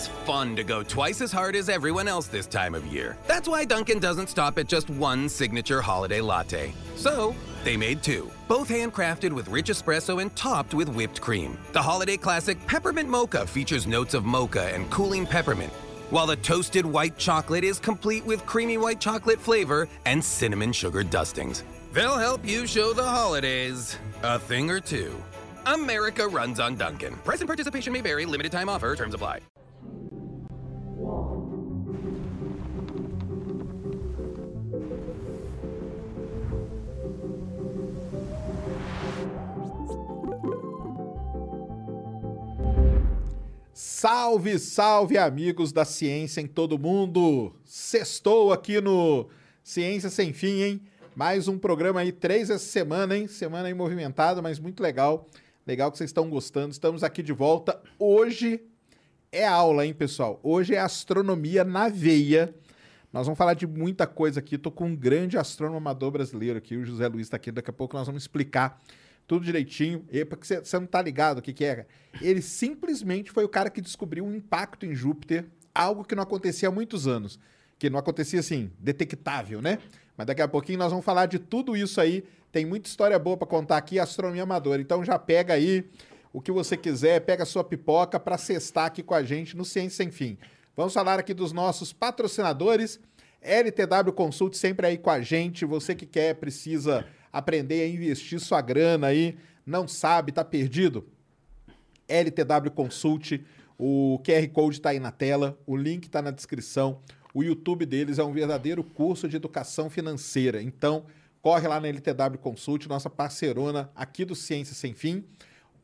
It's fun to go twice as hard as everyone else this time of year. That's why Duncan doesn't stop at just one signature holiday latte. So, they made two, both handcrafted with rich espresso and topped with whipped cream. The holiday classic Peppermint Mocha features notes of mocha and cooling peppermint, while the toasted white chocolate is complete with creamy white chocolate flavor and cinnamon sugar dustings. They'll help you show the holidays a thing or two. America runs on Duncan. Present participation may vary. Limited time offer. Terms apply. Salve, salve, amigos da ciência em todo mundo! Sextou aqui no Ciência Sem Fim, hein? Mais um programa aí, três essa semana, hein? Semana aí movimentada, mas muito legal. Legal que vocês estão gostando. Estamos aqui de volta. Hoje é aula, hein, pessoal? Hoje é astronomia na veia. Nós vamos falar de muita coisa aqui. Tô com um grande astrônomo amador brasileiro aqui, o José Luiz está aqui. Daqui a pouco nós vamos explicar tudo direitinho. E porque você não tá ligado o que, que é. Ele simplesmente foi o cara que descobriu um impacto em Júpiter, algo que não acontecia há muitos anos. Que não acontecia assim, detectável, né? Mas daqui a pouquinho nós vamos falar de tudo isso aí. Tem muita história boa para contar aqui, astronomia amadora. Então já pega aí o que você quiser, pega a sua pipoca para cestar aqui com a gente no Ciência Sem Fim. Vamos falar aqui dos nossos patrocinadores. LTW Consult sempre aí com a gente. Você que quer, precisa aprender a investir sua grana aí, não sabe, tá perdido? LTW Consult, o QR Code está aí na tela, o link está na descrição. O YouTube deles é um verdadeiro curso de educação financeira. Então, corre lá na LTW Consult, nossa parceirona aqui do Ciência Sem Fim.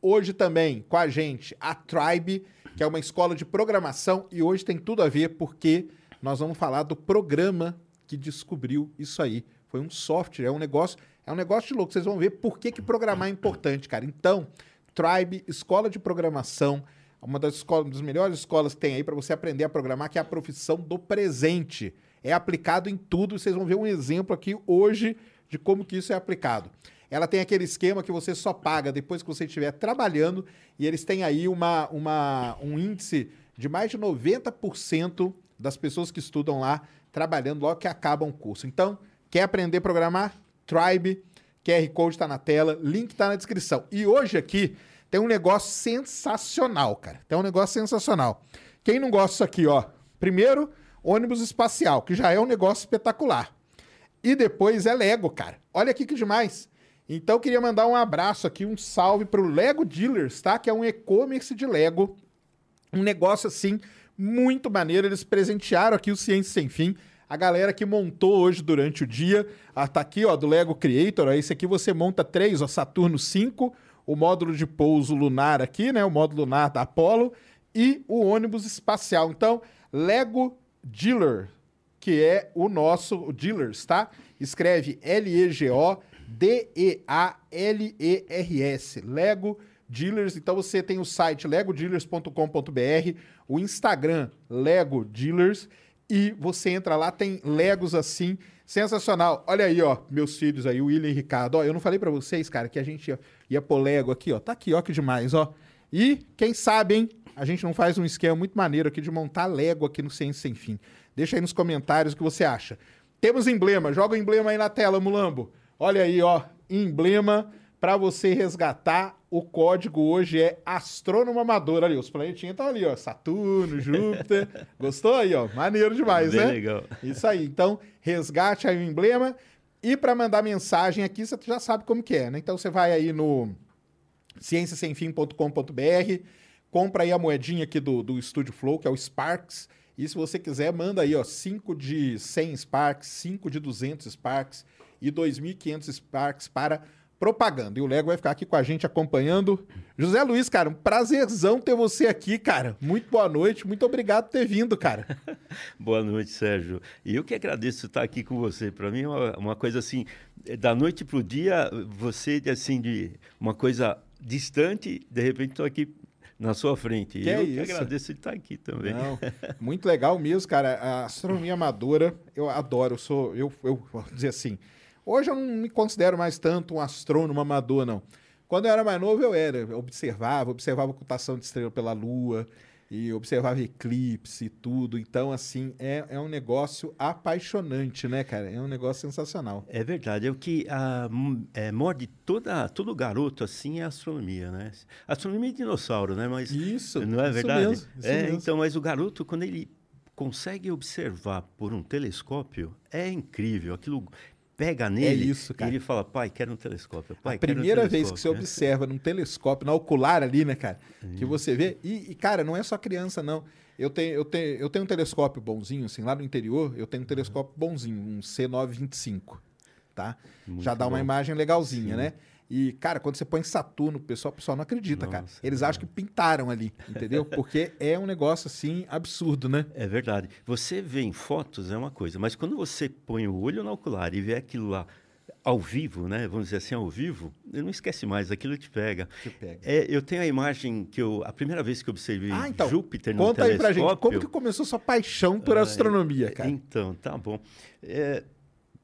Hoje também com a gente a Tribe, que é uma escola de programação, e hoje tem tudo a ver porque nós vamos falar do programa que descobriu isso aí. Foi um software, é um negócio, é um negócio de louco. Vocês vão ver por que, que programar é importante, cara. Então, Tribe, escola de programação, uma das, escolas, das melhores escolas que tem aí para você aprender a programar, que é a profissão do presente. É aplicado em tudo. Vocês vão ver um exemplo aqui hoje de como que isso é aplicado. Ela tem aquele esquema que você só paga depois que você estiver trabalhando e eles têm aí uma, uma, um índice de mais de 90% das pessoas que estudam lá trabalhando logo que acabam o curso. Então, quer aprender a programar? Tribe, QR Code está na tela, link está na descrição. E hoje aqui tem um negócio sensacional, cara. Tem um negócio sensacional. Quem não gosta disso aqui, ó? Primeiro, ônibus espacial, que já é um negócio espetacular. E depois é Lego, cara. Olha aqui que demais. Então queria mandar um abraço aqui, um salve pro Lego Dealers, tá? Que é um e-commerce de Lego. Um negócio assim muito maneiro. Eles presentearam aqui o Ciência Sem Fim. A galera que montou hoje durante o dia. Ah, tá aqui, ó, do Lego Creator. Ó, esse aqui você monta três, ó, Saturno 5, o módulo de pouso lunar aqui, né? O módulo lunar da Apollo e o ônibus espacial. Então, Lego Dealer, que é o nosso o Dealers, tá? Escreve L-E-G-O-D-E-A-L-E-R-S. Lego Dealers. Então você tem o site legodealers.com.br, o Instagram Lego Dealers e você entra lá, tem Legos assim, sensacional. Olha aí, ó, meus filhos aí, o William e Ricardo. Ó, eu não falei para vocês, cara, que a gente ia, ia pôr Lego aqui, ó. Tá aqui, ó, que demais, ó. E quem sabe, hein? A gente não faz um esquema muito maneiro aqui de montar Lego aqui no Ciência Sem Fim. Deixa aí nos comentários o que você acha. Temos emblema, joga o emblema aí na tela, Mulambo. Olha aí, ó, emblema para você resgatar. O código hoje é Astrônomo Amador. Ali, os planetinhas estão ali, ó. Saturno, Júpiter. Gostou aí, ó? Maneiro demais, Bem né? legal. Isso aí. Então, resgate aí o emblema. E para mandar mensagem aqui, você já sabe como que é, né? Então, você vai aí no cienciasemfim.com.br, compra aí a moedinha aqui do, do Studio Flow, que é o Sparks. E se você quiser, manda aí, ó, 5 de 100 Sparks, 5 de 200 Sparks e 2.500 Sparks para propaganda. E o Lego vai ficar aqui com a gente acompanhando. José Luiz, cara, um prazerzão ter você aqui, cara. Muito boa noite, muito obrigado por ter vindo, cara. Boa noite, Sérgio. E eu que agradeço estar aqui com você. Para mim é uma, uma coisa assim, da noite para o dia, você assim de uma coisa distante, de repente estou aqui na sua frente. Que eu é que isso? agradeço de estar aqui também. Não, muito legal mesmo, cara. A astronomia amadora, eu adoro. Eu sou, eu, eu vou dizer assim, hoje eu não me considero mais tanto um astrônomo amador, não. Quando eu era mais novo, eu era. Eu observava, observava a ocultação de estrela pela Lua. e observava eclipse e tudo. Então, assim, é, é um negócio apaixonante, né, cara? É um negócio sensacional. É verdade. É o que a, é, morde toda, todo garoto, assim, é astronomia, né? Astronomia é dinossauro, né? Mas, isso, não é verdade? Isso mesmo, isso é, mesmo. então, mas o garoto, quando ele consegue observar por um telescópio, é incrível. Aquilo pega nele é isso, cara. e ele fala, pai, quero um telescópio. Pai, a primeira um vez que você observa num telescópio, na ocular ali, né, cara, que você vê, e, e, cara, não é só criança, não. Eu tenho, eu, tenho, eu tenho um telescópio bonzinho, assim, lá no interior, eu tenho um telescópio bonzinho, um C925, tá? Muito Já dá bom. uma imagem legalzinha, Sim. né? E, cara, quando você põe Saturno, o pessoal, o pessoal não acredita, Nossa, cara. Eles acham que pintaram ali, entendeu? Porque é um negócio, assim, absurdo, né? É verdade. Você vê em fotos, é uma coisa, mas quando você põe o olho no ocular e vê aquilo lá ao vivo, né? Vamos dizer assim, ao vivo, não esquece mais, aquilo te pega. Te pega. É, eu tenho a imagem que eu, a primeira vez que eu observei ah, então, Júpiter no conta telescópio... aí pra gente, como que começou sua paixão por astronomia, cara? Então, tá bom. É,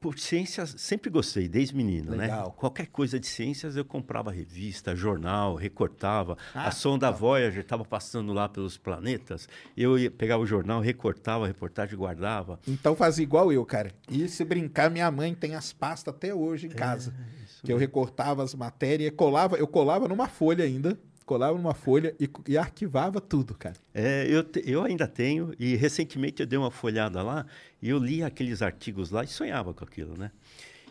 por ciências sempre gostei, desde menino, né? Legal. né? Qualquer coisa de ciências eu comprava revista, jornal, recortava. Ah, a sonda tá. Voyager estava passando lá pelos planetas. Eu ia, pegava o jornal, recortava a reportagem, guardava. Então fazia igual eu, cara. E se brincar, minha mãe tem as pastas até hoje em casa. É, que eu recortava as matérias, colava, eu colava numa folha ainda colava numa folha e, e, arquivava tudo, cara. É, eu, te, eu ainda tenho, e recentemente eu dei uma folhada lá e eu li aqueles artigos lá e sonhava com aquilo, né?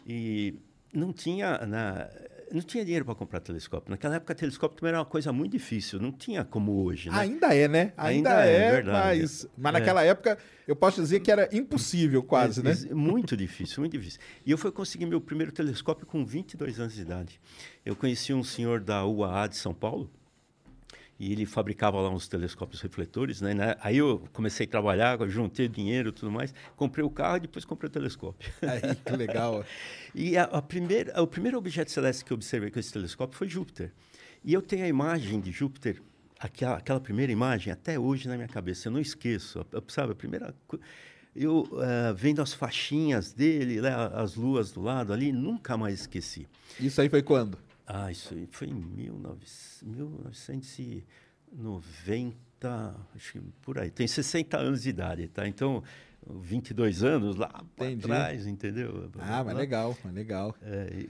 E não tinha, na, não tinha dinheiro para comprar telescópio. Naquela época, telescópio também era uma coisa muito difícil, não tinha como hoje, né? Ainda é, né? Ainda, Ainda é, é, verdade. mas, mas naquela época eu posso dizer que era impossível quase, é, né? é, Muito difícil, muito difícil. E eu fui conseguir meu primeiro telescópio com 22 anos de idade. Eu conheci um senhor da UAA de São Paulo, e ele fabricava lá uns telescópios refletores, né? Aí eu comecei a trabalhar, juntei dinheiro e tudo mais, comprei o carro e depois comprei o telescópio. Aí, que legal. e a, a primeira, o primeiro objeto celeste que eu observei com esse telescópio foi Júpiter. E eu tenho a imagem de Júpiter, aquela, aquela primeira imagem, até hoje na minha cabeça, eu não esqueço. Sabe, a primeira eu uh, vendo as faixinhas dele, né, as luas do lado ali, nunca mais esqueci. Isso aí foi quando? Ah, isso foi em 1990, acho que por aí. Tem 60 anos de idade, tá? Então, 22 anos lá atrás, entendeu? Ah, mas legal, mas legal. É.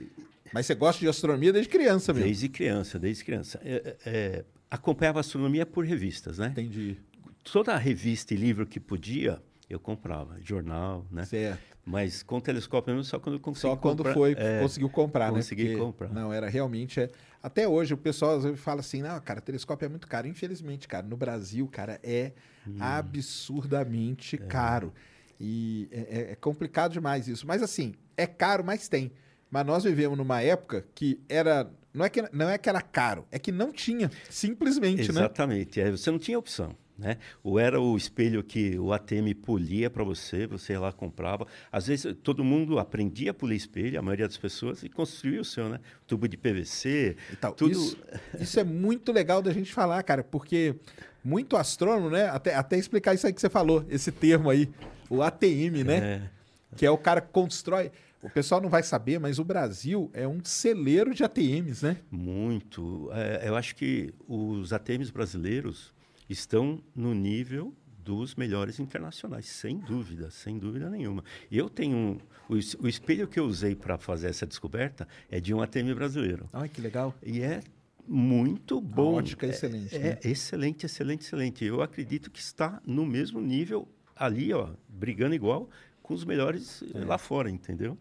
Mas você gosta de astronomia desde criança mesmo? Desde criança, desde criança. É, é, acompanhava astronomia por revistas, né? Entendi. Toda revista e livro que podia, eu comprava. Jornal, né? Certo. Mas com telescópio mesmo só quando consegui Só quando comprar, foi, é, conseguiu comprar, consegui né? Consegui comprar. Não, era realmente... É... Até hoje o pessoal fala assim, não, cara, telescópio é muito caro. Infelizmente, cara, no Brasil, cara, é hum. absurdamente é. caro. E é, é, complicado demais isso. Mas assim, é caro, mas tem. Mas nós vivemos numa época que era... Não é que, não é que era caro, é que não tinha, simplesmente, Exatamente. né? Exatamente. É, você não tinha opção. Né? Ou era o espelho que o ATM polia para você, você lá comprava. Às vezes todo mundo aprendia a polir espelho, a maioria das pessoas, e construía o seu, né? Tubo de PVC. Então, tudo... isso, isso é muito legal da gente falar, cara, porque muito astrônomo, né? Até, até explicar isso aí que você falou, esse termo aí, o ATM, né? É. Que é o cara que constrói. O pessoal não vai saber, mas o Brasil é um celeiro de ATMs, né? Muito. É, eu acho que os ATMs brasileiros estão no nível dos melhores internacionais, sem dúvida, sem dúvida nenhuma. Eu tenho um, o, o espelho que eu usei para fazer essa descoberta é de um ATM brasileiro. Ai, que legal. E é muito bom. A ótica é excelente. É, né? é excelente, excelente, excelente. Eu acredito que está no mesmo nível ali, ó, brigando igual com os melhores é. lá fora, entendeu?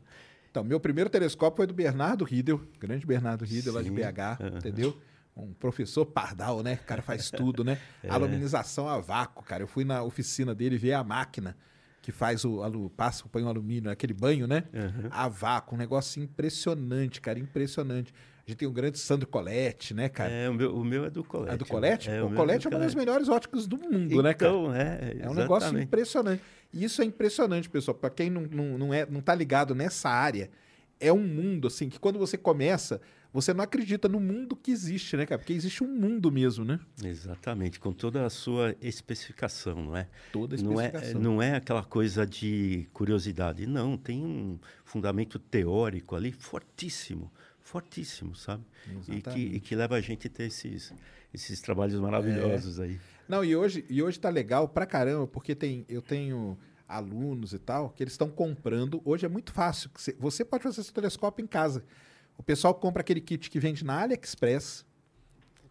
Então, meu primeiro telescópio foi do Bernardo Riedel, grande Bernardo Riedel, lá de BH, uhum. entendeu? Um professor pardal, né? O cara faz tudo, né? é. Aluminização a vácuo, cara. Eu fui na oficina dele ver a máquina que faz o alu, passa, põe o alumínio, aquele banho, né? Uhum. A vácuo, um negócio impressionante, cara, impressionante. A gente tem o grande Sandro Colette, né, cara? É, o meu, o meu é do Colette. É do Colette? É, o, o Colette é, é uma das melhores óticas do mundo, então, né, cara? Então, é. É um negócio impressionante. E isso é impressionante, pessoal. Para quem não, não, não, é, não tá ligado nessa área, é um mundo, assim, que quando você começa, você não acredita no mundo que existe, né, cara? Porque existe um mundo mesmo, né? Exatamente, com toda a sua especificação, não é? Toda a não é, especificação. não é aquela coisa de curiosidade, não. Tem um fundamento teórico ali fortíssimo, fortíssimo, sabe? E que, e que, leva a gente a ter esses, esses trabalhos maravilhosos é. aí. Não, e hoje, e hoje tá legal pra caramba, porque tem, eu tenho alunos e tal, que eles estão comprando. Hoje é muito fácil. Você pode fazer seu telescópio em casa. O pessoal compra aquele kit que vende na AliExpress,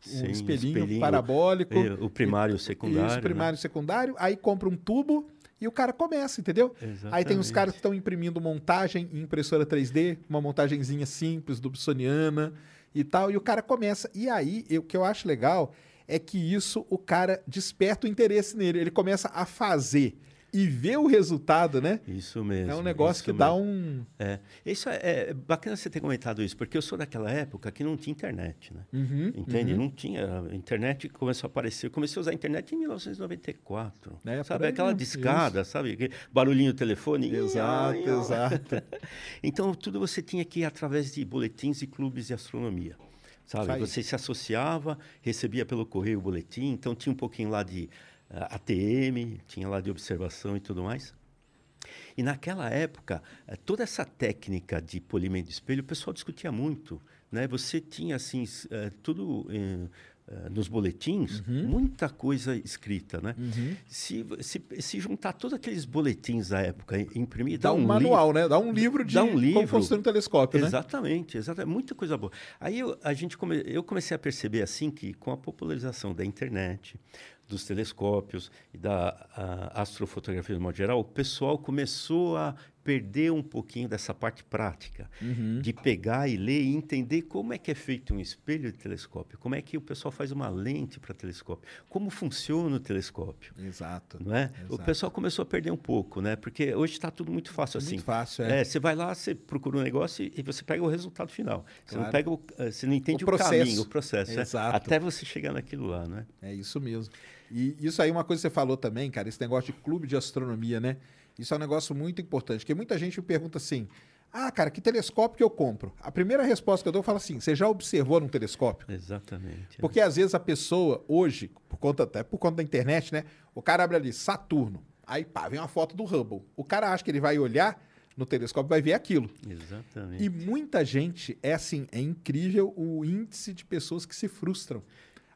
Sim, um espelhinho, espelhinho parabólico. O, o primário e o secundário. Isso, primário e né? secundário. Aí compra um tubo e o cara começa, entendeu? Exatamente. Aí tem os caras que estão imprimindo montagem em impressora 3D, uma montagenzinha simples, dubsoniana e tal, e o cara começa. E aí, o que eu acho legal é que isso o cara desperta o interesse nele. Ele começa a fazer e ver o resultado, né? Isso mesmo. É um negócio que mesmo. dá um. É. Isso é, é, bacana você ter comentado isso, porque eu sou daquela época que não tinha internet, né? Uhum, Entende? Uhum. Não tinha. A internet começou a aparecer. Eu comecei a usar a internet em 1994. É, sabe? Aquela discada, isso. sabe? Barulhinho do telefone. Exato, exato. então, tudo você tinha que ir através de boletins e clubes de astronomia. Sabe? Você se associava, recebia pelo correio o boletim, então tinha um pouquinho lá de ATM, tinha lá de observação e tudo mais. E naquela época, eh, toda essa técnica de polimento de espelho, o pessoal discutia muito. Né? Você tinha assim eh, tudo eh, nos boletins, uhum. muita coisa escrita, né? Uhum. Se, se, se, juntar todos aqueles boletins da época, imprimir, dá, dá um, um manual, né? Dá um livro de dá um livro. como construir um telescópio, exatamente, né? Exatamente, muita coisa boa. Aí eu, a gente come, eu comecei a perceber assim que com a popularização da internet, dos telescópios e da astrofotografia de modo geral, o pessoal começou a perder um pouquinho dessa parte prática, uhum. de pegar e ler e entender como é que é feito um espelho de telescópio, como é que o pessoal faz uma lente para telescópio, como funciona o telescópio. Exato. Não é? Exato. O pessoal começou a perder um pouco, né? Porque hoje está tudo muito fácil assim. Muito fácil, é. é. Você vai lá, você procura um negócio e você pega o resultado final. Você claro. não pega o, eh, você não entende o, o caminho, o processo, é? Exato. até você chegar naquilo lá, né? É isso mesmo. E isso aí, uma coisa que você falou também, cara, esse negócio de clube de astronomia, né? Isso é um negócio muito importante, porque muita gente me pergunta assim: ah, cara, que telescópio que eu compro? A primeira resposta que eu dou, eu falo assim: você já observou num telescópio? Exatamente. Porque às vezes a pessoa, hoje, por conta, até por conta da internet, né? O cara abre ali, Saturno. Aí, pá, vem uma foto do Hubble. O cara acha que ele vai olhar no telescópio vai ver aquilo. Exatamente. E muita gente, é assim, é incrível o índice de pessoas que se frustram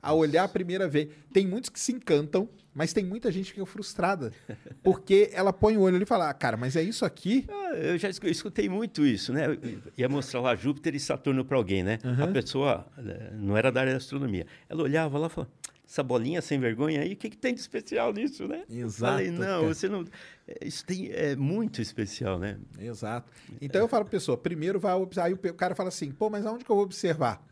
a olhar a primeira vez. Tem muitos que se encantam, mas tem muita gente que fica frustrada. Porque ela põe o olho ali e fala, ah, cara, mas é isso aqui? Ah, eu já escutei muito isso, né? Eu ia mostrar lá Júpiter e Saturno para alguém, né? Uhum. A pessoa eh, não era da área da astronomia. Ela olhava lá e falava, essa bolinha sem vergonha aí, o que, que tem de especial nisso, né? Exato. Falei, não, cara. você não. Eh, isso tem, é muito especial, né? Exato. Então eu falo para a pessoa, primeiro vai observar. Aí o cara fala assim, pô, mas aonde que eu vou observar?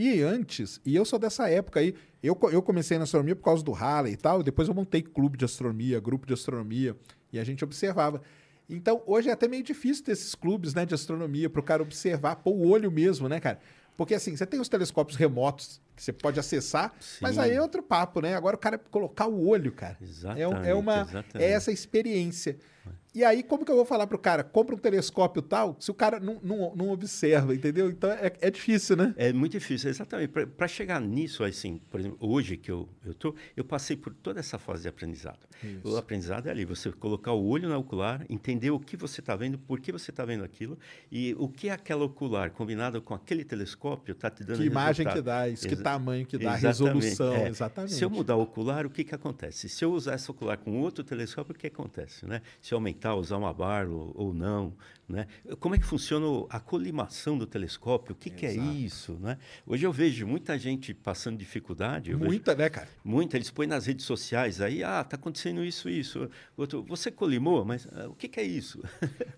E antes, e eu sou dessa época aí, eu, eu comecei na astronomia por causa do Halley e tal, depois eu montei clube de astronomia, grupo de astronomia, e a gente observava. Então, hoje é até meio difícil ter esses clubes né, de astronomia para o cara observar, pôr o olho mesmo, né, cara? Porque assim, você tem os telescópios remotos que você pode acessar, Sim. mas aí é outro papo, né? Agora o cara colocar o olho, cara. Exatamente, é, é uma exatamente. é essa experiência. E aí, como que eu vou falar pro cara? Compra um telescópio tal, se o cara não, não, não observa, entendeu? Então é, é difícil, né? É muito difícil, exatamente. Para chegar nisso, assim, por exemplo, hoje que eu, eu tô, eu passei por toda essa fase de aprendizado. Isso. O aprendizado é ali, você colocar o olho na ocular, entender o que você está vendo, por que você está vendo aquilo, e o que aquela ocular, combinado com aquele telescópio, está te dando Que imagem que dá, isso, que tamanho que dá, resolução, é. exatamente. Se eu mudar o ocular, o que, que acontece? Se eu usar essa ocular com outro telescópio, o que acontece? Né? Se eu aumentar, usar uma barra ou não, né? Como é que funciona a colimação do telescópio? O que, que é isso? Né? Hoje eu vejo muita gente passando dificuldade. Muita, vejo, né, cara? Muita. Eles põem nas redes sociais aí, ah, tá acontecendo isso, isso. Outro, você colimou, mas uh, o que, que, é isso?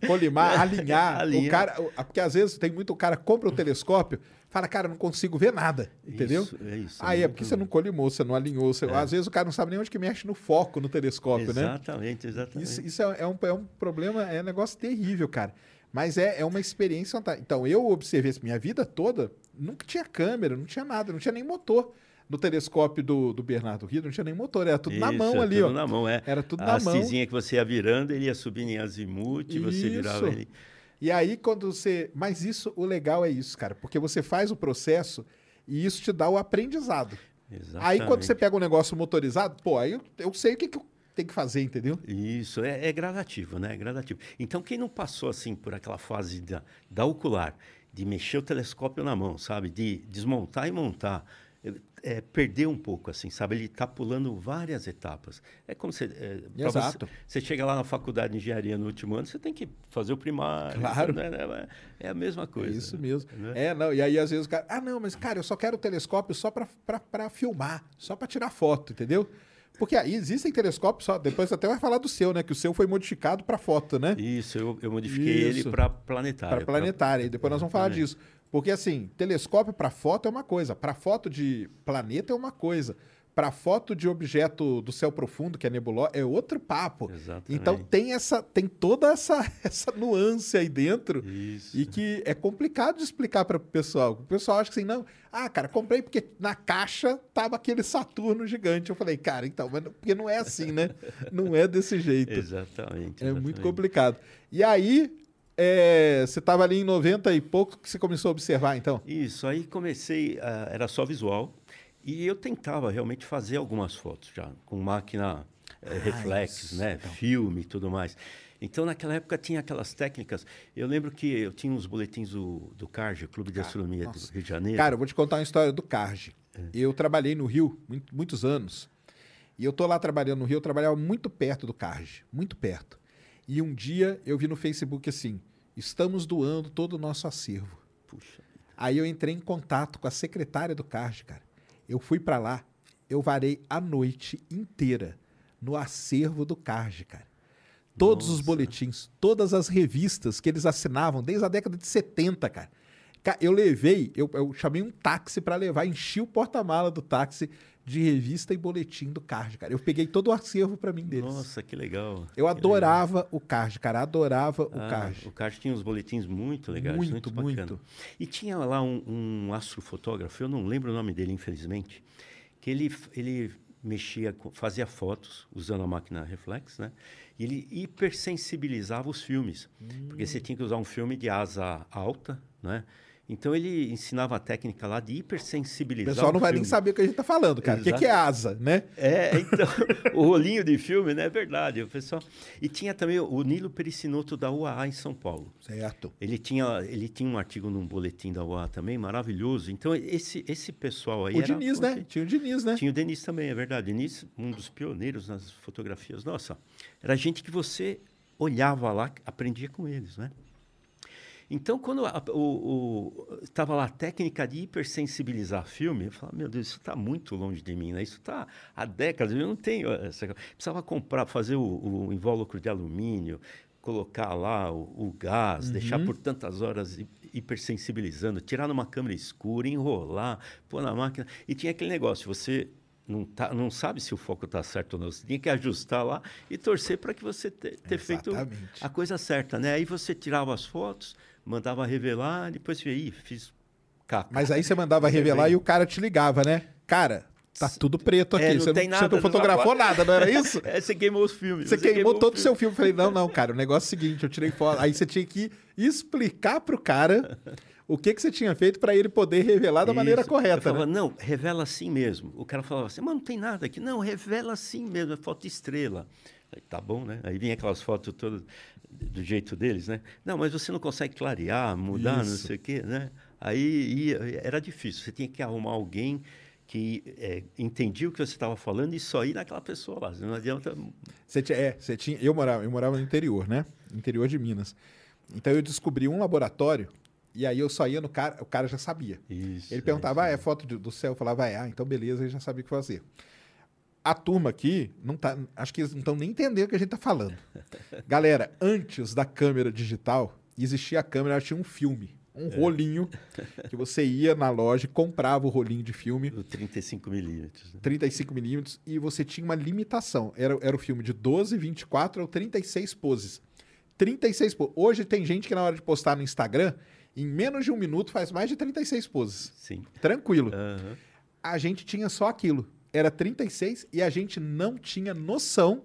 Colimar, alinhar. alinhar. O cara, porque às vezes tem muito cara compra o telescópio, fala, cara, não consigo ver nada, entendeu? Isso, é isso. Aí é, é porque você não colimou, você não alinhou. Você, é. Às vezes o cara não sabe nem onde que mexe no foco no telescópio, exatamente, né? Exatamente, exatamente. Isso, isso é, é, um, é um problema, é um negócio terrível, cara. Mas é, é uma experiência. Então, eu observei minha vida toda, nunca tinha câmera, não tinha nada, não tinha nem motor. No telescópio do, do Bernardo Rio não tinha nem motor, era tudo Isso, na mão ali, tudo ó. na mão, é. Era tudo a na mão. A que você ia virando, ele ia subindo em azimuth, Isso. você virava ele. E aí, quando você. Mas isso, o legal é isso, cara, porque você faz o processo e isso te dá o aprendizado. Exatamente. Aí, quando você pega um negócio motorizado, pô, aí eu, eu sei o que, que eu tem que fazer, entendeu? Isso, é, é, gradativo, né? É gradativo. Então, quem não passou assim por aquela fase da, da ocular de mexer o telescópio na mão, sabe? De desmontar e montar. É, perder um pouco, assim, sabe? Ele está pulando várias etapas. É como você, é, Exato. Você, você, chega lá na faculdade de engenharia no último ano, você tem que fazer o primário. Claro. Né? É a mesma coisa. É isso mesmo. Né? É, não. E aí, às vezes, o cara. Ah, não, mas, cara, eu só quero o telescópio só para filmar, só para tirar foto, entendeu? Porque aí existem telescópios, só, depois até vai falar do seu, né? Que o seu foi modificado para foto, né? Isso, eu, eu modifiquei Isso. ele para planetária. Para planetária, e depois nós vamos falar disso. Porque assim, telescópio para foto é uma coisa, para foto de planeta é uma coisa para foto de objeto do céu profundo, que é nebulosa, é outro papo. Exatamente. Então tem essa tem toda essa, essa nuance aí dentro Isso. e que é complicado de explicar para o pessoal. O pessoal acha assim, não, ah, cara, comprei porque na caixa tava aquele Saturno gigante. Eu falei, cara, então, mas porque não é assim, né? não é desse jeito. Exatamente. É muito complicado. E aí, é, você estava ali em 90 e pouco que você começou a observar, então? Isso, aí comecei, uh, era só visual, e eu tentava realmente fazer algumas fotos já, com máquina é, reflex, né? Então. filme e tudo mais. Então, naquela época, tinha aquelas técnicas. Eu lembro que eu tinha uns boletins do, do CARG, Clube de Astronomia nossa. do Rio de Janeiro. Cara, eu vou te contar uma história do CARG. É. Eu trabalhei no Rio muito, muitos anos. E eu tô lá trabalhando no Rio, eu trabalhava muito perto do CARG, muito perto. E um dia eu vi no Facebook assim: estamos doando todo o nosso acervo. Puxa. Aí eu entrei em contato com a secretária do CARG, cara. Eu fui para lá, eu varei a noite inteira no acervo do CARG, cara. Todos Nossa. os boletins, todas as revistas que eles assinavam desde a década de 70, cara. Eu levei, eu, eu chamei um táxi para levar, enchi o porta-mala do táxi de revista e boletim do Card, cara. Eu peguei todo o acervo para mim deles. Nossa, que legal. Eu que adorava legal. o Card, cara. Adorava ah, o Card. O Card tinha uns boletins muito legais, muito, muito, muito. E tinha lá um, um astrofotógrafo, eu não lembro o nome dele, infelizmente, que ele, ele mexia, fazia fotos usando a máquina reflex, né? E ele hipersensibilizava os filmes. Hum. Porque você tinha que usar um filme de asa alta, né? Então ele ensinava a técnica lá de hipersensibilizar. O pessoal não vai nem saber o que a gente está falando, cara. Exato. O que, é asa, né? É, então, o rolinho de filme, né? É verdade. O pessoal... E tinha também o Nilo Pericinoto da UAA em São Paulo. Certo. Ele tinha, ele tinha um artigo num boletim da UAA também, maravilhoso. Então, esse, esse pessoal aí. O era, Diniz, né? Tinha o Diniz, né? Tinha o Denis também, é verdade. Diniz, um dos pioneiros nas fotografias. Nossa, era gente que você olhava lá, aprendia com eles, né? Então, quando estava lá a técnica de hipersensibilizar filme, eu falava, meu Deus, isso está muito longe de mim, né? Isso está há décadas, eu não tenho essa... Precisava comprar, fazer o, o invólucro de alumínio, colocar lá o, o gás, uhum. deixar por tantas horas hipersensibilizando, tirar numa câmera escura, enrolar, pôr na máquina. E tinha aquele negócio, você não, tá, não sabe se o foco está certo ou não. Você tinha que ajustar lá e torcer para que você te, ter feito a coisa certa. Né? Aí você tirava as fotos, mandava revelar, depois aí fiz caca. Mas aí você mandava revelar e o cara te ligava, né? Cara, Tá tudo preto aqui. É, não você, tem não, nada, você não fotografou não nada, não era isso? É, você queimou os filmes. Você, você queimou, queimou todo o seu filme. Falei, não, não, cara, o negócio é o seguinte, eu tirei foto. Aí você tinha que explicar pro cara o que, que você tinha feito para ele poder revelar da isso. maneira correta. Eu falava, né? não, revela assim mesmo. O cara falava assim, mas não tem nada aqui. Não, revela assim mesmo, é foto estrela. Aí, tá bom, né? Aí vinha aquelas fotos todas do jeito deles, né? Não, mas você não consegue clarear, mudar, Isso. não sei o quê, né? Aí ia, era difícil. Você tinha que arrumar alguém que é, entendia o que você estava falando e só ir naquela pessoa lá. Não adianta. Você tinha, é, você tinha. Eu morava, eu morava no interior, né? Interior de Minas. Então eu descobri um laboratório e aí eu só ia no cara, o cara já sabia. Isso, ele perguntava, é, ah, é foto do céu? Eu falava, ah, então beleza, ele já sabia o que fazer a turma aqui não tá, acho que eles não estão nem entendendo o que a gente está falando. Galera, antes da câmera digital, existia a câmera, tinha um filme, um é. rolinho que você ia na loja e comprava o rolinho de filme. O 35 milímetros. Né? 35 milímetros e você tinha uma limitação. Era, era o filme de 12, 24 ou 36 poses. 36 poses. Hoje tem gente que na hora de postar no Instagram, em menos de um minuto faz mais de 36 poses. Sim. Tranquilo. Uhum. A gente tinha só aquilo era 36 e a gente não tinha noção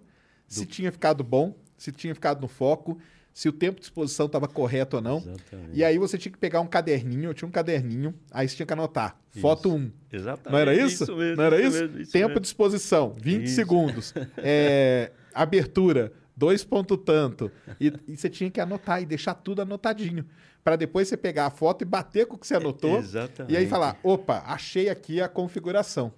Do... se tinha ficado bom, se tinha ficado no foco, se o tempo de exposição estava correto ou não. Exatamente. E aí você tinha que pegar um caderninho, eu tinha um caderninho, aí você tinha que anotar. Isso. Foto 1. Exatamente. Não era isso? isso mesmo, não era isso? isso? Mesmo, tempo mesmo. de exposição, 20 segundos. É, abertura, dois pontos tanto. E, e, você tinha que anotar e deixar tudo anotadinho. Para depois você pegar a foto e bater com o que você anotou. Exatamente. E aí falar: opa, achei aqui a configuração.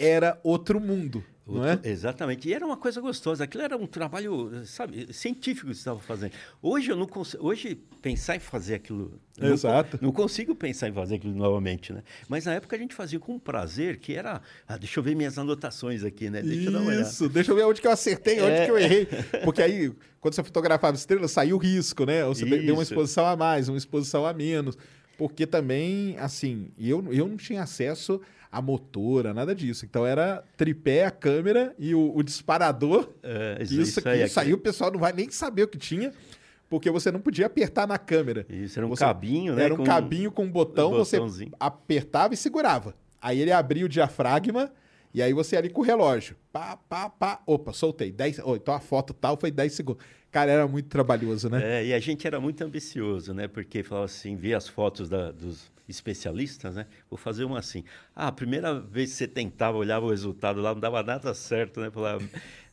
Era outro mundo. Não é? Exatamente. E era uma coisa gostosa. Aquilo era um trabalho, sabe, científico que você estava fazendo. Hoje eu não consigo. Hoje, pensar em fazer aquilo. Exato. Não, não, consigo pensar em fazer aquilo novamente, né? Mas na época a gente fazia com prazer, que era. Ah, deixa eu ver minhas anotações aqui, né? Deixa Isso, deixa eu ver onde que eu acertei, onde é. que eu errei. Porque aí, quando você fotografava estrelas, saiu o risco, né? Ou você Isso. deu uma exposição a mais, uma exposição a menos. Porque também, assim, eu, eu não tinha acesso a motora, nada disso. Então era tripé, a câmera e o, o disparador. É, isso, isso, aí, isso aí o pessoal não vai nem saber o que tinha, porque você não podia apertar na câmera. Isso, era um você, cabinho, né? Era um com cabinho com um botão, um você apertava e segurava. Aí ele abria o diafragma e aí você ali com o relógio. Pá, pá, pá. Opa, soltei. 10, oh, então a foto tal foi 10 segundos. Cara, era muito trabalhoso, né? É, e a gente era muito ambicioso, né? Porque falava assim, via as fotos da, dos especialistas, né? Vou fazer uma assim. Ah, a primeira vez que você tentava, olhava o resultado lá, não dava nada certo, né? Falava,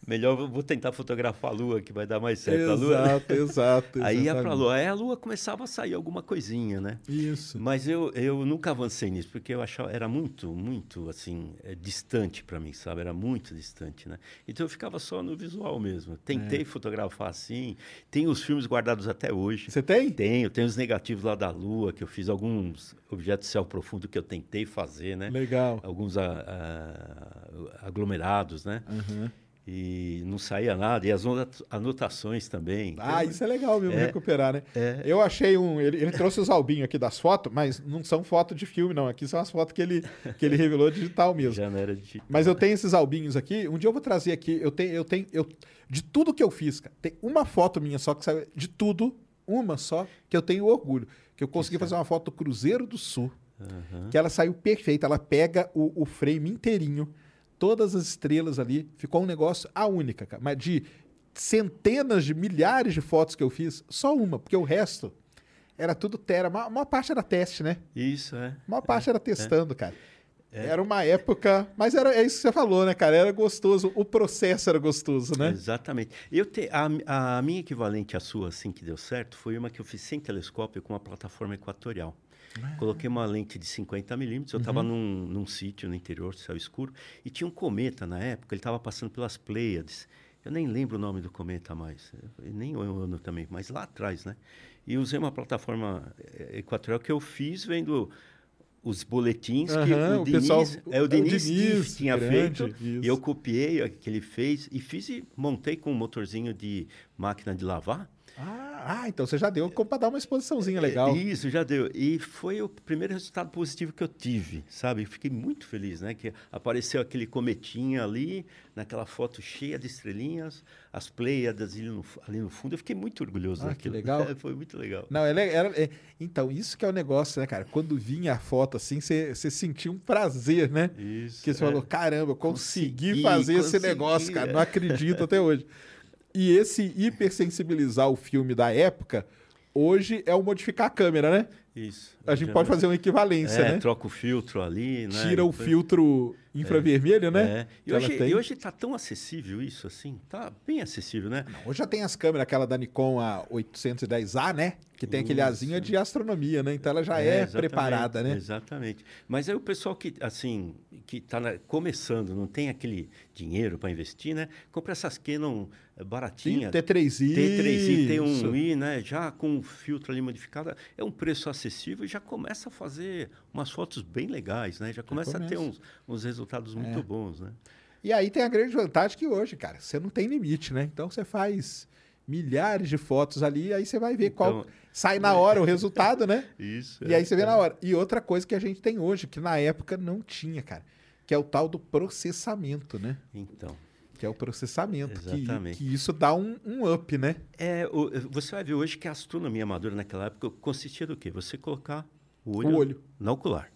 melhor vou tentar fotografar a Lua, que vai dar mais certo. Exato, a Lua, né? exato. Aí ia para a Lua. Aí a Lua começava a sair alguma coisinha, né? Isso. Mas eu, eu nunca avancei nisso, porque eu achava, era muito, muito, assim, é, distante para mim, sabe? Era muito distante, né? Então eu ficava só no visual mesmo. Tentei é. fotografar assim. Tem os filmes guardados até hoje. Você tem? Tenho. Tem os negativos lá da Lua, que eu fiz alguns objetos de céu profundo que eu tentei fazer, né? Legal. Alguns a, a, aglomerados, né? Uhum e não saía nada. E as anotações também. Ah, isso é legal mesmo, é, recuperar, né? É. Eu achei um. Ele, ele trouxe os albinhos aqui das fotos, mas não são fotos de filme, não. Aqui são as fotos que ele, que ele revelou digital mesmo. Já não era digital. Mas eu tenho esses albinhos aqui. Um dia eu vou trazer aqui. Eu tenho. Eu tenho eu, de tudo que eu fiz, cara, tem uma foto minha só que saiu. De tudo, uma só, que eu tenho orgulho. Que eu consegui fazer uma foto do Cruzeiro do Sul. Uhum. Que ela saiu perfeita. Ela pega o, o frame inteirinho todas as estrelas ali. Ficou um negócio a única, cara. Mas de centenas de milhares de fotos que eu fiz, só uma, porque o resto era tudo tera. Uma, uma parte era teste, né? Isso, é. Uma parte é, era testando, é. cara. É. Era uma época, mas era é isso que você falou, né, cara? Era gostoso, o processo era gostoso, né? Exatamente. Eu te, a, a minha equivalente à sua, assim que deu certo, foi uma que eu fiz sem telescópio com uma plataforma equatorial. Coloquei uma lente de 50 milímetros. Eu estava uhum. num, num sítio no interior, céu escuro, e tinha um cometa na época. Ele estava passando pelas Pleiades. Eu nem lembro o nome do cometa mais, nem o ano também, mas lá atrás, né? E usei uma plataforma eh, equatorial que eu fiz vendo os boletins uhum, que o, o Diniz, pessoal, é o Diniz, o Diniz tinha grande, feito. Isso. Eu copiei o que ele fez e fiz e montei com um motorzinho de máquina de lavar. Ah, ah, então você já deu para dar uma exposiçãozinha legal. Isso, já deu. E foi o primeiro resultado positivo que eu tive, sabe? Fiquei muito feliz, né? Que apareceu aquele cometinha ali, naquela foto cheia de estrelinhas, as pleiadas ali no, ali no fundo. Eu fiquei muito orgulhoso ah, daquilo. Que legal. foi muito legal. Não, era, era, é, então, isso que é o negócio, né, cara? Quando vinha a foto assim, você, você sentia um prazer, né? Isso. Que você é. falou, caramba, eu consegui, consegui fazer consegui, esse negócio, cara. Não acredito até hoje. E esse hipersensibilizar o filme da época, hoje é o modificar a câmera, né? Isso. A gente pode fazer uma equivalência, é, né? Troca o filtro ali, né? Tira o filtro infravermelho, é, né? É. E, hoje, e hoje tá tão acessível isso, assim? Tá bem acessível, né? Não, hoje já tem as câmeras, aquela da Nikon a 810A, né? Que tem aquele azinho de astronomia, né? Então ela já é, é preparada, né? Exatamente. Mas aí o pessoal que, assim, que está começando, não tem aquele dinheiro para investir, né? Compra essas Canon baratinhas. T3i. T3i, T1i, né? Já com o filtro ali modificado. É um preço acessível e já começa a fazer umas fotos bem legais, né? Já começa, a ter uns, uns resultados muito é. bons, né? E aí tem a grande vantagem que hoje, cara, você não tem limite, né? Então você faz milhares de fotos ali, aí você vai ver então, qual sai na hora o resultado, né? Isso. E é, aí você vê é. na hora. E outra coisa que a gente tem hoje, que na época não tinha, cara, que é o tal do processamento, né? Então. Que é o processamento. Exatamente. Que, que isso dá um, um, up, né? É, o, você vai ver hoje que a astronomia amadora naquela época consistia do quê? Você colocar o olho, o olho. no ocular.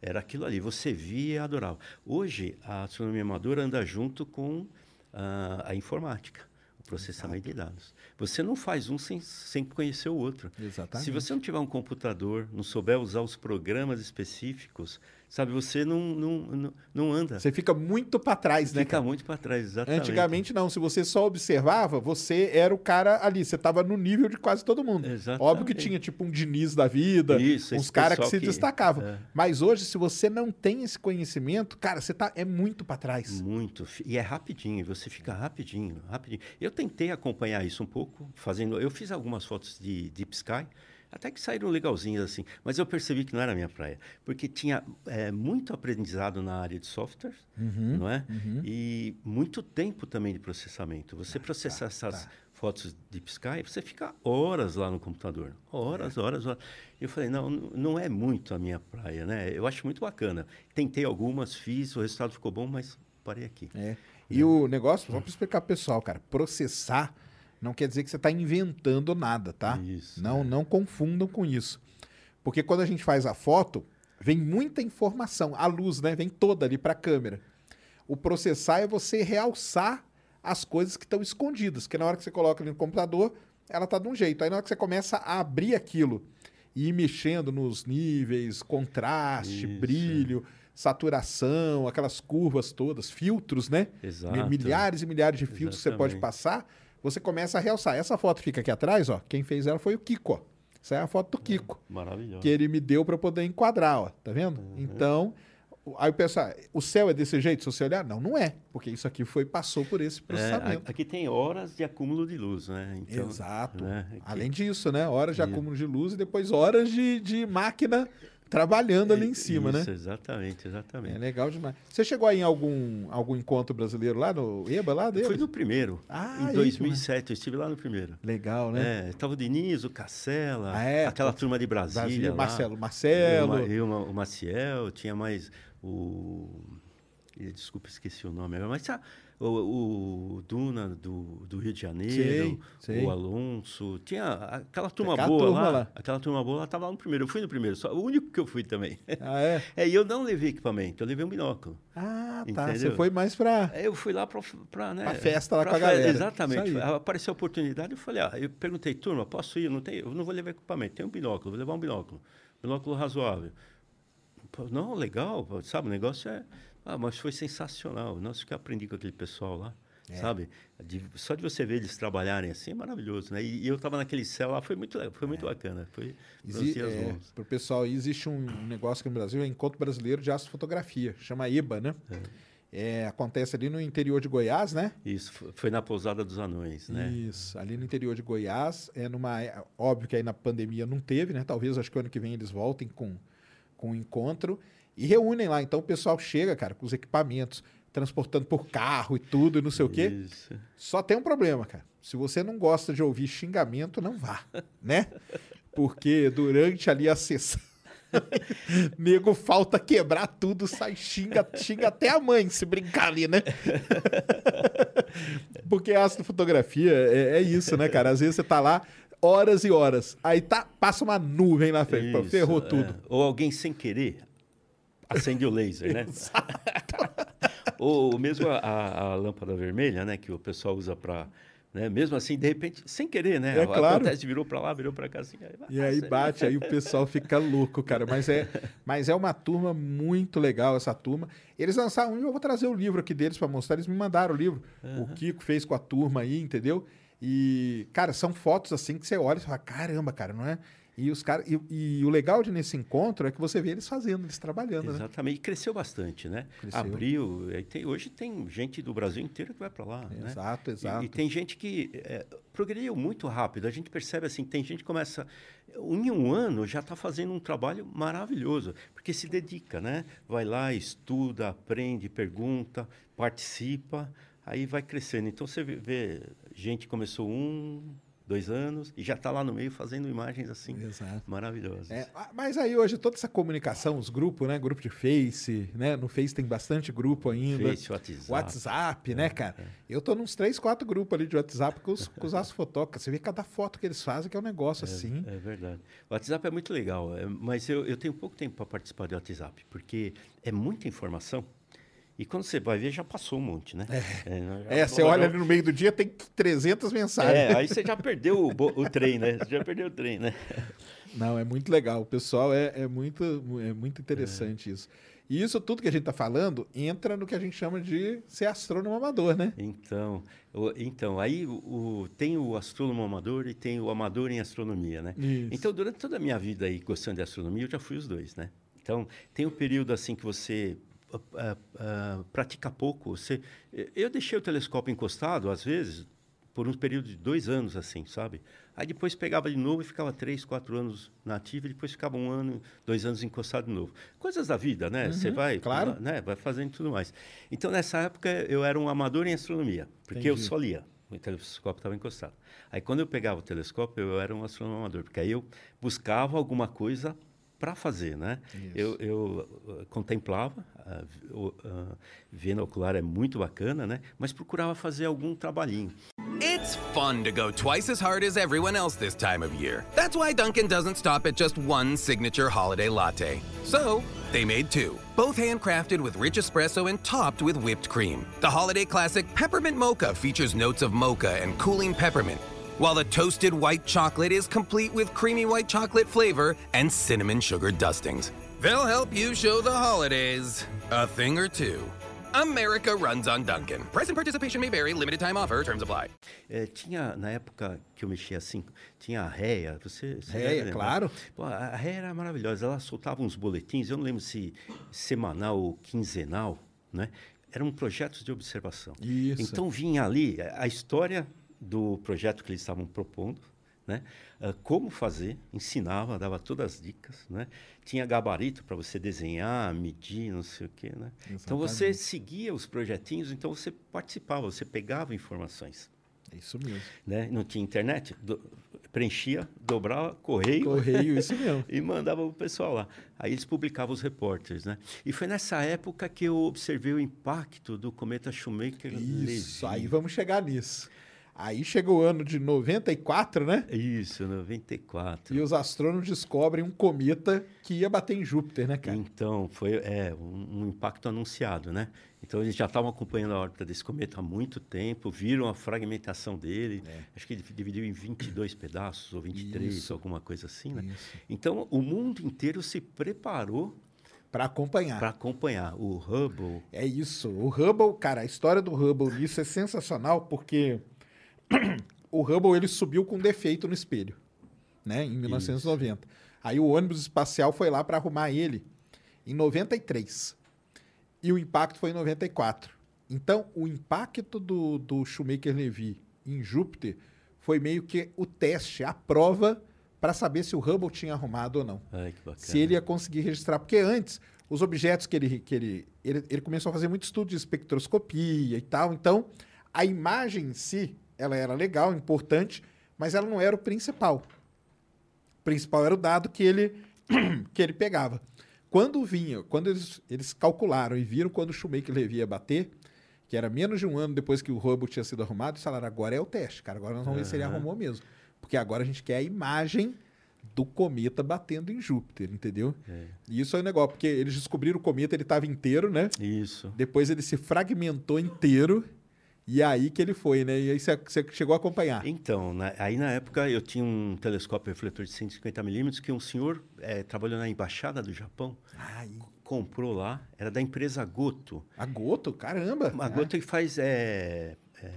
Era aquilo ali, você via e adorava. Hoje, a astronomia amadora anda junto com uh, a informática processamento Exato. de dados. Você não faz um sem, sem conhecer o outro. Exatamente. Se você não tiver um computador, não souber usar os programas específicos, Sabe, você não, não, não, anda. Você fica muito para trás, né? Fica cara? muito para trás, exatamente. Antigamente não, se você só observava, você era o cara ali, você tava no nível de quase todo mundo. Exatamente. Óbvio que tinha tipo um Diniz da vida, Isso, uns caras que se que- destacavam. é. Mas hoje, se você não tem esse conhecimento, cara, você tá é muito para trás. Muito. E é rapidinho, você fica rapidinho, rapidinho. Eu tentei acompanhar isso um pouco, fazendo. Eu fiz algumas fotos de Deep Sky, até que saíram legalzinhas assim, mas eu percebi que não era a minha praia, porque tinha é, muito aprendizado na área de software, Uhum, não é? E muito tempo também de processamento. Ah, Você processar tá, essas fotos de Sky, você fica horas lá no computador, É. horas, horas, horas. Eu falei, não, não é muito a minha praia, né? Eu acho muito bacana. Tentei algumas, fiz, o resultado ficou bom, mas parei aqui. É. E o negócio, só para explicar pro pessoal, cara, processar não quer dizer que você está inventando nada, tá? Isso, não, não confundam com isso. Porque quando a gente faz a foto, vem muita informação, a luz, né? Vem toda ali para a câmera. O processar é você realçar as coisas que estão escondidas, porque na hora que você coloca ali no computador, ela tá de um jeito. Aí na hora que você começa a abrir aquilo e ir mexendo nos níveis, contraste, Isso. brilho, saturação, aquelas curvas todas, filtros, né? Exato. Mi- Milhares e milhares de filtros que você pode Exatamente. passar, você começa a realçar. Essa foto fica aqui atrás, ó. Quem fez ela foi o Kiko, ó. Essa é a foto do Kiko Maravilhoso. que ele me deu para poder enquadrar, ó. Tá vendo? Uhum. Então, aí o pessoal, o céu é desse jeito se você olhar? Não, não é, porque isso aqui foi passou por esse É, processamento. a- aqui tem horas de acúmulo de luz, né? Então, Exato. né, aqui- Além disso, né? Horas de acúmulo de luz e depois horas de, de máquina trabalhando ali em cima, Isso, né? Exatamente, exatamente. É legal demais. Você chegou aí em algum, algum encontro brasileiro lá no EBA lá dele? fui no primeiro, Ah, em aí, 2007, eu estive lá no primeiro. Legal, né? É, tava o Diniz, o Cacela, Ah, é? aquela turma de Brasília, Brasília, lá. Marcelo, Marcelo. Eu, eu, o Maciel, tinha mais o... Desculpa, esqueci o nome agora, mas ah, o, o Duna do, do Rio de Janeiro, Sei, sei. o Alonso, tinha aquela turma Aquela boa turma lá, lá. aquela turma boa lá estava lá no primeiro. Eu fui no primeiro, só, o único que eu fui também. Ah, é? É, e eu não levei equipamento, eu levei um binóculo. Ah, tá. Entendeu? Você foi mais pra. Aí eu fui lá para né, Pra festa lá pra com a galera. Exatamente. Apareceu a oportunidade, eu falei, ah, eu perguntei, turma, posso ir? Eu não, tenho, eu não vou levar equipamento, tenho um binóculo, vou levar um binóculo. Binóculo razoável. Não, legal, sabe, o negócio é... Ah, mas foi sensacional. Nossa, o que eu aprendi com aquele pessoal lá, É. sabe? De- só de você ver eles trabalharem assim é maravilhoso, né? E, e eu estava naquele céu lá, foi muito, foi muito bacana. Foi Exi dias é, pro pessoal existe um um negócio aqui no Brasil, é Encontro Brasileiro de Astrofotografia, chama EBA, né? É, acontece ali no interior de Goiás, né? Isso, fo- foi na pousada dos anões, né? Isso, ali no interior de Goiás, é numa, é, óbvio que aí na pandemia não teve, né? Talvez acho que o ano que vem eles voltem com com o encontro e reúnem lá. Então o pessoal chega, cara, com os equipamentos, transportando por carro e tudo, e não sei o quê. Isso. Só tem um problema, cara. Se você não gosta de ouvir xingamento, não vá, né? Porque durante ali a sessão, nego falta quebrar tudo, sai xinga, xinga até a mãe se brincar ali, né? Porque a astrofotografia é, é isso, né, cara? Às vezes você tá lá horas e horas, aí tá, passa uma nuvem na frente, Isso, ferrou é. tudo. Ou alguém sem querer acende o laser, né? Ou mesmo a, a- lâmpada vermelha, né? Que o pessoal usa para... Né? Mesmo assim, de repente, sem querer, né? É claro. Acontece, virou para lá, virou para cá, assim. Aí, E aí bate, aí o pessoal fica louco, cara. Mas é, mas é uma turma muito legal, essa turma. Eles lançaram um, eu vou trazer o livro aqui deles para mostrar. Eles me mandaram o livro. O Kiko fez com a turma aí, entendeu? E, cara, são fotos assim que você olha e fala, caramba, cara, não é? E os caras. E, e o legal de nesse encontro é que você vê eles fazendo, eles trabalhando, né? Exatamente. E cresceu bastante, né? Cresceu. Abriu. aí tem- hoje tem gente do Brasil inteiro que vai para lá, né? Exato, E- exato. E, tem gente que é, progrediu muito rápido. A gente percebe assim, tem gente que começa em um ano já está fazendo um trabalho maravilhoso, porque se dedica, né? Vai lá, estuda, aprende, pergunta, participa, aí vai crescendo. Então você vê- gente começou um, dois anos e já está lá no meio fazendo imagens assim Exato. maravilhosas. É, ah, mas aí hoje toda essa comunicação, os grupos, né? Grupo de Face, né? No Face tem bastante grupo ainda. Face, WhatsApp. WhatsApp, né, cara? Eu tô nos três, quatro grupos ali de WhatsApp com os, com os. Você vê cada foto que eles fazem, que é um negócio assim. É verdade. O WhatsApp é muito legal, é, mas eu, eu tenho pouco tempo para participar do WhatsApp, porque é muita informação. E quando você vai ver, já passou um monte, né? É, É, você olha ali no meio do dia, tem 300 mensagens. É, aí você já perdeu o, o trem, né? Você já perdeu o trem, né? Não, é muito legal. O pessoal é, é muito, é muito interessante isso. E isso tudo que a gente está falando entra no que a gente chama de ser astrônomo amador, né? Então, o, então aí o, o, tem o astrônomo amador e tem o amador em astronomia, né? Isso. Então, durante toda a minha vida aí, gostando de astronomia, eu já fui os dois, né? Então, tem um período assim que você uh, uh, uh, pratica pouco. Você, eu deixei o telescópio encostado, às vezes, por um período de dois anos, assim, sabe? Aí depois pegava de novo e ficava três, quatro anos na ativa, e depois ficava um ano, dois anos encostado de novo. Coisas da vida, né? Você Uhum, vai, claro. né? vai fazendo tudo mais. Então, nessa época, eu era um amador em astronomia, porque eu Entendi. só lia. O telescópio estava encostado. Aí, quando eu pegava o telescópio, eu era um astrônomo amador, porque aí eu buscava alguma coisa para fazer, né? Eu, eu uh, contemplava, a vi- o- a venda ocular é muito bacana, né? Mas procurava fazer algum trabalhinho. It's fun to go twice as hard as everyone else this time of year. That's why Dunkin' doesn't stop at just one signature holiday latte. So, they made two, both handcrafted with rich espresso and topped with whipped cream. The holiday classic Peppermint Mocha features notes of mocha and cooling peppermint, while the toasted white chocolate is complete with creamy white chocolate flavor and cinnamon sugar dustings. They'll help you show the holidays a thing or two. America runs on Dunkin'. Price and participation may vary, limited time offer, terms apply. É, tinha, na época que eu mexia assim, tinha a réia, você... você Réia, claro. Pô, a réia era maravilhosa, ela soltava uns boletins, eu não lembro se semanal ou quinzenal, né? Eram projetos de observação. Isso. Então vinha ali a história do projeto que eles estavam propondo, né? Ah, como fazer, ensinava, dava todas as dicas, né? Tinha gabarito para você desenhar, medir, não sei o quê, né? Então você seguia os projetinhos, então você participava, você pegava informações, É isso mesmo. né? Não tinha internet, do- preenchia, dobrava, correio, Correio, isso mesmo. e mandava o pessoal lá. Aí eles publicavam os repórteres, né? E foi nessa época que eu observei o impacto do cometa Shoemaker-Levy. Isso, aí vamos chegar nisso. Aí chega o ano de 94, né? Isso, 94. E os astrônomos descobrem um cometa que ia bater em Júpiter, né, cara? Então, foi é, um, um impacto anunciado, né? Então, eles já estavam acompanhando a órbita desse cometa há muito tempo, viram a fragmentação dele. Acho que ele dividiu em 22 pedaços, ou 23, Isso. alguma coisa assim, né? Isso. Então, o mundo inteiro se preparou Para acompanhar. para acompanhar o Hubble. É isso. O Hubble, cara, a história do Hubble nisso é sensacional porque o Hubble ele subiu com defeito no espelho, né, em 1990. Aí o ônibus espacial foi lá para arrumar ele em 93. E o impacto foi em 94. Então, o impacto do, do Shoemaker-Levy em Júpiter foi meio que o teste, a prova para saber se o Hubble tinha arrumado ou não Ai, se ele ia conseguir registrar. Porque antes, os objetos que ele, que ele, ele, ele começou a fazer muito estudo de espectroscopia e tal. Então, a imagem em si, ela era legal, importante, mas ela não era o principal. O principal era o dado que ele, que ele pegava. Quando vinha, quando eles, eles calcularam e viram quando o Shoemaker-Levy ia bater, que era menos de um ano depois que o Hubble tinha sido arrumado, eles falaram, agora é o teste, cara, agora nós vamos ver se ele arrumou mesmo. Porque agora a gente quer a imagem do cometa batendo em Júpiter, entendeu? É. E isso é um negócio, porque eles descobriram o cometa, ele estava inteiro, né? Isso. Depois ele se fragmentou inteiro, e é aí que ele foi, né? E aí você chegou a acompanhar. Então, na- aí na época eu tinha um telescópio refletor de 150 milímetros que um senhor eh, trabalhou na embaixada do Japão, Ai, comprou lá, era da empresa Goto. a Goto, caramba! A Goto que faz eh, eh,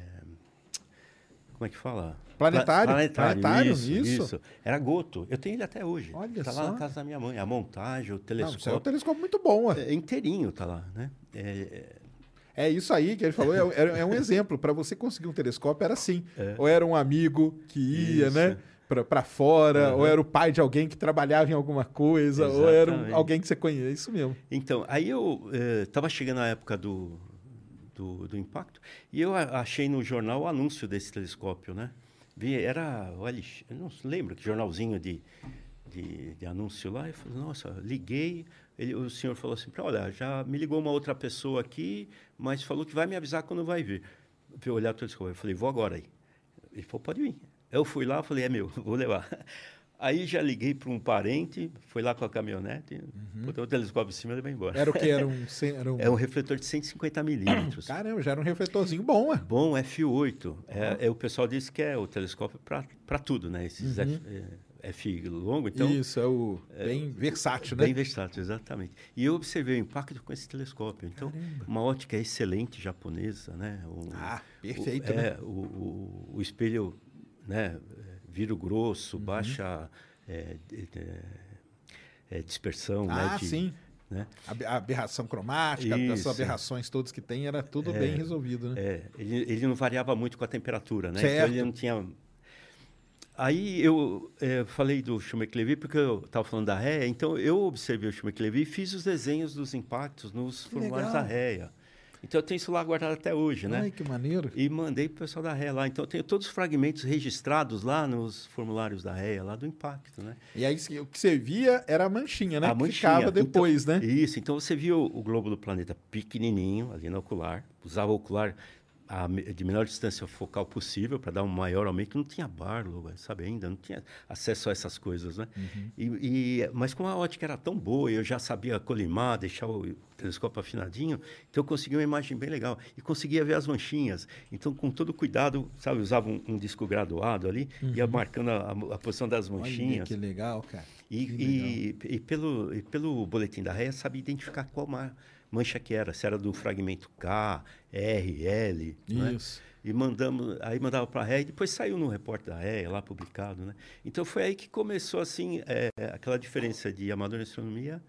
como é que fala? Planetário, Pla- planetário, planetário, isso, isso. isso. Era Goto. Eu tenho ele até hoje. Olha tá só. lá na casa da minha mãe. A montagem, o Não, isso é um telescópio. telescópio muito bom, é, inteirinho tá lá, né? É, É isso aí que ele falou, é, é- é um exemplo. Para você conseguir um telescópio era assim. É. Ou era um amigo que ia, Isso. né? Pra fora, Aham. ou era o pai de alguém que trabalhava em alguma coisa, ou era um- Exatamente. alguém que você conhece. É isso mesmo. Então, aí eu estava chegando a época do, do, do impacto e eu achei no jornal o anúncio desse telescópio, né? Vi, era o LX, eu não lembro que jornalzinho de, de, de anúncio lá. Eu falei, nossa, liguei. Ele, o senhor falou assim, olha, já me ligou uma outra pessoa aqui, mas falou que vai me avisar quando vai vir. Eu olhar o telescópio, eu falei, vou agora aí. Ele falou, pode vir. Eu fui lá, falei, é meu, vou levar. Aí já liguei para um parente, foi lá com a caminhonete, botou o telescópio em cima e ele vai embora. Era o que? Era um. Era um... É um refletor de 150 milímetros. Caramba, já era um refletorzinho bom, ué. Bom F8. É, é, o pessoal diz que é o telescópio para tudo, né? Esses F- é, F longo, então... Isso, é o bem versátil, né? Bem versátil, exatamente. E eu observei o impacto com esse telescópio. Então, Caramba. uma ótica excelente japonesa, né? O, Ah, perfeito, o, né? É, o, o, o espelho, né? Viro grosso, Uhum. baixa é, é, dispersão, né? Ah, de- sim. né? A ab- a aberração cromática, essas Isso. aberrações todas que tem, era tudo bem resolvido, né? É, ele, ele não variava muito com a temperatura, né? Certo. Então ele não tinha. Aí eu é, falei do Schumacher-Levy porque eu estava falando da réia, então eu observei o Schumacher-Levy e fiz os desenhos dos impactos nos formulários legal. da réia. Então eu tenho isso lá guardado até hoje, né? Ai, que maneiro. E mandei para o pessoal da réia lá. Então eu tenho todos os fragmentos registrados lá nos formulários da réia, lá do impacto, né? E aí o que você via era a manchinha, né? A que manchinha. ficava depois, Então, né? Isso, então você viu o globo do planeta pequenininho ali no ocular, usava o ocular a de menor distância focal possível para dar um maior aumento. Não tinha Barlow, sabe ainda, não tinha acesso a essas coisas, né? Uhum. E, e- mas como a ótica era tão boa, eu já sabia colimar, deixar o telescópio afinadinho, então eu consegui uma imagem bem legal e conseguia ver as manchinhas. Então, com todo cuidado, sabe, usava um, um disco graduado ali, ia marcando a, a posição das Uhum. Olha manchinhas. que legal, cara. E, Que e, e pelo, e pelo boletim da REA, sabia identificar qual ma- mancha que era, se era do fragmento K, R, L. né? Isso. E mandamos, aí mandava para a REA e depois saiu no repórter da REA, lá publicado. Né? Então foi aí que começou assim, é, aquela diferença de amador em astronomia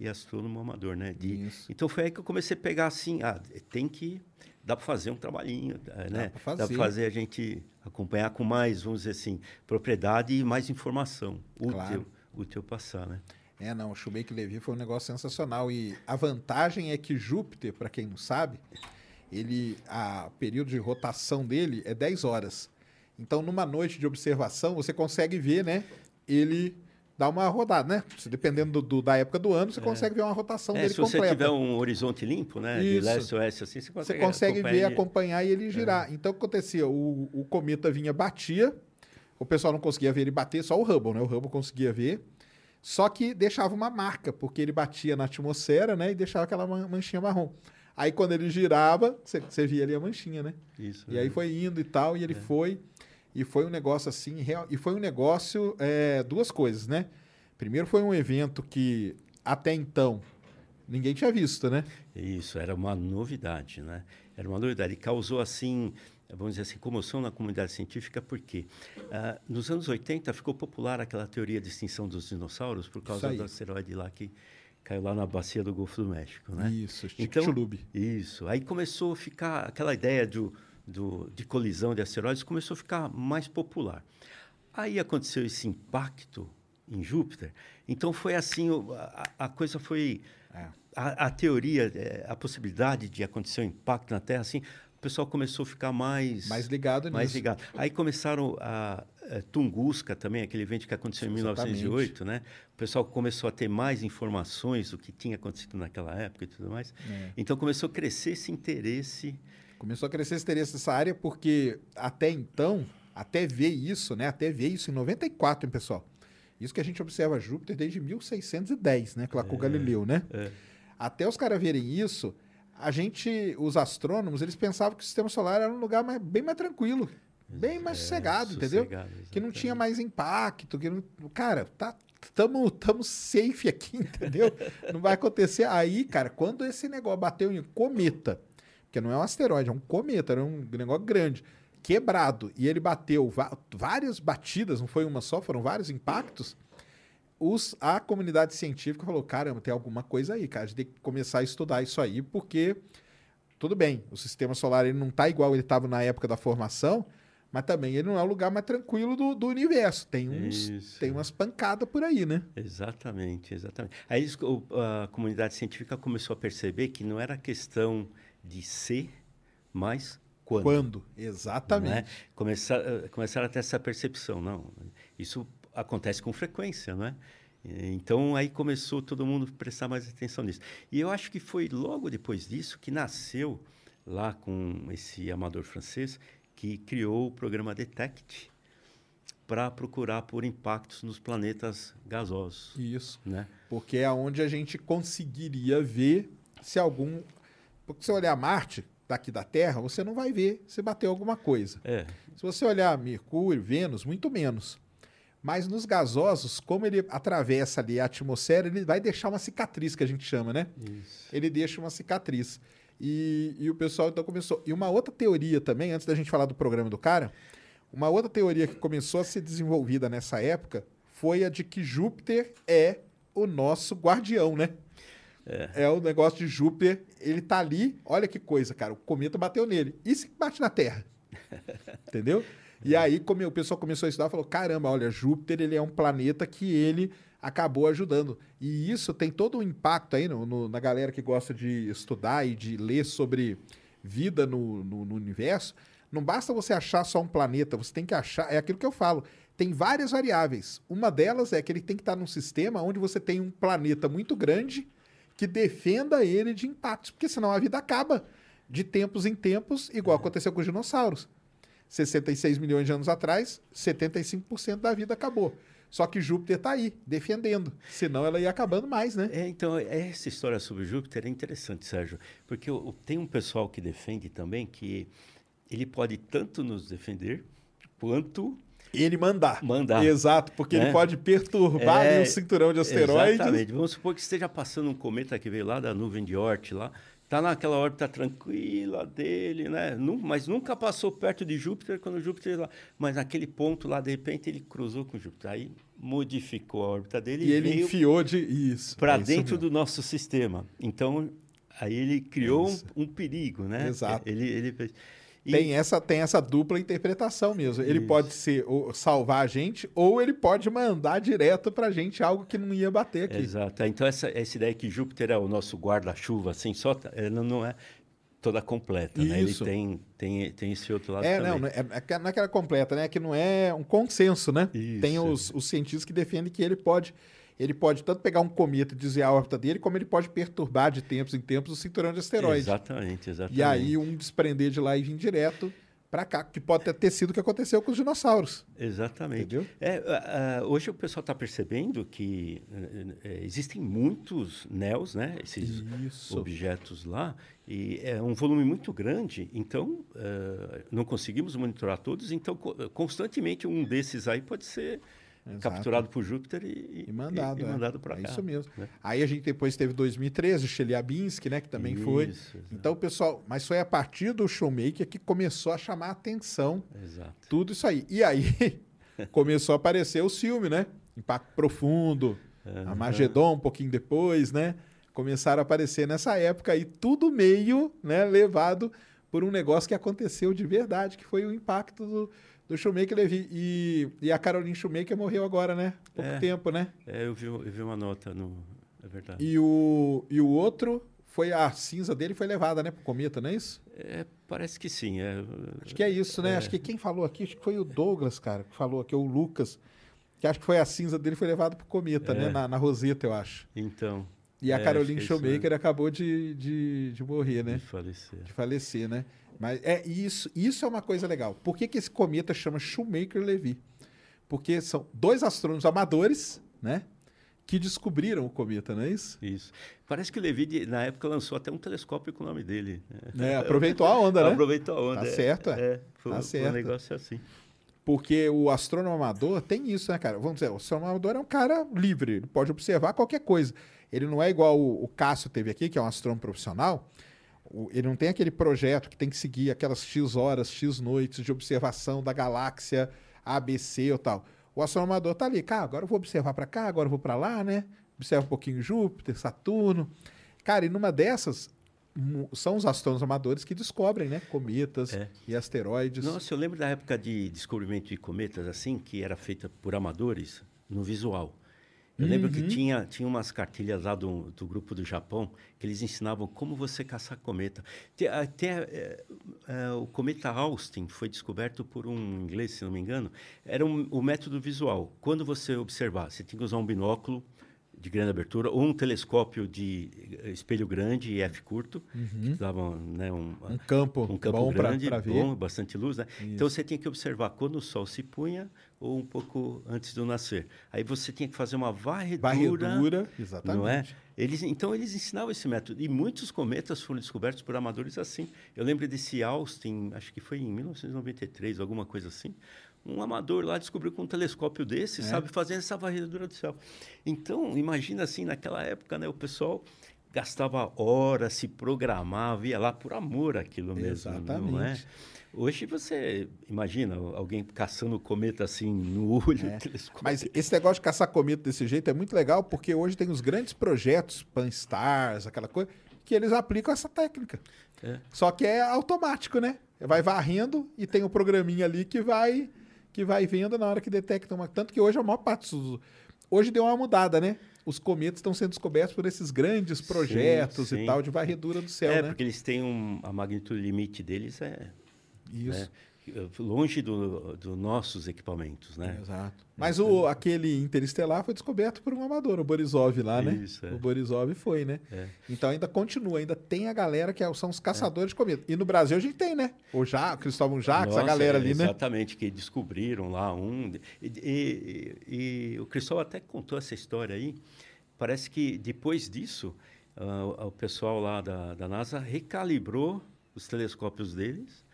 e astrônomo amador. Né? De, Isso. então foi aí que eu comecei a pegar assim, ah, tem que. Dá para fazer um trabalhinho, eh, né? Dá fazer. para fazer a gente acompanhar com mais, vamos dizer assim, propriedade e mais informação útil, Claro. útil passar, né? É, não, o Shoemaker Levy foi um negócio sensacional. E a vantagem é que Júpiter, para quem não sabe, ele, a período de rotação dele é 10 horas. Então, numa noite de observação, você consegue ver, né? Ele dá uma rodada, né? Dependendo do, do- da época do ano, você consegue ver uma rotação É, dele se você completa. tiver um horizonte limpo, né? De Isso. leste a oeste, assim, você Você consegue, consegue ver, acompanhar. acompanhar e ele girar. Então, o que acontecia? O, o cometa vinha, batia, o pessoal não conseguia ver ele bater, só o Hubble, né? O Hubble conseguia ver. Só que deixava uma marca, porque ele batia na atmosfera, né? E deixava aquela man- manchinha marrom. Aí, quando ele girava, você, via ali a manchinha, né? Isso, E aí é. foi indo e tal, e ele foi. E foi um negócio assim, real, e foi um negócio, é, duas coisas, né? Primeiro foi um evento que até então ninguém tinha visto, né? Isso, era uma novidade, né? Era uma novidade. E causou, assim, vamos dizer assim, comoção na comunidade científica, porque ah, nos anos 80 ficou popular aquela teoria de extinção dos dinossauros por causa do asteroide lá que caiu lá na bacia do Golfo do México, né? Isso, Então, isso. Aí começou a ficar aquela ideia do, do, de colisão de asteroides começou a ficar mais popular. Aí aconteceu esse impacto em Júpiter. Então foi assim, a, a coisa foi É. a, a teoria, eh, a possibilidade de acontecer um impacto na Terra, assim, o pessoal começou a ficar mais Mais ligado mais nisso. ligado. Aí começaram a, eh, Tunguska também, aquele evento que aconteceu em Exatamente. 1908, né? O pessoal começou a ter mais informações do que tinha acontecido naquela época e tudo mais. É. Então começou a crescer esse interesse. Começou a crescer esse interesse nessa área porque até então, até ver isso, né? Até ver isso em 94, hein, pessoal? Isso que a gente observa Júpiter desde 1610, né? Lá com o Galileu, né? é. Até os caras verem isso, a gente, os astrônomos, eles pensavam que o sistema solar era um lugar mais- bem mais tranquilo, bem mais É, sossegado, entendeu? sossegado, Que não tinha exatamente. mais impacto, que não, cara, tá tamo, tamo safe aqui, entendeu? não vai acontecer aí, cara, quando esse negócio bateu em cometa, que não é um asteroide, é um cometa, era um negócio grande, quebrado, e ele bateu várias batidas, não foi uma só, foram vários impactos. Os, a comunidade científica falou: caramba, tem alguma coisa aí, cara. A gente tem que começar a estudar isso aí, porque tudo bem, o sistema solar ele não está igual ele estava na época da formação, mas também ele não é o lugar mais tranquilo do, do universo. Tem, uns, Isso. tem umas pancadas por aí, né? Exatamente, exatamente. Aí a comunidade científica começou a perceber que não era questão de ser, mas quando. Quando? Exatamente. é? Começar, eh, começaram a ter essa percepção. Não, isso acontece com frequência, é? E- Então, aí começou todo mundo a prestar mais atenção nisso. E eu acho que foi logo depois disso que nasceu, lá com esse amador francês, que criou o programa DETECT para procurar por impactos nos planetas gasosos. Isso. Né? Porque é onde a gente conseguiria ver se algum. Porque se olhar Marte, daqui da Terra, você não vai ver se bateu alguma coisa. É, Se você olhar Mercúrio, Vênus, muito menos. Mas nos gasosos, como ele atravessa ali a atmosfera, ele vai deixar uma cicatriz, que a gente chama, né? Isso. Ele deixa uma cicatriz. E, e o pessoal então começou. E uma outra teoria também, antes da gente falar do programa do cara, uma outra teoria que começou a ser desenvolvida nessa época foi a de que Júpiter é o nosso guardião, né? É. é o negócio de Júpiter, ele tá ali, olha que coisa, cara, o cometa bateu nele. E se bate na Terra? Entendeu? E aí como o pessoal começou a estudar e falou: caramba, olha, Júpiter ele é um planeta que ele acabou ajudando. E isso tem todo um impacto aí no, no, na galera que gosta de estudar e de ler sobre vida no, no, no universo. Não basta você achar só um planeta, você tem que achar. É aquilo que eu falo. Tem várias variáveis. Uma delas é que ele tem que estar num sistema onde você tem um planeta muito grande que defenda ele de impactos, porque senão a vida acaba de tempos em tempos, igual é. aconteceu com os dinossauros. 66 milhões de anos atrás, 75% da vida acabou. Só que Júpiter está aí, defendendo. Senão ela ia acabando mais, né? É, então, essa história sobre Júpiter é interessante, Sérgio. Porque tem um pessoal que defende também que ele pode tanto nos defender quanto ele mandar. Mandar. Exato, porque é. ele pode perturbar é, o cinturão de asteroides. Exatamente. Vamos supor que esteja passando um cometa que veio lá da nuvem de Oort lá está naquela órbita tranquila dele, né? mas nunca passou perto de Júpiter quando Júpiter lá. Mas naquele ponto lá, de repente, ele cruzou com Júpiter. Aí modificou a órbita dele e, e ele enfiou de isso para é dentro isso do nosso sistema. Então aí ele criou um, um, perigo, né? Exato. Ele, ele e... Tem, essa, tem essa dupla interpretação mesmo. Ele Isso. pode ser ou, salvar a gente, ou ele pode mandar direto para a gente algo que não ia bater aqui. Exato. Então, essa, essa ideia que Júpiter é o nosso guarda-chuva, assim, só, ela não é toda completa, né? Ele tem, tem, tem esse outro lado é, também. Não, é, é, não é aquela completa, né? É que não é um consenso, né? Isso. Tem os, os cientistas que defendem que ele pode ele pode tanto pegar um cometa e desviar a órbita dele, como ele pode perturbar de tempos em tempos o cinturão de asteroides. Exatamente, exatamente. E aí um desprender de lá e vir direto para cá, que pode ter sido o que aconteceu com os dinossauros. Exatamente. Entendeu? É, uh, hoje o pessoal está percebendo que uh, existem muitos NEOs, né? Esses Isso. objetos lá, e é um volume muito grande, então uh, não conseguimos monitorar todos, então constantemente um desses aí pode ser Exato. capturado por Júpiter e, e mandado, e, e é. mandado para é cá. Isso mesmo. Né? Aí a gente depois teve 2013, o Chelyabinsk, né, que também isso, foi. Exato. Então, pessoal, mas foi a partir do Showmaker que começou a chamar a atenção exato. tudo isso aí. E aí começou a aparecer o filme, né? Impacto Profundo, uhum. Magedon um pouquinho depois, né? Começaram a aparecer nessa época aí, tudo meio né, levado por um negócio que aconteceu de verdade, que foi o impacto do, do Shoemaker Levi. E, e a Caroline Shoemaker morreu agora, né? Pouco é, tempo, né? É, eu vi, eu vi uma nota, no, é verdade. E o, e o outro, foi a cinza dele foi levada, né, pro cometa, não é isso? É, parece que sim. É, acho que é isso, né? É. Acho que quem falou aqui, acho que foi o Douglas, cara, que falou aqui, ou o Lucas, que acho que foi a cinza dele foi levada pro cometa, né? É. Na, na Roseta, eu acho. Então. E a é, Caroline Shoemaker acabou de, de, de morrer, né? De falecer. De falecer, né? Mas é isso, isso é uma coisa legal. Por que, que esse cometa chama Shoemaker-Levy? Porque são dois astrônomos amadores, né? Que descobriram o cometa, não é isso? Isso. Parece que o Levy, na época, lançou até um telescópio com o nome dele. É, aproveitou a onda, né? Aproveitou a onda. Tá é, certo, é. é foi, tá certo. um negócio assim. Porque o astrônomo amador tem isso, né, cara? Vamos dizer, o astrônomo amador é um cara livre, ele pode observar qualquer coisa. Ele não é igual o, o Cássio teve aqui, que é um astrônomo profissional, ele não tem aquele projeto que tem que seguir aquelas X horas, X noites de observação da galáxia ABC ou tal. O astronomador tá ali, cara, agora eu vou observar para cá, agora eu vou para lá, né? Observa um pouquinho Júpiter, Saturno. Cara, e numa dessas, são os astrônomos amadores que descobrem, né? Cometas é. e asteroides. Nossa, eu lembro da época de descobrimento de cometas, assim, que era feita por amadores no visual. Eu uhum. lembro que uhum. tinha, tinha umas cartilhas lá do, do grupo do Japão que eles ensinavam como você caçar cometa. Até é, é, o cometa Austin foi descoberto por um inglês, se não me engano. Era um, o método visual. Quando você observar, você tinha que usar um binóculo de grande abertura ou um telescópio de espelho grande e f curto uhum. que dava né, um, um, campo um campo bom grande pra, pra bom bastante luz né? então você tinha que observar quando o sol se punha ou um pouco antes do nascer aí você tinha que fazer uma varredura varredura exatamente não é Eles, então, eles ensinavam esse método. E muitos cometas foram descobertos por amadores assim. Eu lembro desse Austin, acho que foi em 1993, alguma coisa assim. Um amador lá descobriu com um telescópio desse, é. sabe, fazendo essa varredura do céu. Então, imagina assim, naquela época, né, o pessoal gastava horas, se programava, ia lá por amor aquilo mesmo, Exatamente. não é? Hoje você imagina alguém caçando cometa assim no olho. É. Mas esse negócio de caçar cometa desse jeito é muito legal porque hoje tem os grandes projetos, Pan-Stars, aquela coisa, que eles aplicam essa técnica. É. Só que é automático, né? Vai varrendo e tem um programinha ali que vai que vai vendo na hora que detecta uma. Tanto que hoje a maior parte dos. Hoje deu uma mudada, né? Os cometas estão sendo descobertos por esses grandes projetos sim, sim. e tal de varredura do céu, é, né? porque eles têm um, a magnitude limite deles é isso. Né? longe dos do nossos equipamentos, né? Exato. Mas o, aquele interestelar foi descoberto por um amador, o Borisov lá, né? Isso, é. O Borisov foi, né? É. Então ainda continua, ainda tem a galera que é são os caçadores é. de cometa. E no Brasil a gente tem, né? O ja, Cristóvão Jacques, Nossa, a galera ali, exatamente, né? Exatamente, que descobriram lá um. E, e, e, o Cristóvão até contou essa história aí. Parece que depois disso, uh, o pessoal lá da, da NASA recalibrou os telescópios deles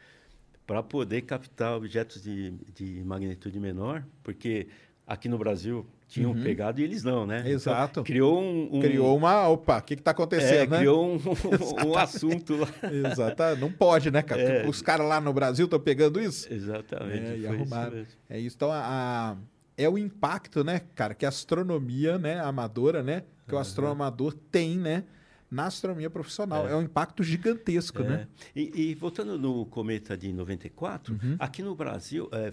para poder captar objetos de, de magnitude menor, porque aqui no Brasil tinham uhum. pegado e eles não, né? Então, Exato. Então, criou um, um, Criou uma. Opa, o que está acontecendo, é, né? Criou um, um assunto lá. Exato. Não pode, né, cara? É. Os caras lá no Brasil estão pegando isso? Exatamente. É, e arrumaram. Isso é isso. Então, a, a, é o impacto, né, cara, que a astronomia, né, amadora, né? Que uhum. o astrônomo amador tem, né? Na astronomia profissional. É, é um impacto gigantesco, é. né? E, e, voltando no cometa de 94, uhum. aqui no Brasil, é,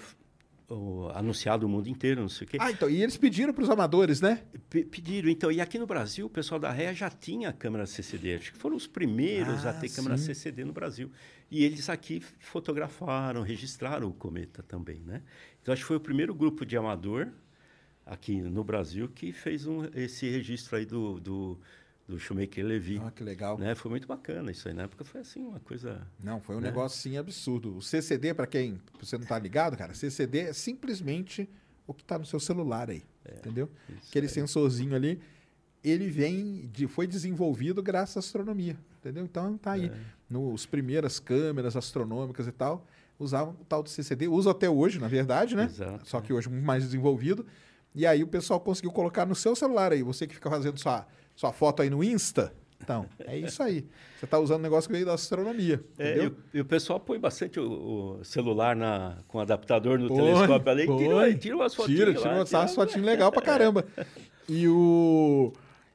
o, anunciado o mundo inteiro, não sei o quê. Ah, então, e eles pediram para os amadores, né? P pediram, então. E aqui no Brasil, o pessoal da REA já tinha câmera CCD. Acho que foram os primeiros ah, a ter sim. câmera CCD no Brasil. E eles aqui fotografaram, registraram o cometa também, né? Então, acho que foi o primeiro grupo de amador aqui no Brasil que fez um, esse registro aí do, do do Shoemaker Levy. Ah, que legal. Né? Foi muito bacana isso aí. Na época foi assim, uma coisa. Não, foi um né? negócio assim absurdo. O CCD, para quem você não está ligado, cara, CCD é simplesmente o que está no seu celular aí. É, entendeu? Aquele aí. sensorzinho ali, ele vem de, foi desenvolvido graças à astronomia. Entendeu? Então tá aí. É. Nos primeiras câmeras astronômicas e tal, usavam o tal do CCD. Usa até hoje, na verdade, né? Exato, Só que hoje muito mais desenvolvido. E aí o pessoal conseguiu colocar no seu celular aí. Você que fica fazendo sua sua foto aí no Insta. Então, é isso aí. Você está usando um negócio que veio da astronomia. É, e, o, e, o, pessoal põe bastante o, o celular na, com adaptador no põe, telescópio ali. Tira, tira umas fotinhas. Tira, tira umas, umas fotinhas legal pra caramba. E o.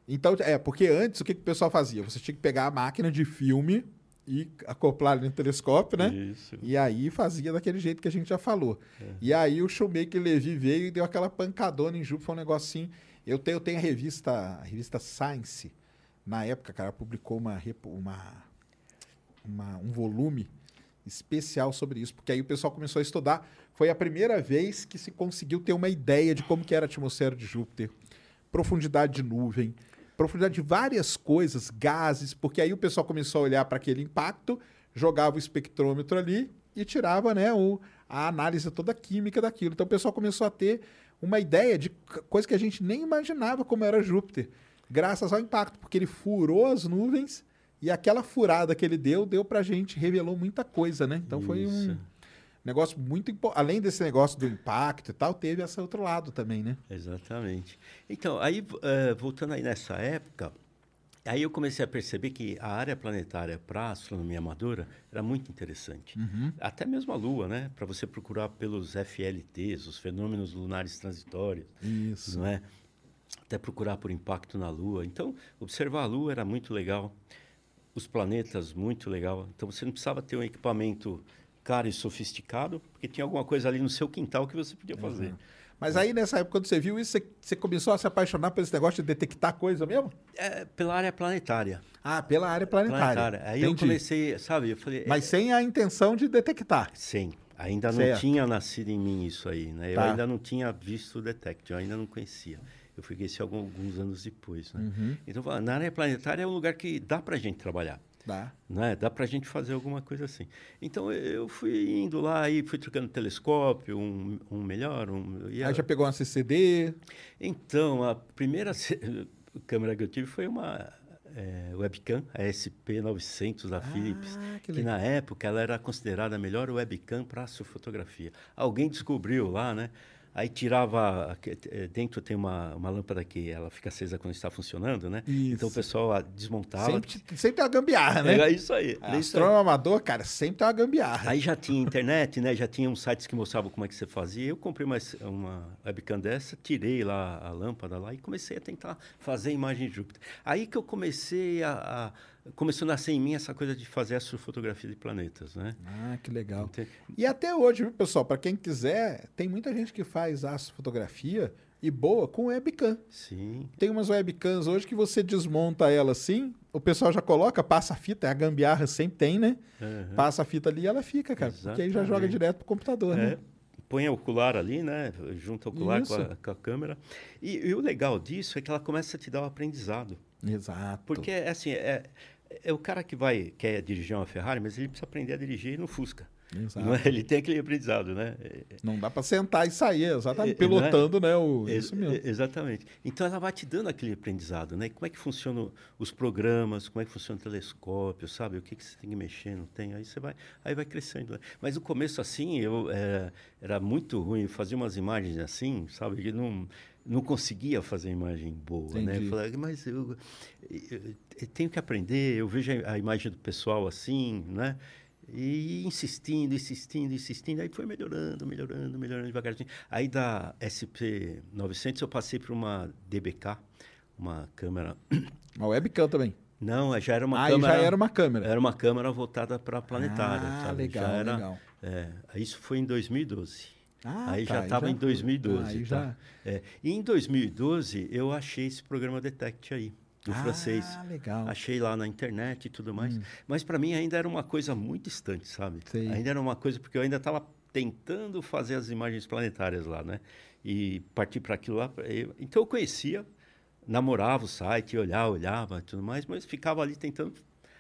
Então, é, porque antes o que, que o pessoal fazia? Você tinha que pegar a máquina de filme e acoplar no telescópio, né? Isso. E aí fazia daquele jeito que a gente já falou. É. E aí o Shoemaker Levy veio e deu aquela pancadona em Júpiter, foi um negocinho. Eu tenho, eu tenho a revista, a revista Science. Na época, cara, publicou uma, uma, uma, um volume especial sobre isso, porque aí o pessoal começou a estudar. Foi a primeira vez que se conseguiu ter uma ideia de como que era a atmosfera de Júpiter, profundidade de nuvem, profundidade de várias coisas, gases, porque aí o pessoal começou a olhar para aquele impacto, jogava o espectrômetro ali e tirava né, o, a análise toda química daquilo. Então o pessoal começou a ter uma ideia de coisa que a gente nem imaginava como era Júpiter, graças ao impacto, porque ele furou as nuvens e aquela furada que ele deu, deu pra gente, revelou muita coisa, né? Então Isso. foi um negócio muito importante. Além desse negócio do impacto e tal, teve esse outro lado também, né? Exatamente. Então, aí, uh, voltando aí nessa época, Aí eu comecei a perceber que a área planetária para astronomia amadora era muito interessante. Uhum. Até mesmo a Lua, né? Para você procurar pelos FLTs, os fenômenos lunares transitórios. Isso. Não é? Até procurar por impacto na Lua. Então, observar a Lua era muito legal. Os planetas, muito legal. Então, você não precisava ter um equipamento caro e sofisticado, porque tinha alguma coisa ali no seu quintal que você podia fazer. Uhum. Mas aí, nessa época, quando você viu isso, você, você começou a se apaixonar por esse negócio de detectar coisa mesmo? É, pela área planetária. Ah, pela área planetária. planetária. Aí Entendi. eu comecei, sabe, eu falei... Mas é... sem a intenção de detectar. Sem. Ainda certo. não tinha nascido em mim isso aí, né? Eu tá. ainda não tinha visto o detect, eu ainda não conhecia. Eu fui conhecer alguns, anos depois, né? Uhum. Então, na área planetária é um lugar que dá para gente trabalhar. Dá. Né? Dá para a gente fazer alguma coisa assim. Então eu fui indo lá e fui trocando telescópio, um, um melhor. Um, Aí já pegou uma CCD? Então, a primeira. câmera que eu tive foi uma é, webcam, a SP900 da Philips, Ah, que que, legal. na época ela era considerada a melhor webcam para astrofotografia. Alguém descobriu lá, né? Aí tirava, eh, dentro tem uma, uma lâmpada que ela fica acesa quando está funcionando, né? Então o Isso. pessoal ah, desmontava. Sempre, sempre tem uma gambiarra, né? Era isso aí. Era isso aí. Astrônomo amador, cara, sempre tem uma gambiarra. Aí já tinha internet, né? Já tinha uns sites que mostravam como é que você fazia. Eu comprei uma, uma webcam dessa, tirei lá a lâmpada lá e comecei a tentar fazer imagem de Júpiter. Aí que eu comecei a, a começou a nascer em mim essa coisa de fazer astrofotografia de planetas, né? Ah, que legal. Ente- E até hoje, viu, pessoal? Para quem quiser, tem muita gente que faz astrofotografia e boa com webcam. Sim. Tem umas webcams hoje que você desmonta ela assim, o pessoal já coloca, passa a fita, é a gambiarra sempre tem, né? Aham. Passa a fita ali e ela fica, cara. Porque aí já joga Exatamente. direto pro computador, É, né? põe o ocular ali, né? Junta o ocular com a, com a câmera. E, e o legal disso é que ela começa a te dar um aprendizado. Exato. Porque, assim, é, é o cara que vai quer dirigir uma Ferrari, mas ele precisa aprender a dirigir no Fusca. É? Ele tem aquele aprendizado, né? É- Não dá pra sentar e sair, exatamente. É, Pilotando, né? O, Ex- isso mesmo. Exatamente. Então ela vai te dando aquele aprendizado, né? Como é que funcionam os programas, como é que funciona o telescópio, sabe? O que, que você tem que mexer, não tem? Aí você vai, aí vai crescendo. né? Mas no começo, assim, eu eh, era muito ruim, fazia umas imagens assim, sabe? Que não, não conseguia fazer imagem boa, né? Entendi. Eu falava, mas eu, eu- eu tenho que aprender, eu vejo a, a imagem do pessoal assim, né? E insistindo, insistindo, insistindo, aí foi melhorando, melhorando, melhorando devagarzinho. Aí da SP900 eu passei para uma DBK, uma câmera. Uma webcam também. Não, já era uma Aí câmera. já era uma câmera. Era uma câmera voltada para planetária, Ah, sabe? legal, já era, legal. é, isso foi em 2012. Ah, aí tá, já estava em 2012. aí tá? já- É, E em 2012 eu achei esse programa Detect aí, do Ah, francês. legal. Achei lá na internet e tudo mais. Hum. Mas para mim ainda era uma coisa muito distante, sabe? Sei. Ainda era uma coisa, porque eu ainda estava tentando fazer as imagens planetárias lá, né? E partir para aquilo lá. Então eu conhecia, namorava o site, olhava, olhava e tudo mais, mas ficava ali tentando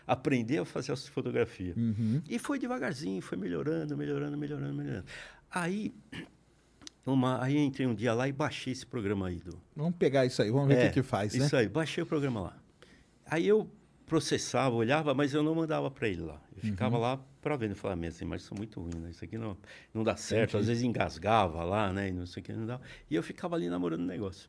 aprender a fazer essa fotografia. Uhum. E foi devagarzinho, foi melhorando, melhorando, melhorando, melhorando. Aí, uma, aí entrei um dia lá e baixei esse programa aí do, Vamos pegar isso aí, vamos ver o é, que, que faz, né? Isso aí, baixei o programa lá. Aí eu processava, olhava, mas eu não mandava para ele lá. Eu Uhum. ficava lá para ver. Eu falava, minhas imagens são muito ruins, né? Isso aqui não, não dá certo. Entendi. Às vezes engasgava lá, né? E não sei o que, não dava. E eu ficava ali namorando o negócio.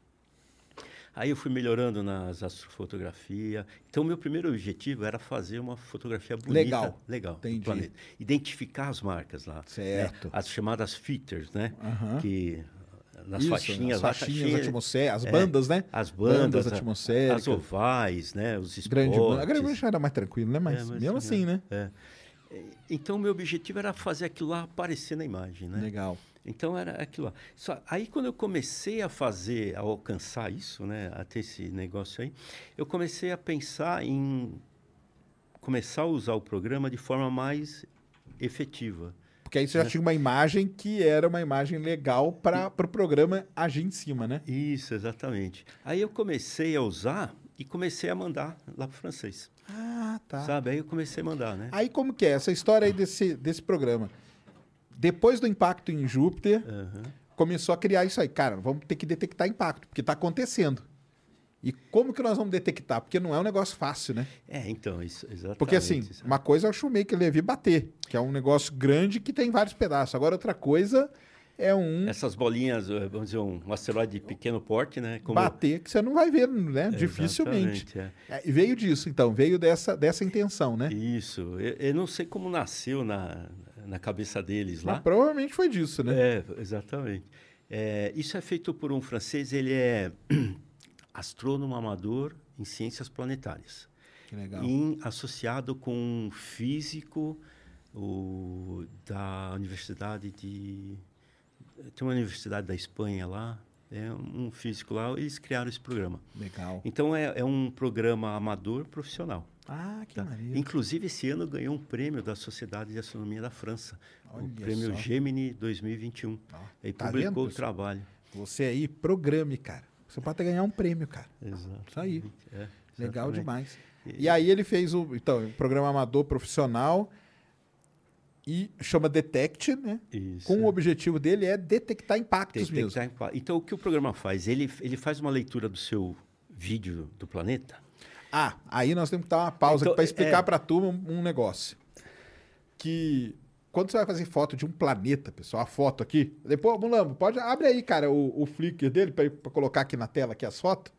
Aí eu fui melhorando nas astrofotografias. Então, meu primeiro objetivo era fazer uma fotografia bonita. Legal. Legal. do Entendi. planeta. Identificar as marcas lá. né? Certo. As chamadas features, né? Aham. Que nas Isso, faixinhas as lá tá faixinhas atmosféricas, as é, bandas, né? As bandas, a- atmosféricas. as ovais, né? Os spots. Grande. A grande já era mais tranquilo, né? Mas, É, mas mesmo sim, assim, né? É. É, Então, meu objetivo era fazer aquilo lá aparecer na imagem, né? Legal. Então, era aquilo lá. Só, aí, quando eu comecei a fazer, a alcançar isso, né? A ter esse negócio aí, eu comecei a pensar em começar a usar o programa de forma mais efetiva. Porque aí você já É. tinha uma imagem que era uma imagem legal para o pro programa agir em cima, né? Isso, exatamente. Aí eu comecei a usar e comecei a mandar lá para o francês. Ah, tá. Sabe? Aí eu comecei a mandar, né? Aí como que é essa história aí desse, desse programa? Depois do impacto em Júpiter, Aham. começou a criar isso aí. Cara, vamos ter que detectar impacto, porque está acontecendo. E como que nós vamos detectar? Porque não é um negócio fácil, né? É, então, isso, exatamente. Porque assim, isso. uma coisa é o Shoemaker Levy bater, que é um negócio grande que tem vários pedaços. Agora outra coisa é um Essas bolinhas, eh, vamos dizer, um asteroide de pequeno porte, né? Como- bater que você não vai ver, né? Dificilmente. Exatamente, é. É, e veio disso, então, veio dessa, dessa intenção, né? Isso. Eu, eu não sei como nasceu na, na cabeça deles Mas lá. provavelmente foi disso, né? É, exatamente. É, isso é feito por um francês, ele é astrônomo amador em ciências planetárias. Que legal. Em, associado com um físico o, da Universidade de. Tem uma universidade da Espanha lá, é um físico lá, eles criaram esse programa. Legal. Então é, é um programa amador profissional. Ah, que tá? maneiro. Inclusive, esse ano ganhou um prêmio da Sociedade de Astronomia da França, Olha o prêmio só. Gemini 2021. Ó, Ele tá publicou vendo, o trabalho. Você aí, programe, cara. Você pode até ganhar um prêmio, cara. Exato. Isso aí. É, Legal demais. E- E aí ele fez o, então, o programa amador profissional e chama Detect, né? Isso. Com o objetivo dele é detectar impactos que mesmo. Então, o que o programa faz? Ele, ele faz uma leitura do seu vídeo do planeta. Ah, aí nós temos que dar uma pausa Então, para explicar é- para a turma um, um negócio. Que quando você vai fazer foto de um planeta, pessoal, a foto aqui, depois, Mulambo, pode abre aí, cara, o, o Flickr dele para colocar aqui na tela aqui as fotos.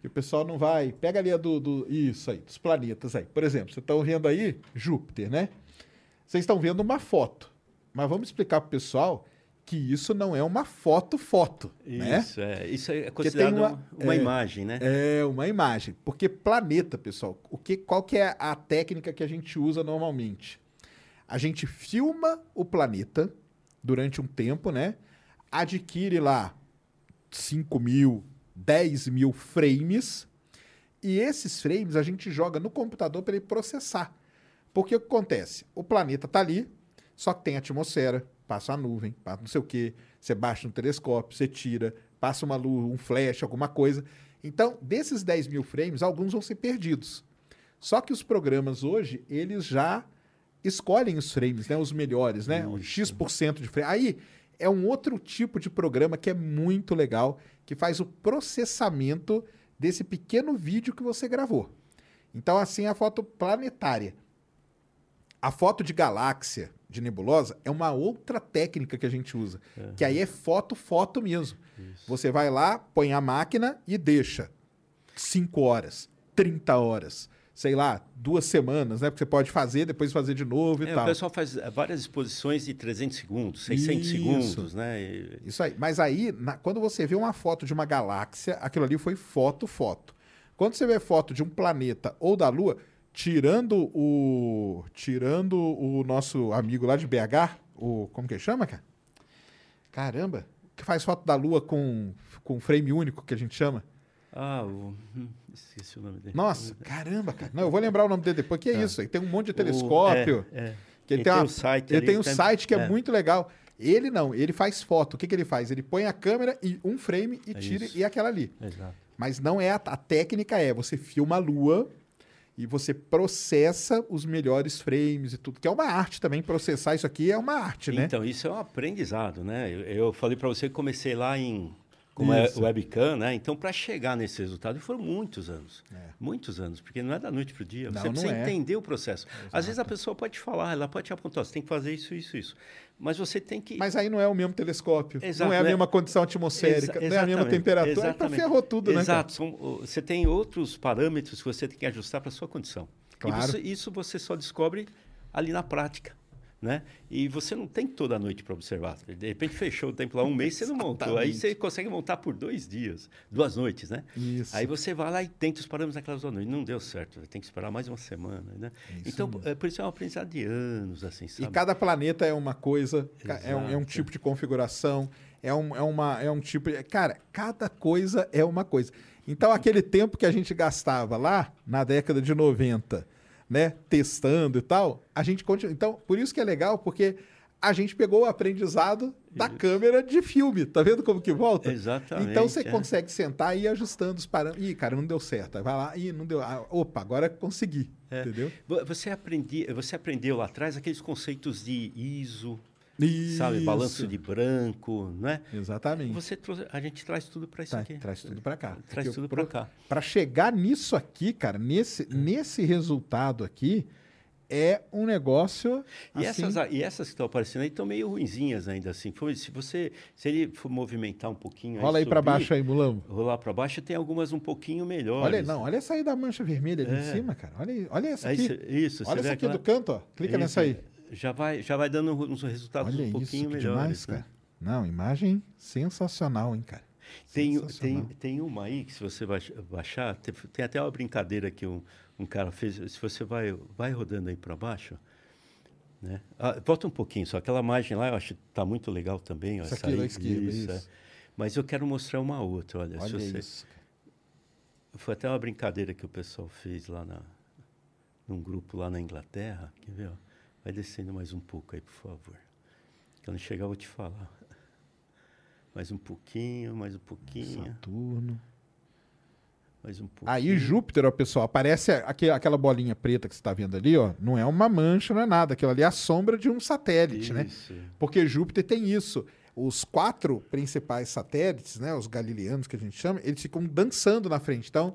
Que o pessoal não vai. Pega ali a do, do isso aí, dos planetas aí. Por exemplo, vocês estão vendo aí Júpiter, né? Vocês estão vendo uma foto. Mas vamos explicar pro pessoal que isso não é uma foto-foto, né? Isso, é, isso é tem considerado uma- uma, uma é, imagem, né? É uma imagem. Porque planeta, pessoal, o que, qual que é a técnica que a gente usa normalmente? A gente filma o planeta durante um tempo, né? Adquire lá 5 mil, 10 mil frames. E esses frames a gente joga no computador para ele processar. Porque o que acontece? O planeta tá ali, só que tem atmosfera, passa a nuvem, passa não sei o quê. Você baixa no telescópio, você tira, passa uma luz, um flash, alguma coisa. Então, desses 10 mil frames, alguns vão ser perdidos. Só que os programas hoje, eles já escolhem os frames, né? Os melhores, né? O X% de frame. Aí é um outro tipo de programa que é muito legal, que faz o processamento desse pequeno vídeo que você gravou. Então, assim, é a foto planetária. A foto de galáxia, de nebulosa, é uma outra técnica que a gente usa. Que aí é foto, foto mesmo. Você vai lá, põe a máquina e deixa 5 horas, 30 horas, sei lá, duas semanas, né? Porque você pode fazer, depois fazer de novo e É, o tal. pessoal faz eh, várias exposições de 300 segundos, 600 Isso. segundos, né? E- Isso aí. Mas aí, na- quando você vê uma foto de uma galáxia, aquilo ali foi foto, foto. Quando você vê foto de um planeta ou da Lua, tirando o. Tirando o nosso amigo lá de BH, o. Como que chama, cara? Caramba! Que faz foto da Lua com, com frame único, que a gente chama. Ah, o... hum, esqueci o nome dele. Nossa, caramba, cara. Não, eu vou lembrar o nome dele depois. Que é Tá. isso? Aí tem um monte de O- telescópio. é, é. Que ele Ele tem, tem uma- um site Ele tem um tem- site que é, é. muito legal. Ele não, ele faz foto. O que, que ele faz? Ele põe a câmera e um frame e É tira isso. e aquela ali. Exato. Mas não é a, a técnica é você filma a lua e você processa os melhores frames e tudo, que é uma arte também processar isso aqui é uma arte, né? Então, isso é um aprendizado, né? Eu, eu falei para você que comecei lá em como é Isso. webcam, né? Então, para chegar nesse resultado, foram muitos anos. É. Muitos anos, porque não é da noite para o dia. Não, Você não precisa é. entender o processo. Às vezes a pessoa pode te falar, ela pode te apontar, você tem que fazer isso, isso, isso. Mas você tem que... Mas aí não é o mesmo telescópio, Exato, não é a né? mesma condição atmosférica, Exa- não é a mesma exatamente, temperatura, então exatamente. ferrou tudo, né? Exato. São, o- você tem outros parâmetros que você tem que ajustar para a sua condição. Claro. E você- isso você só descobre ali na prática. Né? E você não tem toda a noite para observar. De repente fechou o tempo lá um mês, você não montou. Aí você consegue montar por dois dias, duas noites, né? Isso. Aí você vai lá e tenta os parâmetros naquelas duas noites. Não deu certo, tem que esperar mais uma semana, né? Isso então, mesmo. é, por isso é um aprendizado de anos, assim, E sabe? cada planeta é uma coisa, é um, é um tipo de configuração, é um, é, uma, é um tipo. de- Cara, cada coisa é uma coisa. Então, aquele tempo que a gente gastava lá, na década de 90, né, testando e tal, a gente continua. Então, por isso que é legal, porque a gente pegou o aprendizado da Isso. câmera de filme. Tá vendo como que volta? Exatamente. Então você é. consegue sentar e ir ajustando os parâmetros. Ih, cara, não deu certo. Aí vai lá, ih, não deu. Ah, opa, agora consegui. É. Entendeu? Vo- Você, aprendi, você aprendeu lá atrás aqueles conceitos de ISO, Isso. sabe? Balanço de branco, né? Exatamente. Você trouxe, a gente traz tudo para isso Tá, aqui. traz tudo pra cá. Traz Porque tudo para cá. Pra chegar nisso aqui, cara, nesse, nesse resultado aqui, é um negócio. E, assim, essas, e essas que estão aparecendo aí estão meio ruinzinhas ainda, assim. Se você, se ele for movimentar um pouquinho, Rola aí pra subir, baixo aí, Mulambo. rolar para baixo, tem algumas um pouquinho melhores. Olha, não, olha essa aí da mancha vermelha ali em É. cima, cara. Olha, aí, olha essa Aí aqui. cê- isso, olha essa aqui aquela- do canto, ó. Clica Isso, nessa aí. Já vai, já vai dando uns resultados Olha um isso, pouquinho que melhores. demais, né? cara. Não, imagem sensacional, hein, cara. Tem, tem, tem uma aí que se você baix- baixar, tem, tem até uma brincadeira que um, um cara fez. Se você vai, vai rodando aí para baixo, né? Ah, volta um pouquinho só. Aquela imagem lá eu acho que está muito legal também. ó, Essa essa aqui aí, esquerda, isso, é. isso. Mas eu quero mostrar uma outra. Olha, se Olha você, isso. Foi até uma brincadeira que o pessoal fez lá na, num grupo lá na Inglaterra. Quer ver? ó? Vai descendo mais um pouco aí, por favor. Quando chegar, eu vou te falar. Mais um pouquinho, mais um pouquinho, Saturno. mais um pouquinho. Aí Júpiter, ó, pessoal, aparece aque- aquela bolinha preta que você está vendo ali, ó. Não é uma mancha, não é nada. Aquilo ali é a sombra de um satélite, né? Isso. Porque Júpiter tem isso. os quatro principais satélites, né, os galileanos que a gente chama, eles ficam dançando na frente. Então,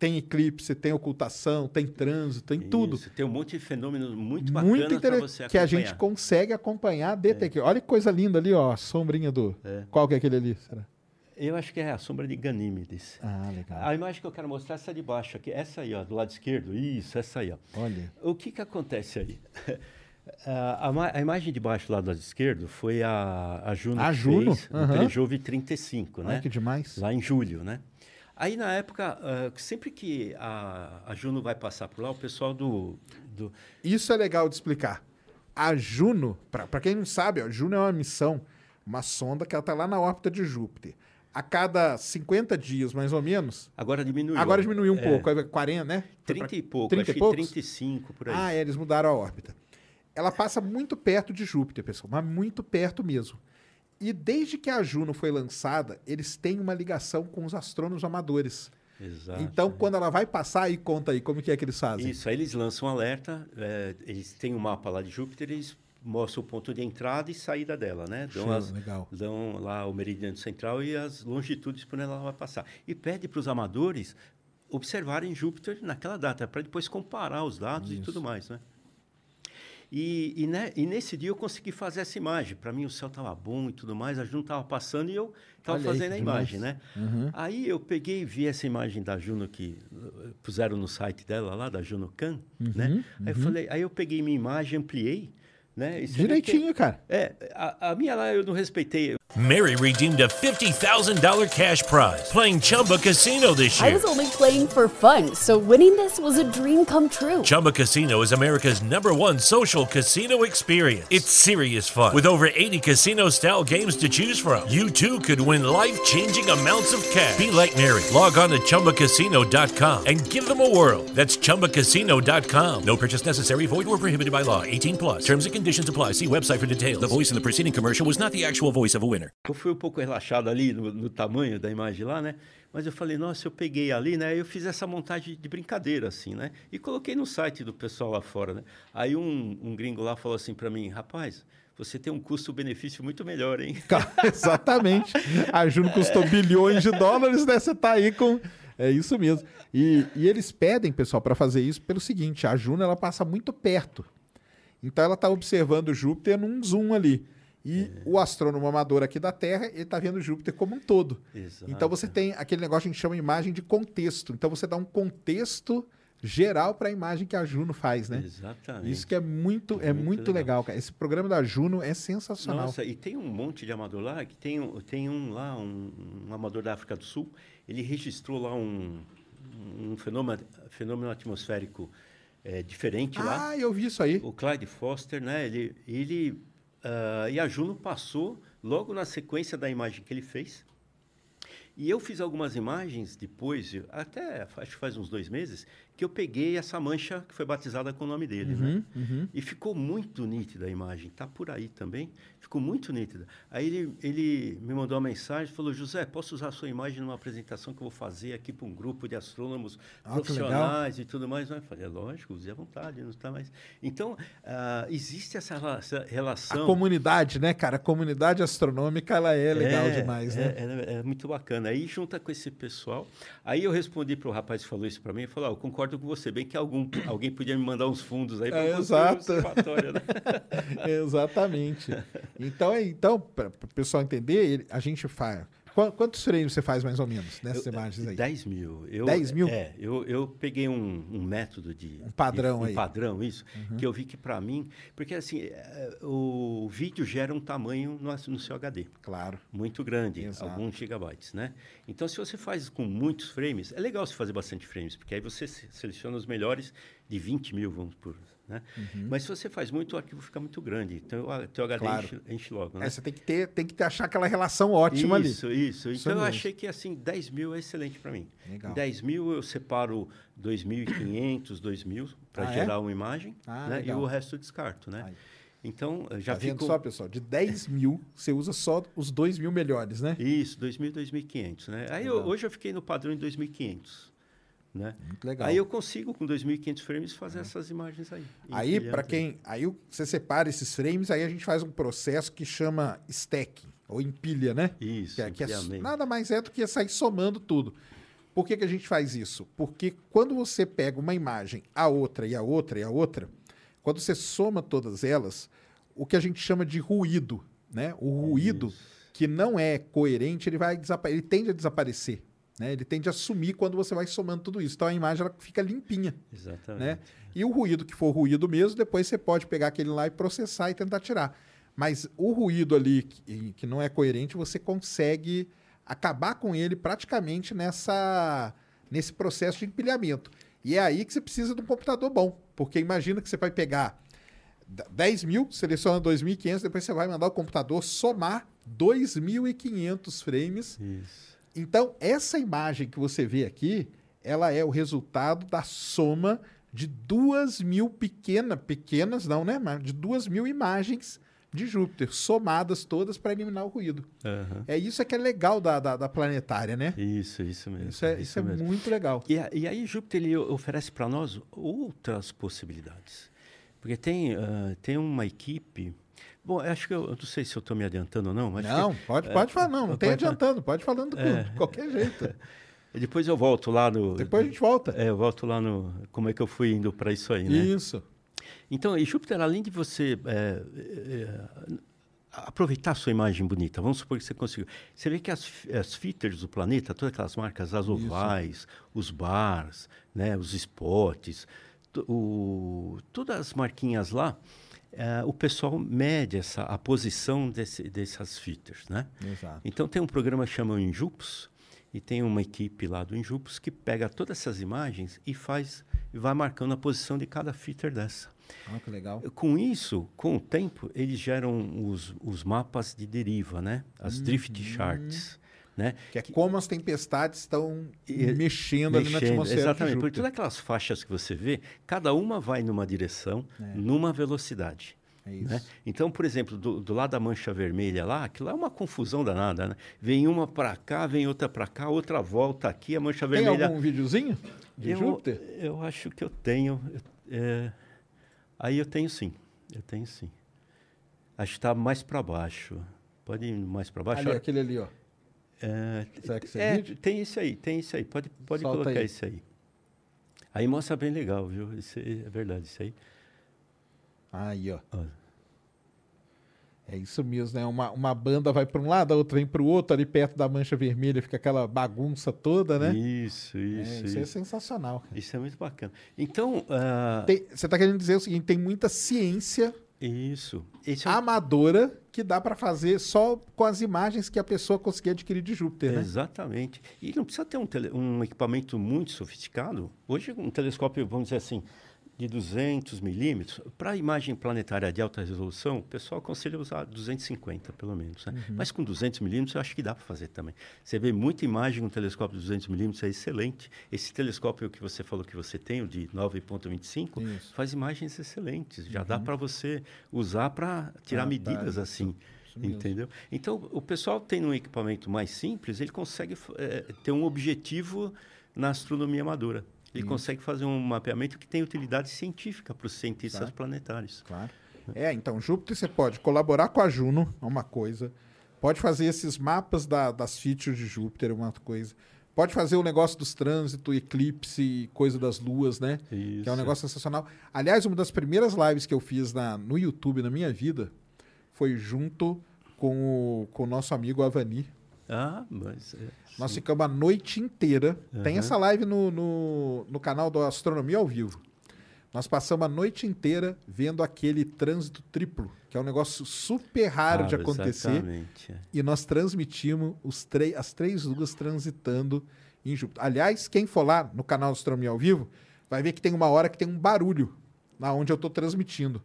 tem eclipse, tem ocultação, tem trânsito, tem tudo. Isso, tem um monte de fenômenos muito Muito bacanas para interessante você que a acompanhar. gente consegue acompanhar, detectar. Olha que coisa linda ali, ó, a sombrinha do. É. Qual que é aquele ali? Será? Eu acho que é a sombra de Ganímedes. Ah, legal. A imagem que eu quero mostrar é essa de baixo aqui, essa aí, ó, do lado esquerdo. Isso, essa aí, ó. Olha. O que que acontece aí? A, a a imagem de baixo lá do lado esquerdo foi a, a Juno A Juno? fez o Telejove 35, né? Olha que demais. Lá em julho, né? Aí, na época, ah, sempre que a, a Juno vai passar por lá, o pessoal do... do Isso é legal de explicar. A Juno, para quem não sabe, a Juno é uma missão, uma sonda que ela está lá na órbita de Júpiter. A cada 50 dias, mais ou menos. agora diminuiu. Agora diminuiu um É, pouco, é 40, né? Foi 30 pra- e pouco, 30 acho e poucos? 35, por aí. Ah, é, eles mudaram a órbita. Ela passa muito perto de Júpiter, pessoal, mas muito perto mesmo. E desde que a Juno foi lançada, eles têm uma ligação com os astrônomos amadores. Exato. Então, quando ela vai passar, aí conta aí como que é que eles fazem. Isso, aí eles lançam um alerta, é, eles têm um mapa lá de Júpiter, eles mostram o ponto de entrada e saída dela, né? Dão, Show, as- legal. dão lá o meridiano central e as longitudes por onde ela vai passar. E pede para os amadores observarem Júpiter naquela data, para depois comparar os dados e tudo mais, né? E, e, né, e nesse dia eu consegui fazer essa imagem. Para mim o céu estava bom e tudo mais, a Juno estava passando e eu estava fazendo a imagem, né? Uhum. Aí eu peguei e vi essa imagem da Juno que uh, puseram no site dela lá, da Juno Can, Uhum, né? Aí eu falei, aí eu peguei minha imagem, ampliei, né? Você vê Direitinho, que- cara. É, a, a minha lá eu não respeitei. Mary redeemed a $50,000 cash prize playing Chumba Casino this year. I was only playing for fun, so winning this was a dream come true. Chumba Casino is America's number one social casino experience. It's serious fun. With over 80 casino style games to choose from, you too could win life changing amounts of cash. Be like Mary. Log on to chumbacasino.com and give them a whirl. That's chumbacasino.com. No purchase necessary, void or prohibited by law. 18 plus. Terms and conditions apply. See website for details. The voice in the preceding commercial was not the actual voice of a winner. Eu fui um pouco relaxado ali no, no tamanho da imagem lá, né? Mas eu falei, nossa, eu peguei ali, né? Eu fiz essa montagem de brincadeira, assim, né? E coloquei no site do pessoal lá fora, né? Aí um, um gringo lá falou assim para mim, rapaz, você tem um custo-benefício muito melhor, hein? Exatamente. A Juno custou bilhões de dólares, né? Você tá aí com. É isso mesmo. E, e eles pedem, pessoal, para fazer isso pelo seguinte: a Juno ela passa muito perto. Então ela tá observando Júpiter num zoom ali. E o astrônomo amador aqui da Terra, ele tá vendo Júpiter como um todo. Exato. Então você tem aquele negócio que a gente chama de imagem de contexto. Então você dá um contexto geral para a imagem que a Juno faz, né? Exatamente. Isso que é muito, é Muito muito legal. legal. cara. Esse programa da Juno é sensacional. Nossa, e tem um monte de amador lá, que tem, um- tem um lá, um, um amador da África do Sul, ele registrou lá um, um fenômeno, fenômeno atmosférico eh, diferente lá. Ah, eu vi isso aí. O Clyde Foster, né? Ele, ele ah, e a Juno passou logo na sequência da imagem que ele fez. E eu fiz algumas imagens depois, até acho que faz uns dois meses, que eu peguei essa mancha que foi batizada com o nome dele, né? E ficou muito nítida a imagem, tá por aí também, ficou muito nítida. Aí ele, ele me mandou uma mensagem, falou, José, posso usar a sua imagem numa apresentação que eu vou fazer aqui para um grupo de astrônomos Ah, profissionais e tudo mais. Eu falei, é lógico, use à vontade, não está mais. Então, ah, existe essa, rela- essa A relação. comunidade, né, cara? A comunidade astronômica, ela é legal É, demais, é, né? É, é muito bacana. Aí junta com esse pessoal. Aí eu respondi para o rapaz que falou isso para mim, ele falou, ah, eu concordo com você, bem que algum, alguém podia me mandar uns fundos aí para É, exato. né? Exatamente. Então, é- então para o pessoal entender, ele- a gente faz. Qu- Quantos frames você faz mais ou menos nessas Eu- imagens aí? 10 mil. Eu, 10 mil? É, eu, eu peguei um, um método de... Um padrão de, um aí. Uhum. padrão, isso, que eu vi que para mim... Porque assim, é, o vídeo gera um tamanho no, no seu HD. Claro. muito grande, Exato. alguns gigabytes, né? Então, se você faz com muitos frames, é legal você fazer bastante frames, porque aí você se- seleciona os melhores de 20 mil, vamos por, né? Mas se você faz muito, o arquivo fica muito grande, então o teu HD Claro. enche, enche logo, né? É, você tem que ter, tem que ter, achar aquela relação ótima ali. Isso, isso. Isso Então, eu achei que, assim, 10 mil é excelente para mim. Legal. 10 mil eu separo 2.500, 2.000 para Ah, é? gerar uma imagem, Ah, né? E o resto eu descarto, né? Aí. Então, já Tá vendo fico... só, pessoal? De 10 mil, você usa só os 2 mil melhores, né? Isso, 2.000, 2.500, né? Aí eu- hoje eu fiquei no padrão de 2.500, né? Muito legal. Aí eu consigo com 2.500 frames fazer essas imagens aí. Aí, para quem. Aí você separa esses frames, aí a gente faz um processo que chama stacking. ou empilha, né? Isso, Que, é- que é- nada mais é do que sair somando tudo. Por que, que a gente faz isso? Porque quando você pega uma imagem, a outra e a outra e a outra, quando você soma todas elas, o que a gente chama de ruído, né? O ruído que não é coerente, ele vai ele tende a desaparecer, né? Ele tende a sumir quando você vai somando tudo isso. Então a imagem ela fica limpinha, Exatamente. né? E o ruído que for ruído mesmo, depois você pode pegar aquele lá e processar e tentar tirar. Mas o ruído ali que, que não é coerente, você consegue acabar com ele praticamente nessa nesse processo de empilhamento. E é aí que você precisa de um computador bom, porque imagina que você vai pegar d- 10 mil, seleciona 2.500, depois você vai mandar o computador somar 2.500 frames Isso. Então, essa imagem que você vê aqui, ela é o resultado da soma de duas mil pequenas, pequenas não, né? De duas mil imagens de Júpiter, somadas todas para eliminar o ruído. Aham. É isso é que é legal da, da, da planetária, né? Isso, isso mesmo. Isso é, isso é mesmo. muito legal. E, e aí Júpiter ele oferece para nós outras possibilidades. Porque tem, ah, tem uma equipe. Bom, acho que eu, eu não sei se eu estou me adiantando ou não, mas Não, pode, pode falar, não, não tem falar. adiantando, pode falando de qualquer jeito. depois eu volto lá no. Depois a gente volta. É, eu volto lá no. Como é que eu fui indo para isso aí, né? Isso. Então, e Júpiter, além de você é, é, aproveitar a sua imagem bonita, vamos supor que você conseguiu. Você vê que as, as features do planeta, todas aquelas marcas, as ovais, os bars, né, os spots, o, todas as marquinhas lá, é, o pessoal mede essa, a posição desse, dessas features, né? Exato. Então tem um programa que chama Injupos e tem uma equipe lá do Injupos que pega todas essas imagens e faz e vai marcando a posição de cada feature dessa. Olha que legal. Com isso, com o tempo, eles geram os, os mapas de deriva, né? As drift charts, né? Que é como as tempestades estão E- mexendo, ali na Mexendo, atmosfera Exatamente, porque todas aquelas faixas que você vê, cada uma vai numa direção, numa velocidade. É isso. né? Então, por exemplo, do, do lado da mancha vermelha lá, aquilo lá é uma confusão danada, né? Vem uma para cá, vem outra para cá, outra volta aqui, a mancha Tem vermelha. algum videozinho de eu, Júpiter? eu acho que eu tenho. é, aí eu tenho sim. Eu tenho sim. Acho que está mais para baixo. Pode ir mais para baixo. Ali, Olha, aquele ali, ó. É, Será que esse é é, vídeo? tem esse aí, tem esse aí. Pode, pode Solta colocar aí. esse aí. Aí mostra bem legal, viu? Isso aí é verdade, isso aí. Aí, ó. Olha. É isso mesmo, né? Uma, uma banda vai para um lado, a outra vem para o outro, ali perto da mancha vermelha fica aquela bagunça toda, né? Isso, É, isso, isso é isso. sensacional. cara. Isso é muito bacana. Então, ah, Tem- você está querendo dizer o seguinte: tem muita ciência isso. Esse é um amadora que dá para fazer só com as imagens que a pessoa conseguir adquirir de Júpiter, né? Exatamente. E não precisa ter um, tele- um equipamento muito sofisticado. Hoje, um telescópio, vamos dizer assim, de 200 milímetros, para imagem planetária de alta resolução, o pessoal aconselha usar 250, pelo menos. né? Uhum. Mas com 200 milímetros, eu acho que dá para fazer também. Você vê muita imagem com um telescópio de 200 milímetros, é excelente. Esse telescópio que você falou que você tem, o de 9,25, Isso. Uhum. faz imagens excelentes. Já dá para você usar para tirar Ah, tá, medidas isso. assim. Entendeu? Então, o pessoal tem um equipamento mais simples, ele consegue eh, ter um objetivo na astronomia amadora. Ele consegue fazer um mapeamento que tem utilidade científica para os cientistas Tá. planetários. Claro. É, então, Júpiter você pode colaborar com a Juno, é uma coisa. Pode fazer esses mapas da- das features de Júpiter, é uma coisa. Pode fazer o negócio dos trânsitos, eclipse coisa das luas, né? Que é um Isso. negócio sensacional. Aliás, uma das primeiras lives que eu fiz na, no YouTube na minha vida foi junto com o, com o nosso amigo Avani. Ah, mas... é, Nós ficamos a noite inteira. Tem Aham. essa live no, no, no canal do Astronomia ao Vivo. Nós passamos a noite inteira vendo aquele trânsito triplo, que é um negócio super raro de Ah, acontecer. Exatamente. é. E nós transmitimos os as três luas transitando em Júpiter. Aliás, quem for lá no canal Astronomia ao Vivo, vai ver que tem uma hora que tem um barulho na onde eu estou transmitindo.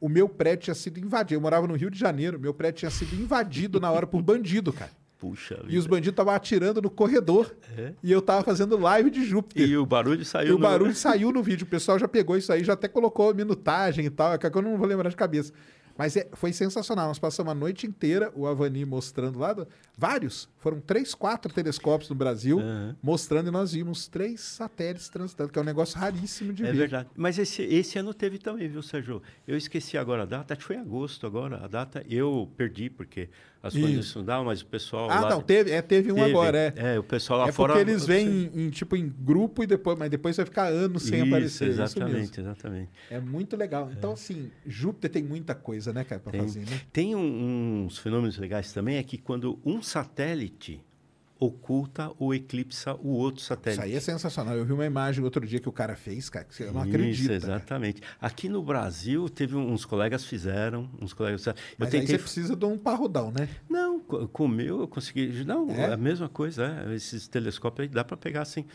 O meu prédio tinha sido invadido. Eu morava no Rio de Janeiro. Meu prédio tinha sido invadido na hora por bandido, cara. Puxa E os vida. bandidos estavam atirando no corredor. É. E eu tava fazendo live de Júpiter. E E, o barulho saiu... o no- barulho saiu no vídeo. O pessoal já pegou isso aí, já até colocou minutagem e tal. É que eu não vou lembrar de cabeça. Mas é- foi sensacional. Nós passamos a noite inteira o Avani mostrando lá. do- vários. Foram três, quatro telescópios no Brasil Aham. mostrando e nós vimos três satélites transitando, que é um negócio raríssimo de É ver. verdade. Mas esse, esse ano teve também, viu, Sérgio? Eu esqueci agora a data, acho que foi em agosto agora. A data eu perdi, porque as Isso. condições não mas o pessoal. Ah, lá não, teve, é, teve um teve. agora, é. É, o pessoal lá é fora. porque eles vêm em, tipo em grupo e depois, mas depois vai ficar anos sem Isso, aparecer. Isso exatamente, mesmo. exatamente. É muito legal. Então, assim, Júpiter tem muita coisa, né, cara, Tem, fazer, né? tem um- uns fenômenos legais também, é que quando um satélite oculta ou eclipsa o outro satélite. Isso aí é sensacional. Eu vi uma imagem outro dia que o cara fez, cara, que você não Isso, acredita. cara. exatamente. Aqui no Brasil, teve uns colegas fizeram, uns colegas fizeram. Eu Mas aí tentei você precisa de um parrudão, né? Não, co- com o meu eu consegui. Não, É? a mesma coisa, é, esses telescópios aí dá para pegar assim.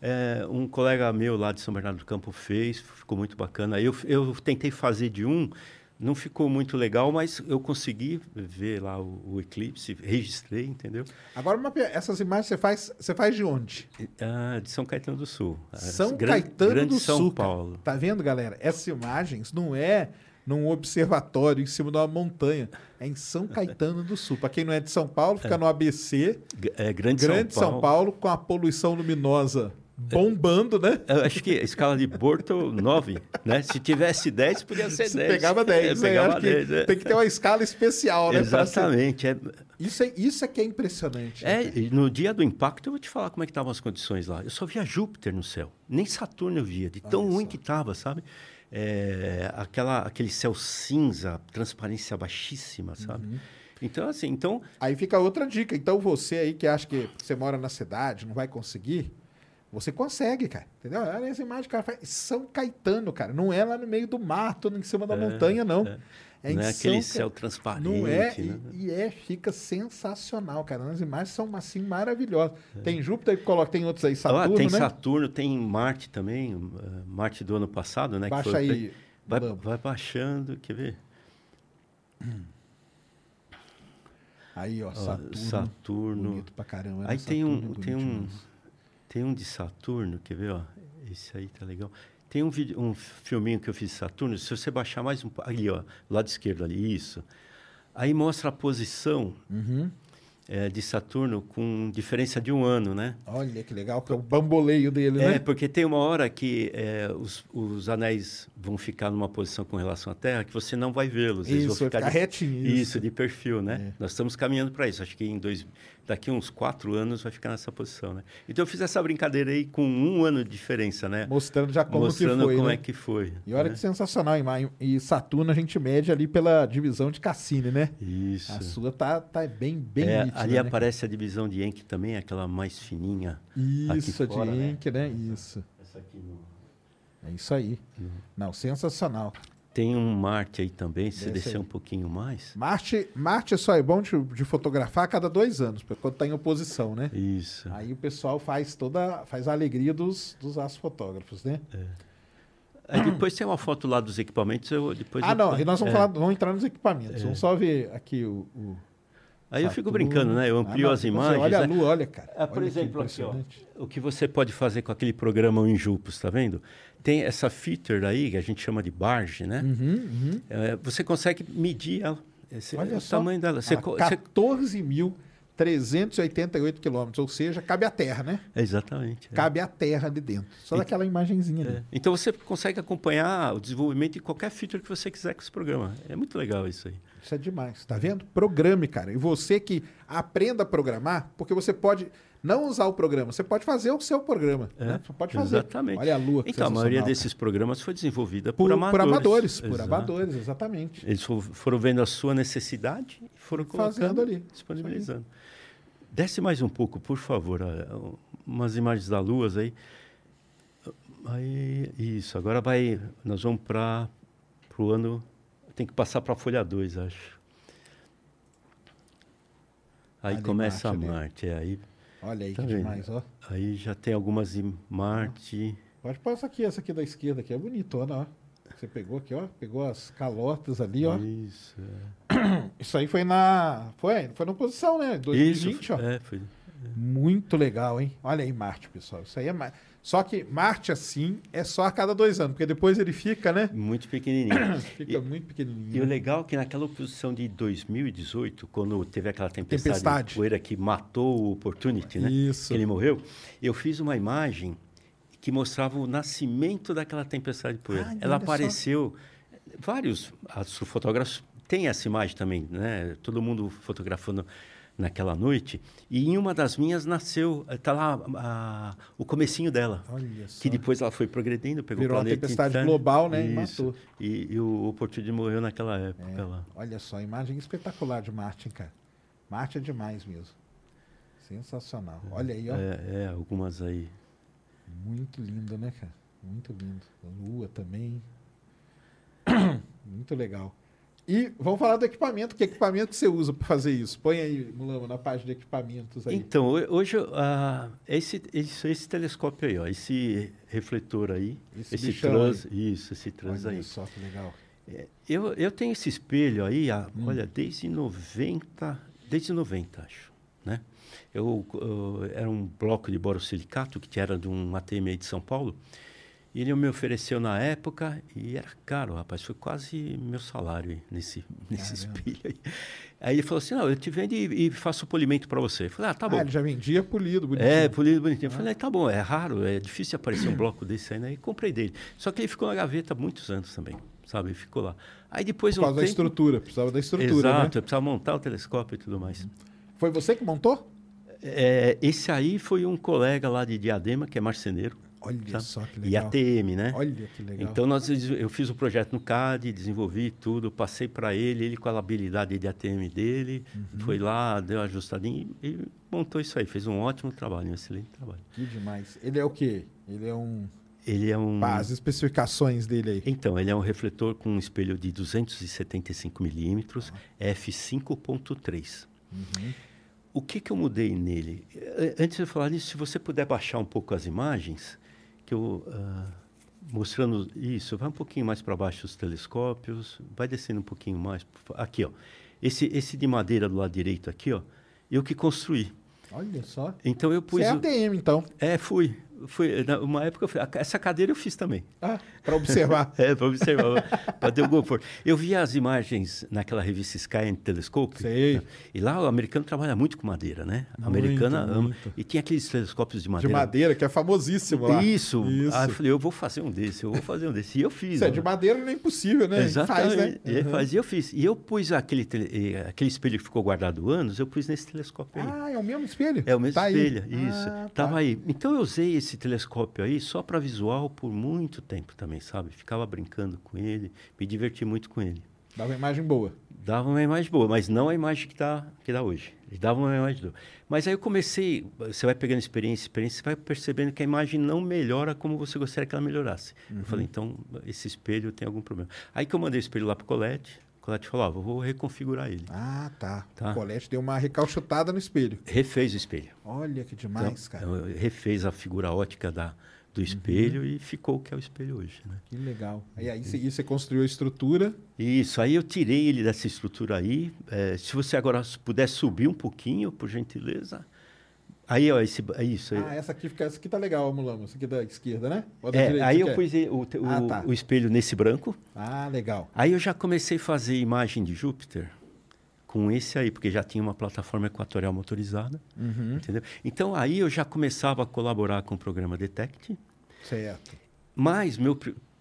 É, um colega meu lá de São Bernardo do Campo fez, ficou muito bacana. Eu, eu tentei fazer de um, não ficou muito legal, mas eu consegui ver lá o, o eclipse, registrei, entendeu? Agora, uma essas imagens você faz, você faz de onde? Ah, de São Caetano do Sul. Ah, São Gran- Caetano Grande do São Sul. cara. Paulo. Tá vendo, galera? Essas imagens não é num observatório em cima de uma montanha. É em São Caetano do Sul. Para quem não é de São Paulo, fica no ABC, É, Grande, Grande São Paulo. com a poluição luminosa bombando, né? Eu acho que a escala de Borto 9, né? Se tivesse 10, podia ser Você 10. pegava 10. É, né? pegava Acho que 10, é. Tem que ter uma escala especial, né? pra ser- Exatamente. É, Isso, é, isso é que é impressionante. né, É, e no dia do impacto eu vou te falar como é que estavam as condições lá. Eu só via Júpiter no céu, nem Saturno eu via, de tão Olha ruim só. que estava, sabe? É, aquela, aquele céu cinza, transparência baixíssima, sabe? Uhum. Então, assim, então, Aí fica outra dica. Então, você aí que acha que você mora na cidade, não vai conseguir, você consegue, cara. Entendeu? Olha essa imagem, cara. faz- São Caetano, cara. Não é lá no meio do mato, em cima da montanha, não. é. É não é aquele céu transparente, Não é, né? e, e é, fica sensacional, cara. As imagens são assim maravilhosas. Tem Júpiter que coloca, tem outros aí, Ah, Saturno, tem né? Saturno, tem Marte também, uh, Marte do ano passado, né? Baixa foi- aí. Vai, vai baixando, quer ver? Aí, ó, Saturno. Saturno. Bonito pra caramba. Aí né? tem Saturno um, é tem um. Tem um de Saturno, quer ver, ó? Esse aí tá legal. Tem um, vídeo, um filminho que eu fiz de Saturno, se você baixar mais um ali, ó, lado esquerdo ali, isso. Aí mostra a posição Uhum. eh, de Saturno com diferença de um ano, né? Olha que legal, que é o bamboleio dele, É, né? porque tem uma hora que eh, os, os anéis vão ficar numa posição com relação à Terra que você não vai vê-los. eles vão Isso, vai ficar de- retinho, Isso. isso. de perfil, né? É. Nós estamos caminhando para isso. Acho que em dois, daqui uns quatro anos vai ficar nessa posição, né? Então eu fiz essa brincadeira aí com um ano de diferença, né? Mostrando já como Mostrando que foi, como né? é que foi. E olha né? que sensacional. Ma- e Saturno a gente mede ali pela divisão de Cassini, né? Isso. A sua tá, tá bem, bem É, nítida, ali né? aparece a divisão de Encke também, aquela mais fininha. Isso, aqui fora, de né? Enke, né? Isso. Essa aqui no- É isso aí. Uhum. Não, sensacional. Tem um Marte aí também, se Desce descer aí. um pouquinho mais. Marte, Marte só é bom de, de fotografar a cada dois anos, porque quando tá em oposição, né? Isso. Aí o pessoal faz toda, faz a alegria dos, dos astrofotógrafos, né? Aí depois tem uma foto lá dos equipamentos, eu depois ah, eu- não, e nós vamos, é. falar, vamos entrar nos equipamentos. Vamos só ver aqui o. o Aí eu fico Saturno. brincando, né? Eu Ah, amplio não, as imagens. Olha a né? lua, olha, cara. Ah, por Olha exemplo, aqui, ó, o que você pode fazer com aquele programa o Injupos, tá vendo? Tem essa feature aí, que a gente chama de barge, né? Uhum, uhum. É, você consegue medir ela. Esse, Olha o só. tamanho dela. Você, Ah, co- você- 14.388 quilômetros, ou seja, cabe a Terra, né? Exatamente. é. Cabe a Terra ali dentro. Só E- daquela imagenzinha ali. É. Então você consegue acompanhar o desenvolvimento de qualquer feature que você quiser com esse programa. É muito legal isso aí. Isso é demais, tá vendo? Programe, cara. E você que aprenda a programar, porque você pode não usar o programa, você pode fazer o seu programa. né? Você pode fazer. Exatamente. Olha a lua. Então, a maioria desses programas foi desenvolvida por, por, por amadores. amadores. Por amadores, exatamente. Eles fo- foram vendo a sua necessidade e foram Fazendo colocando ali. disponibilizando. Desce mais um pouco, por favor. Umas imagens da Lua aí. Aí, isso. Agora vai. Nós vamos para o ano. Tem que passar para a folha 2, acho. Aí Ali, começa Marte a. Marte. é, aí, Olha aí Tá que vendo? demais, ó. aí já tem algumas em Marte. Pode passar aqui, essa aqui da esquerda aqui, é bonitona, ó. Você pegou aqui, ó. Pegou as calotas ali, ó. Isso. é. Isso aí foi na. Foi, foi na posição, né? 2020, Isso, ó. É, foi. Muito legal, hein? Olha aí, Marte, pessoal. Isso aí é mais. Só que Marte, assim, é só a cada dois anos, porque depois ele fica, né? Muito pequenininho. Fica muito pequenininho. E o legal é que naquela oposição de 2018, quando teve aquela tempestade, Tempestade. de poeira que matou o Opportunity, né? Isso. Ele morreu, eu fiz uma imagem que mostrava o nascimento daquela tempestade de poeira. Ai, Ela olha só. apareceu... Vários astrofotógrafos têm essa imagem também, né? Todo mundo fotografando naquela noite. E em uma das minhas nasceu... Está lá a- o comecinho dela. Olha só. Que depois ela foi progredindo, pegou Virou o uma planeta tempestade inteiro. global, né, e Isso. matou. E, e o Opportunity morreu naquela época lá. Olha só, imagem espetacular de Marte, cara. Marte é demais mesmo. Sensacional. Olha aí, ó. É, é, algumas aí. Muito lindo, né, cara? Muito lindo. A lua também. Muito legal. E vamos falar do equipamento. Que equipamento que você usa para fazer isso? Põe aí, Mulama, na página de equipamentos aí. Então, ho- hoje, ah, esse, esse, esse telescópio aí, ó, esse refletor aí, Esse esse, trans, isso, esse trans Olha aí. só que legal. É, Eu, eu tenho esse espelho aí, ah, Hum. olha, desde 90, desde 90, acho, né? Eu, eu- era um bloco de borosilicato que era de um ATM aí de São Paulo. E ele me ofereceu na época e era caro, rapaz. Foi quase meu salário aí nesse, nesse espelho aí. Aí ele falou assim, não, eu te vendo e, e faço polimento para você. Eu falei, ah, tá bom. Ah, ele já vendia polido, bonitinho. É, polido bonitinho. Eu falei, tá bom, é raro, é difícil aparecer um bloco desse aí, né? E comprei dele. Só que ele ficou na gaveta muitos anos também, sabe? Ficou lá. Aí depois Por um causa da tempo... estrutura. Precisava da estrutura, Exato, né? eu precisava montar o telescópio e tudo mais. Foi você que montou? É, esse aí foi um colega lá de Diadema, que é marceneiro. Olha sabe? só que E legal. ATM, né? Olha que legal. Então nós, eu fiz o projeto no CAD, desenvolvi tudo, passei para ele, ele com a habilidade de ATM dele, Uhum. foi lá, deu uma ajustadinha e, e montou isso aí. Fez um ótimo trabalho, um excelente trabalho. Que demais. Ele é o quê? Ele é um... Ele é um... As especificações dele aí. Então, ele é um refletor com um espelho de 275 milímetros, f5.3. O que, que eu mudei nele? Eh, Antes de eu falar nisso, se você puder baixar um pouco as imagens, que eu ah, mostrando isso, vai um pouquinho mais para baixo os telescópios, vai descendo um pouquinho mais. Aqui, ó. Esse, esse de madeira do lado direito aqui, ó, eu que construí. Olha só. Então eu Você pus. é o- ATM, então. É, fui. Na- uma época, eu fui, essa cadeira eu fiz também. Ah, para observar. É, para observar, para ter um conforto. Eu vi as imagens naquela revista Sky and Telescope. Sei. né? E lá o americano trabalha muito com madeira, né? A americana ama. muito. E tinha aqueles telescópios de De madeira. madeira, que é famosíssimo lá. Isso. Isso. Aí eu falei, eu vou fazer um desse, eu vou fazer um desse. E eu fiz. Isso é né? de madeira não é impossível, né? Exatamente. Faz, né? Uhum. fazia, eu fiz. E eu pus aquele, tele- aquele espelho que ficou guardado anos, eu pus nesse telescópio aí. Ah, é o mesmo espelho? É o mesmo Tá aí. espelho, isso. Ah, tá. Tava aí. Então eu usei esse telescópio aí só para visual por muito tempo também, sabe? Ficava brincando com ele, me diverti muito com ele. Dava uma imagem boa. Dava uma imagem boa, mas não a imagem que dá, que dá hoje. Ele dava uma imagem boa. Mas aí eu comecei, você vai pegando experiência, experiência, você vai percebendo que a imagem não melhora como você gostaria que ela melhorasse. Uhum. Eu falei, então esse espelho tem algum problema. Aí que eu mandei o espelho lá para Colette, Colette falou, ó, vou reconfigurar ele. Ah, tá. Tá. O Colete deu uma recalchutada no espelho. Refez o espelho. Olha que Então, demais, cara. eu- eu refez a figura ótica da, do espelho e ficou o que é o espelho hoje, né? Que legal. Aí, aí você, e você construiu a estrutura. Isso, aí eu tirei ele dessa estrutura aí. É, se você agora puder subir um pouquinho, por gentileza. Aí, ó, esse, é isso. Ah, essa aqui, fica, essa aqui tá legal, Mulamo. Essa aqui da esquerda, né? Ou da É, direita, aí eu quer? pus e- o, o- Ah, tá. o espelho nesse branco. Ah, legal. Aí eu já comecei a fazer imagem de Júpiter com esse aí, porque já tinha uma plataforma equatorial motorizada. Uhum. Entendeu? Então aí eu já começava a colaborar com o programa Detect. Certo. Mas meu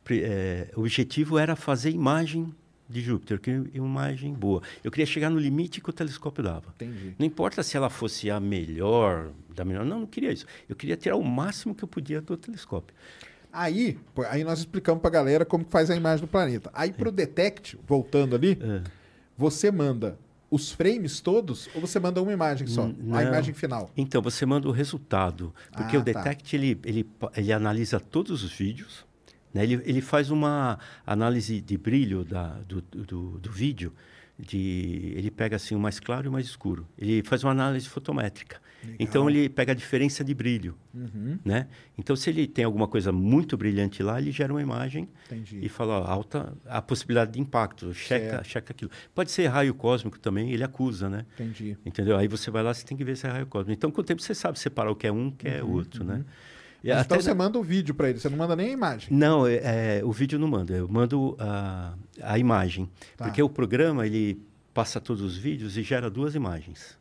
eh, objetivo era fazer imagem de Júpiter, que é uma imagem boa. Eu queria chegar no limite que o telescópio dava. Entendi. Não importa se ela fosse a melhor, da melhor. Não, não queria isso. Eu queria tirar o máximo que eu podia do telescópio. Aí, aí nós explicamos pra galera como que faz a imagem do planeta. Aí pro Detect, voltando ali, É. você manda os frames todos ou você manda uma imagem só? N- A não. imagem final. Então, você manda o resultado. Porque Ah, o tá. Detect, ele, ele, pa- ele analisa todos os vídeos. Né? Ele, ele faz uma análise de brilho da, do, do, do vídeo. De, ele pega assim o mais claro e o mais escuro. Ele faz uma análise fotométrica. Então, ele pega a diferença de brilho. Uhum. Né? Então, se ele tem alguma coisa muito brilhante lá, ele gera uma imagem Entendi. e fala ó, alta a possibilidade de impacto, checa, Certo. checa aquilo. Pode ser raio cósmico também, ele acusa, né? Entendi. Entendeu? Aí você vai lá, você tem que ver se é raio cósmico. Então, com o tempo, você sabe separar o que é um, o que é Uhum, outro, né? E então você na- manda o vídeo pra ele, você não manda nem a imagem. Não, é, é, o vídeo não manda, eu mando a, a imagem. Tá. Porque o programa, ele passa todos os vídeos e gera duas imagens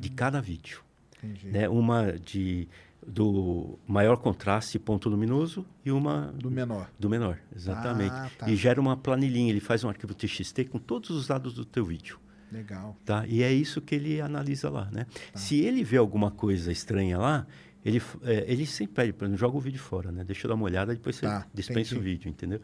de cada vídeo. Entendi. Né? Uma de, do maior contraste, ponto luminoso, e uma Do menor. do menor, exatamente. Ah, tá. E gera uma planilhinha, ele faz um arquivo TXT com todos os dados do teu vídeo. Legal. Tá? E é isso que ele analisa lá, né? Tá. Se ele vê alguma coisa estranha lá, ele, é, ele sempre pede para joga o vídeo fora, né? Deixa eu dar uma olhada, depois você Tá, dispensa o entendi. vídeo, entendeu?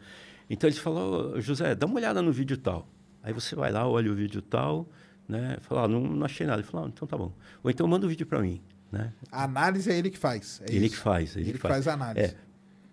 Então ele falou, José, dá uma olhada no vídeo tal. Aí você vai lá, olha o vídeo tal, né? Fala, ah, não, não achei nada. Ele fala, ah, então tá bom. Ou então manda o vídeo para mim, né? A análise é ele que faz. é ele isso. que faz, ele, Ele que que faz a análise. É.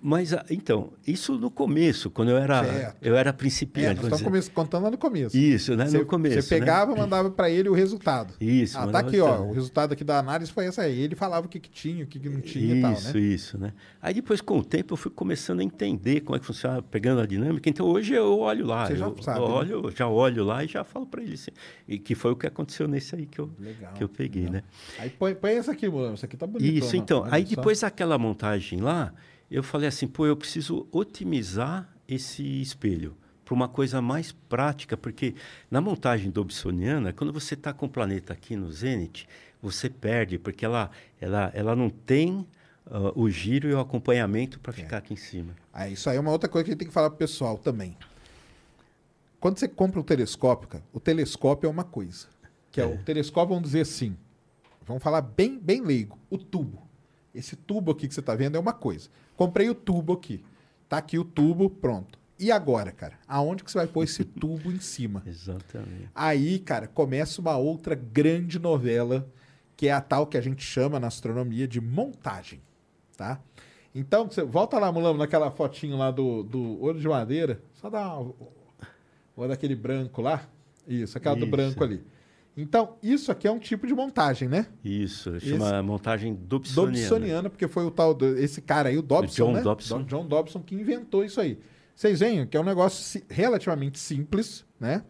Mas, ah, então, isso no começo, quando eu era, Certo. eu era É, principiante. vamos estamos come- contando lá no começo. Isso, né? Você, no começo. Você pegava, mandava pra ele o resultado. Isso, Ah, tá aqui, ó. O resultado aqui da análise foi essa aí. Ele falava o que, que tinha, o que, que não tinha e Isso, tal, né? isso, né? Aí depois, com o tempo, eu fui começando a entender como é que funciona, pegando a dinâmica. Então, hoje eu olho lá. Você já eu, sabe, eu né? olho, já olho lá e já falo para ele. Assim, e que foi o que aconteceu nesse aí que eu, Legal, que eu peguei, legal. né? Aí põe, põe essa aqui, Mulano. Essa aqui tá bonita. Isso, então. Aí depois daquela montagem lá, eu falei assim, pô, eu preciso otimizar esse espelho para uma coisa mais prática, porque na montagem dobsoniana, quando você está com o planeta aqui no zênite, você perde, porque ela, ela, ela não tem ah, o giro e o acompanhamento É. para ficar aqui em cima. Aí, isso aí é uma outra coisa que a gente tem que falar pro pessoal também. Quando você compra um telescópio, cara, o telescópio é uma coisa. Que é, o telescópio, vamos dizer assim. Vamos falar bem, bem leigo. O tubo. Esse tubo aqui que você tá vendo é uma coisa. Comprei o tubo aqui. Tá aqui o tubo, pronto. E agora, cara? Aonde que você vai pôr esse tubo em cima? Exatamente. Aí, cara, começa uma outra grande novela, que é a tal que a gente chama na astronomia de montagem, tá? Então, você volta lá, Mulano, naquela fotinho lá do, do olho de madeira, só dá uma, uma daquele branco lá. Isso, aquela do Isso. branco ali. Então, isso aqui é um tipo de montagem, né? Isso, chama montagem dobsoniana. Dobsoniana, porque foi o tal, do- esse cara aí, o Dobson, John né? Dobson. Do- John Dobson que inventou isso aí. Vocês veem que é um negócio relativamente simples, né?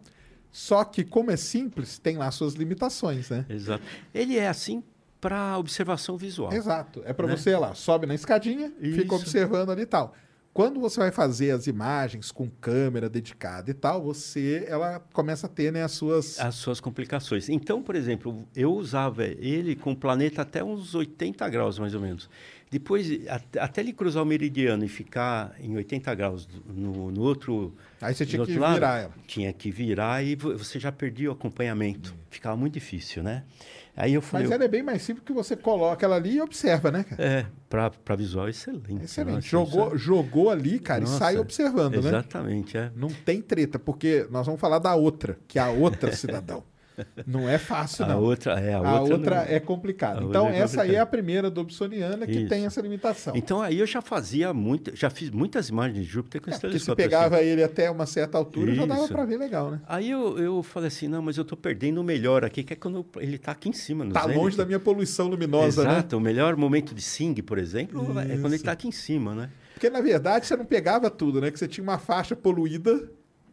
Só que como é simples, tem lá suas limitações, né? Exato. Ele é assim para observação visual. Exato. É para Né? você lá, sobe na escadinha, Isso. fica observando ali e tal. Quando você vai fazer as imagens com câmera dedicada e tal, você ela começa a ter né, as suas as suas complicações. Então, por exemplo, eu usava ele com o planeta até uns 80 graus, mais ou menos. Depois, at- até ele cruzar o meridiano e ficar em 80 graus no, no outro. Aí você tinha que outro lado, virar ela. Tinha que virar e vo- você já perdia o acompanhamento. Ficava muito difícil, né? Aí eu falei. Mas ela é bem mais simples que você coloca ela ali e observa, né, cara? É, para visual, excelente. Excelente. Nossa, jogou, isso jogou ali, cara, Nossa, e sai observando, né? Exatamente, é. Não tem treta, porque nós vamos falar da outra, que é a outra cidadão. Não é fácil, A não. outra, é, a A outra, outra não- é complicada. Então, é essa aí é a primeira dobsoniana que Isso. tem essa limitação. Então aí eu já fazia muito, já fiz muitas imagens de Júpiter com É, esse porque se telescópio. assim. pegava ele até uma certa altura, já dava Isso. pra ver legal, né? Aí eu, eu falei assim, não, mas eu tô perdendo o melhor aqui, que é quando ele está aqui em cima. Tá zênite. longe da minha poluição luminosa, né? Exato, o melhor momento de Sing, por exemplo, é quando ele Isso. está aqui em cima, né? Porque, na verdade, você não pegava tudo, né? Que você tinha uma faixa poluída,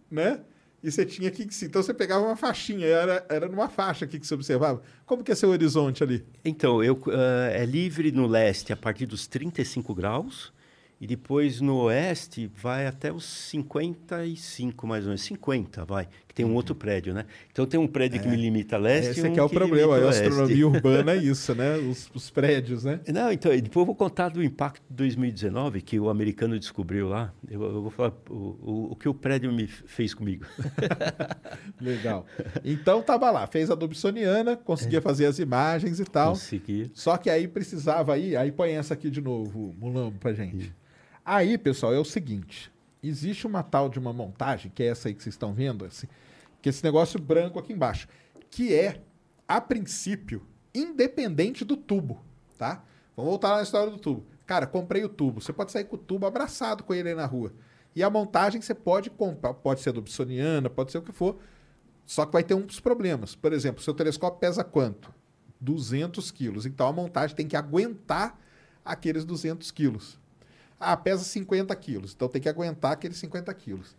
né? E você tinha aqui... Então, você pegava uma faixinha, era, era numa faixa aqui que você observava. Como que é seu horizonte ali? Então, eu, ah, é livre no leste a partir dos 35 graus, e depois no oeste vai até os 55, mais ou menos, 50, vai, que tem um outro prédio, né? Então tem um prédio que me limita a leste Esse um aqui é o problema. A astronomia urbana é isso, né? Os, os prédios, né? Não, então, depois eu vou contar do impacto de 2019 que o americano descobriu lá. Eu, eu vou falar o, o, o que o prédio me fez comigo. Legal. Então, tava lá. Fez a Dobsoniana, conseguia fazer as imagens e tal. Consegui. Só que aí precisava aí, aí põe essa aqui de novo, Mulambo, pra gente. Aí, pessoal, é o seguinte: existe uma tal de uma montagem, que é essa aí que vocês estão vendo, assim, que é esse negócio branco aqui embaixo, que é, a princípio, independente do tubo, tá? Vamos voltar lá na história do tubo. Cara, comprei o tubo. Você pode sair com o tubo abraçado com ele aí na rua. E a montagem você pode comprar, pode ser dobsoniana, pode ser o que for, só que vai ter uns problemas. Por exemplo, seu telescópio pesa quanto? 200 quilos. Então a montagem tem que aguentar aqueles 200 quilos. Ah, pesa 50 quilos. Então tem que aguentar aqueles 50 quilos.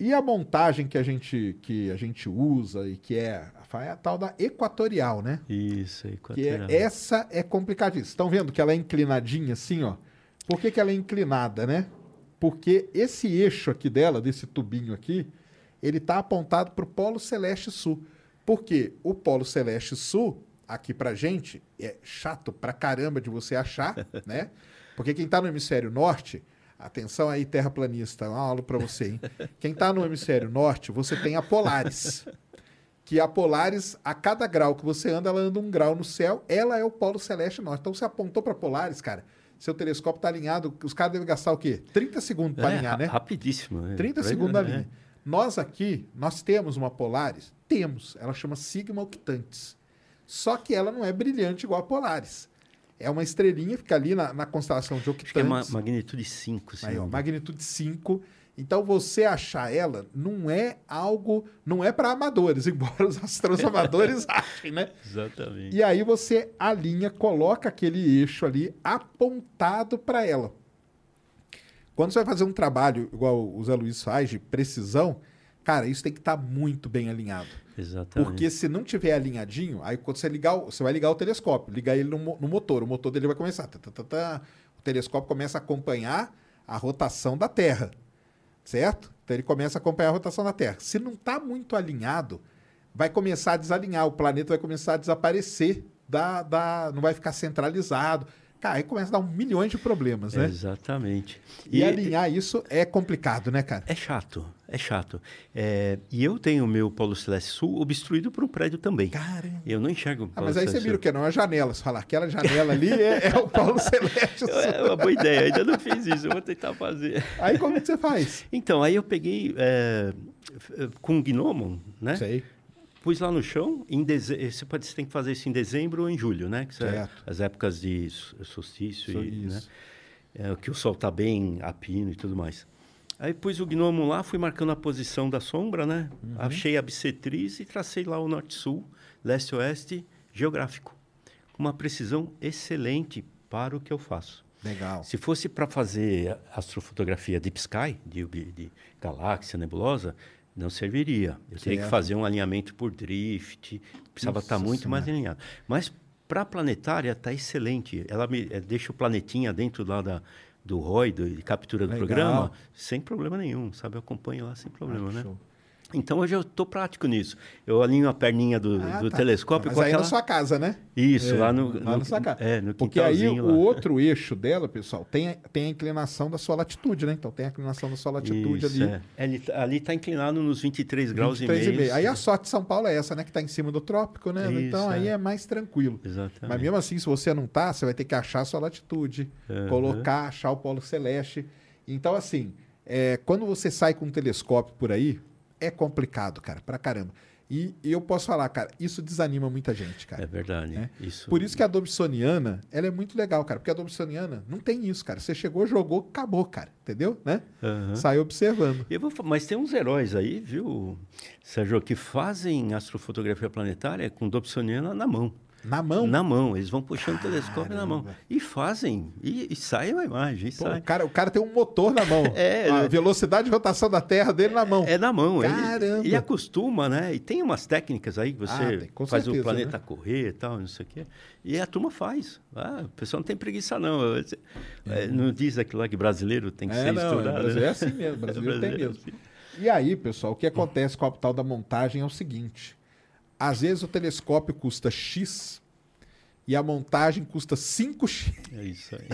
E a montagem que a gente, que a gente usa e que é, é a tal da equatorial, né? Isso, aí, Que é, essa é complicadíssima. Estão vendo que ela é inclinadinha assim, ó? Por que, que ela é inclinada, né? Porque esse eixo aqui dela, desse tubinho aqui, ele está apontado para o Polo Celeste Sul. Porque o Polo Celeste Sul, aqui pra gente, é chato pra caramba de você achar, né? Porque quem está no hemisfério norte, atenção aí, terraplanista, uma aula para você, hein? Quem está no hemisfério norte, você tem a Polaris. Que a Polaris, a cada grau que você anda, ela anda um grau no céu, ela é o Polo Celeste Norte. Então você apontou para Polaris, cara, seu telescópio está alinhado, os caras devem gastar o quê? 30 segundos para É, alinhar, né? Rapidíssimo. né? 30 Pra- segundos a é. linha. Nós aqui, nós temos uma Polaris? Temos. Ela chama Sigma Octantes. Só que ela não é brilhante igual a Polaris. É uma estrelinha, fica ali na, na constelação de Octantes. Acho que é ma magnitude 5. Aí, ó, magnitude 5. Então, você achar ela não é algo... Não é para amadores, embora os astrônomos amadores achem, né? Exatamente. E aí você alinha, coloca aquele eixo ali apontado para ela. Quando você vai fazer um trabalho, igual o Zé Luiz faz, de precisão, cara, isso tem que estar muito bem alinhado. Exatamente. Porque se não tiver alinhadinho, aí quando você ligar, você vai ligar o telescópio, ligar ele no, no motor, o motor dele vai começar. tá, tá, tá, tá. o telescópio começa a acompanhar a rotação da Terra, certo? Então ele começa a acompanhar a rotação da Terra. Se não está muito alinhado, vai começar a desalinhar, o planeta vai começar a desaparecer, da, da, não vai ficar centralizado. Cara, aí começa a dar um milhões de problemas, né? Exatamente. E, alinhar isso é complicado, né, cara? É chato, é chato. É, e eu tenho o meu Polo Celeste Sul obstruído por um prédio também. Caramba. Eu não enxergo Ah, Polo mas aí você Celeste vira o que? Não é uma janela. Você fala, aquela janela ali é, é o Paulo Celeste. Sul. É uma boa ideia, ainda não fiz isso, eu vou tentar fazer. Aí como que você faz? Então, aí eu peguei é, f- com o Gnomon, né? Sei. Pus lá no chão, em deze... você, pode, você tem que fazer isso em dezembro ou em julho, né? Que são Certo. as épocas de so- solstício, e, né? É, que o sol está bem a pino e tudo mais. Aí pus o gnomo lá, fui marcando a posição da sombra, né? Uhum. Achei a bissetriz e tracei lá o norte-sul, leste-oeste, geográfico. Com uma precisão excelente para o que eu faço. Legal. Se fosse para fazer astrofotografia deep sky, de, de galáxia, nebulosa, não serviria. Eu teria que fazer um alinhamento por drift, precisava Nossa estar muito mais alinhado. Mas para a planetária está excelente. Ela me eh, deixa o planetinha dentro lá da, do ROI, do, de captura do Legal. programa, sem problema nenhum, sabe? Eu acompanho lá sem problema, Ah, né? show. Então hoje eu estou prático nisso. Eu alinho a perninha do, Ah, do tá. telescópio Mas com aí aquela... na sua casa, né? Isso, É, lá no, lá no, na sua casa. É, no Porque aí quintalzinho o lá. outro eixo dela, pessoal, tem, a- tem a inclinação da sua latitude, né? Então tem a inclinação da sua latitude Isso, ali. é. Ali, tá- ali está inclinado nos 23 graus 23 e meio. Aí a sorte de São Paulo é essa, né? Que tá em cima do trópico, né? Isso, então aí é. é mais tranquilo. Exatamente. Mas mesmo assim, se você não tá, você vai ter que achar a sua latitude, Aham. colocar, achar o polo celeste. Então, assim, é, quando você sai com um telescópio por aí, é complicado, cara, pra caramba. E, e eu posso falar, cara, isso desanima muita gente, cara. É verdade. né? Isso. Por isso que a Dobsoniana, ela é muito legal, cara. Porque a Dobsoniana não tem isso, cara. Você chegou, jogou, acabou, cara. Entendeu? Né? Aham. Sai observando. Eu vou mas tem uns heróis aí, viu, Sérgio, que fazem astrofotografia planetária com Dobsoniana na mão. Na mão. Na mão, eles vão puxando o telescópio na mão. Caramba. E fazem, e, e sai a imagem, Pô, sai. o, cara, o cara tem um motor na mão. É, a é. velocidade de rotação da Terra dele na mão. É na mão. ele- Caramba. E acostuma, né? E tem umas técnicas aí que você Ah, tem, faz certeza, o planeta né? correr e tal, não sei o quê. E a turma faz. Ah, o pessoal não tem preguiça, não. É, Não diz aquilo lá que brasileiro tem que É, ser não, estudado. é, né? é assim mesmo, brasileiro tem Brasileiro mesmo. é assim. E aí, pessoal, o que acontece com a tal da montagem é o seguinte: às vezes o telescópio custa X e a montagem custa 5X, É isso aí.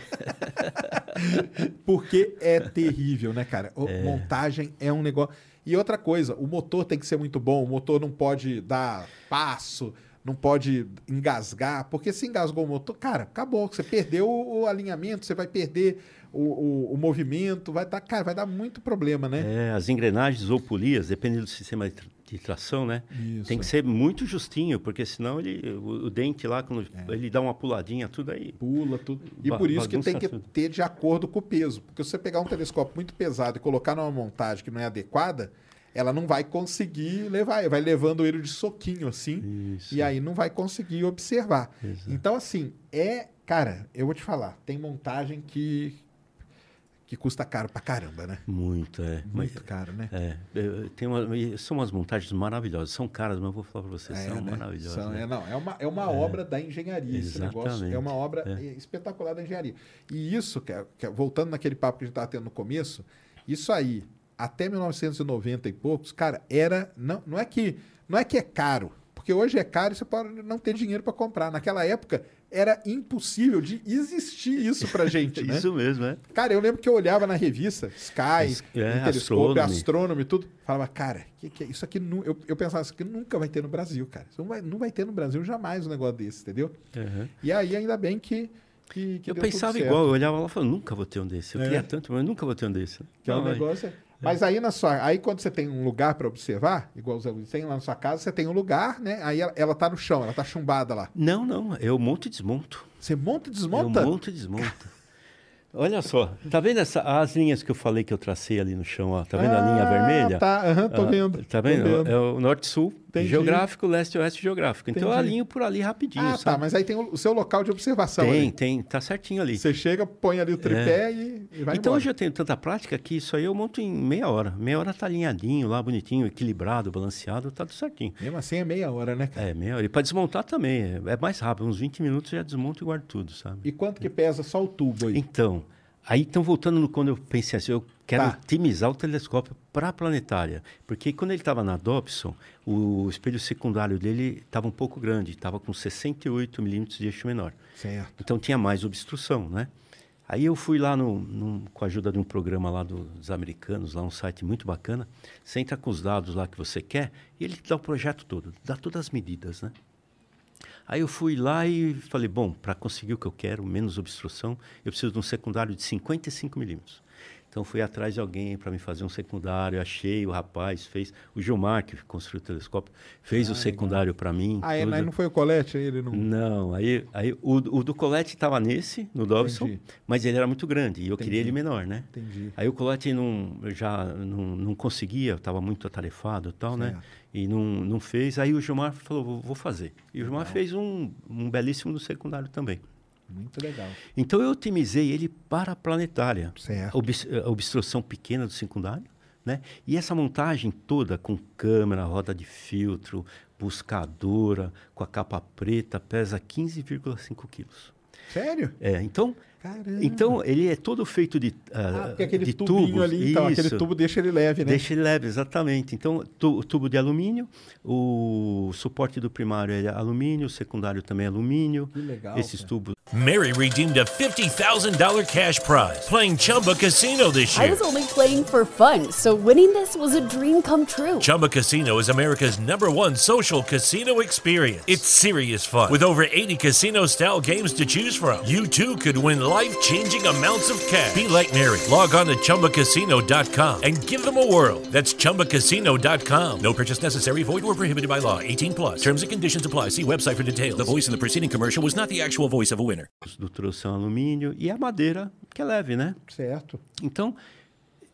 porque é terrível, né, cara? O- Montagem é um negócio. E outra coisa, o motor tem que ser muito bom, o motor não pode dar passo, não pode engasgar, porque se engasgou o motor, cara, acabou. Você perdeu o, o alinhamento, você vai perder o, o- o movimento, vai dar, cara, vai dar muito problema, né? É, as engrenagens ou polias, dependendo do sistema de, tra- de tração, né? Isso. Tem que ser muito justinho, porque senão ele, o, o dente lá, quando É. ele dá uma puladinha, tudo aí. Pula tudo. E por isso que tem que tudo. ter de acordo com o peso. Porque se você pegar um telescópio muito pesado e colocar numa montagem que não é adequada, ela não vai conseguir levar. Vai levando ele de soquinho assim. Isso. E aí não vai conseguir observar. Exato. Então, assim, é. Cara, eu vou te falar, tem montagem que. Que custa caro pra caramba, né? Muito, é. Muito caro, né? É, é, tem uma, são umas montagens maravilhosas. São caras, mas eu vou falar para vocês, são né? maravilhosas. São- né? é, não, é uma, é uma obra da engenharia esse negócio. Exatamente, É uma obra é. espetacular da engenharia. E isso, que é- que é- voltando naquele papo que a gente estava tendo no começo, isso aí, até 1990 e poucos, cara, era. Não, não, é que, não é que é caro, porque hoje é caro e você pode não ter dinheiro para comprar. Naquela época, era impossível de existir isso pra gente, né? Isso mesmo, é. Cara, eu lembro que eu olhava na revista Sky, é, Telescope, Astronomy. Astronomy, tudo. Falava, cara, que que é? isso aqui eu, eu pensava, isso aqui nunca vai ter no Brasil, cara. Isso não vai, não vai ter no Brasil jamais um negócio desse, entendeu? Uhum. E aí, ainda bem que. que, que Eu pensava igual, eu olhava lá e falava, nunca vou ter um desse. Eu É. queria tanto, mas nunca vou ter um desse. Que é um negócio. Mas aí na sua. Aí quando você tem um lugar para observar, igual Luiz tem lá na sua casa, você tem um lugar, né? Aí ela, ela tá no chão, ela tá chumbada lá. Não, não, eu monto e desmonto. Você monta e desmonta? Eu monto e desmonto. Olha só, tá vendo essa, as linhas que eu falei que eu tracei ali no chão? Ó? Tá vendo a linha Ah, vermelha? Tá, aham, tô Ah, vendo. Tá tô vendo? vendo. É o norte-sul Entendi. geográfico, leste-oeste geográfico. Então eu Entendi. alinho por ali rapidinho, Ah, tá, sabe? mas aí tem o, seu local de observação. Tem, ali. tem, tá certinho ali. Você chega, põe ali o tripé e, e vai então embora. hoje eu tenho tanta prática que isso aí eu monto em meia hora. Meia hora tá alinhadinho lá, bonitinho, equilibrado, balanceado, tá tudo certinho. Mesmo assim é meia hora, né, cara? É, meia hora. E para desmontar também, é, é mais rápido. Uns 20 minutos eu já desmonto e guardo tudo, sabe? E quanto que pesa só o tubo aí? Então, aí estão voltando no quando eu pensei assim, eu quero Tá. otimizar o telescópio para a planetária. Porque quando ele estava na Dobson, o espelho secundário dele estava um pouco grande, estava com 68 milímetros de eixo menor. Certo. Então tinha mais obstrução, né? Aí eu fui lá no, num- com a ajuda de um programa lá dos americanos, lá um site muito bacana. Você entra com os dados lá que você quer e ele te dá o projeto todo, dá todas as medidas, né? Aí eu fui lá e falei, bom, para conseguir o que eu quero, menos obstrução, eu preciso de um secundário de 55 milímetros. Então fui atrás de alguém para me fazer um secundário, achei o rapaz, fez o Gilmar que construiu o telescópio, fez o secundário para mim. Ah, é, mas não foi o colete? Ele não... Não, aí, aí o, o do Colette estava nesse, no Dobson, Entendi. mas ele era muito grande e eu queria ele menor, né? Entendi. Aí o Colette não, já não, não conseguia, estava muito atarefado e tal, né? Certo. E não, não fez. Aí o Gilmar falou, vou, fazer. E o Gilmar fez um, um belíssimo do secundário também. Muito legal. Então eu otimizei ele para a planetária. Certo. Obstrução pequena do secundário, né? E essa montagem toda com câmera, roda de filtro, buscadora, com a capa preta, pesa 15,5 quilos. Sério? É, então, Caramba. então ele é todo feito de, Ah, ah, porque aquele de tubinho tubos. ali, então, aquele Isso. tubo deixa ele leve, né? Deixa ele leve, exatamente. Então, tu- tubo de alumínio, o suporte do primário é alumínio, o secundário também é alumínio. Que legal, Esses cara. tubos Mary redeemed a $50,000 cash prize playing Chumba Casino this I year. was only playing for fun, so winning this was a dream come true. Chumba Casino is America's number one social casino experience. It's serious fun. With over 80 casino style games to choose from, you too could win life changing amounts of cash. Be like Mary. Log on to chumbacasino.com and give them a whirl. That's chumbacasino.com. No purchase necessary, void or prohibited by law. 18 plus. Terms and conditions apply. See website for details. The voice in the preceding commercial was not the actual voice of a winner. do trouxe são alumínio e a madeira, que é leve, né? Certo. Então,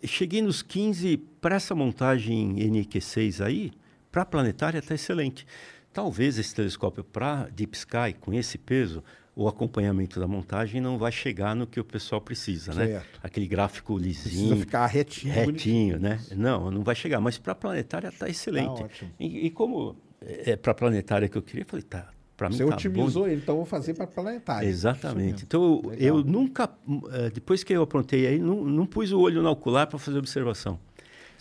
cheguei nos 15, para essa montagem NQ6 aí, para planetária está excelente. Talvez esse telescópio para Deep Sky, com esse peso, o acompanhamento da montagem não vai chegar no que o pessoal precisa, né? Certo. Aquele gráfico Precisa lisinho, ficar retinho. retinho, né? Não, não vai chegar. Mas para a planetária está excelente. Tá ótimo. E, e como é para a planetária que eu queria, eu falei, tá, para mim Você tá bom otimizou ele, então eu vou fazer para planetário. Exatamente. Então. Legal. eu nunca, eh, depois que eu aprontei aí, não, não pus o olho no ocular para fazer observação.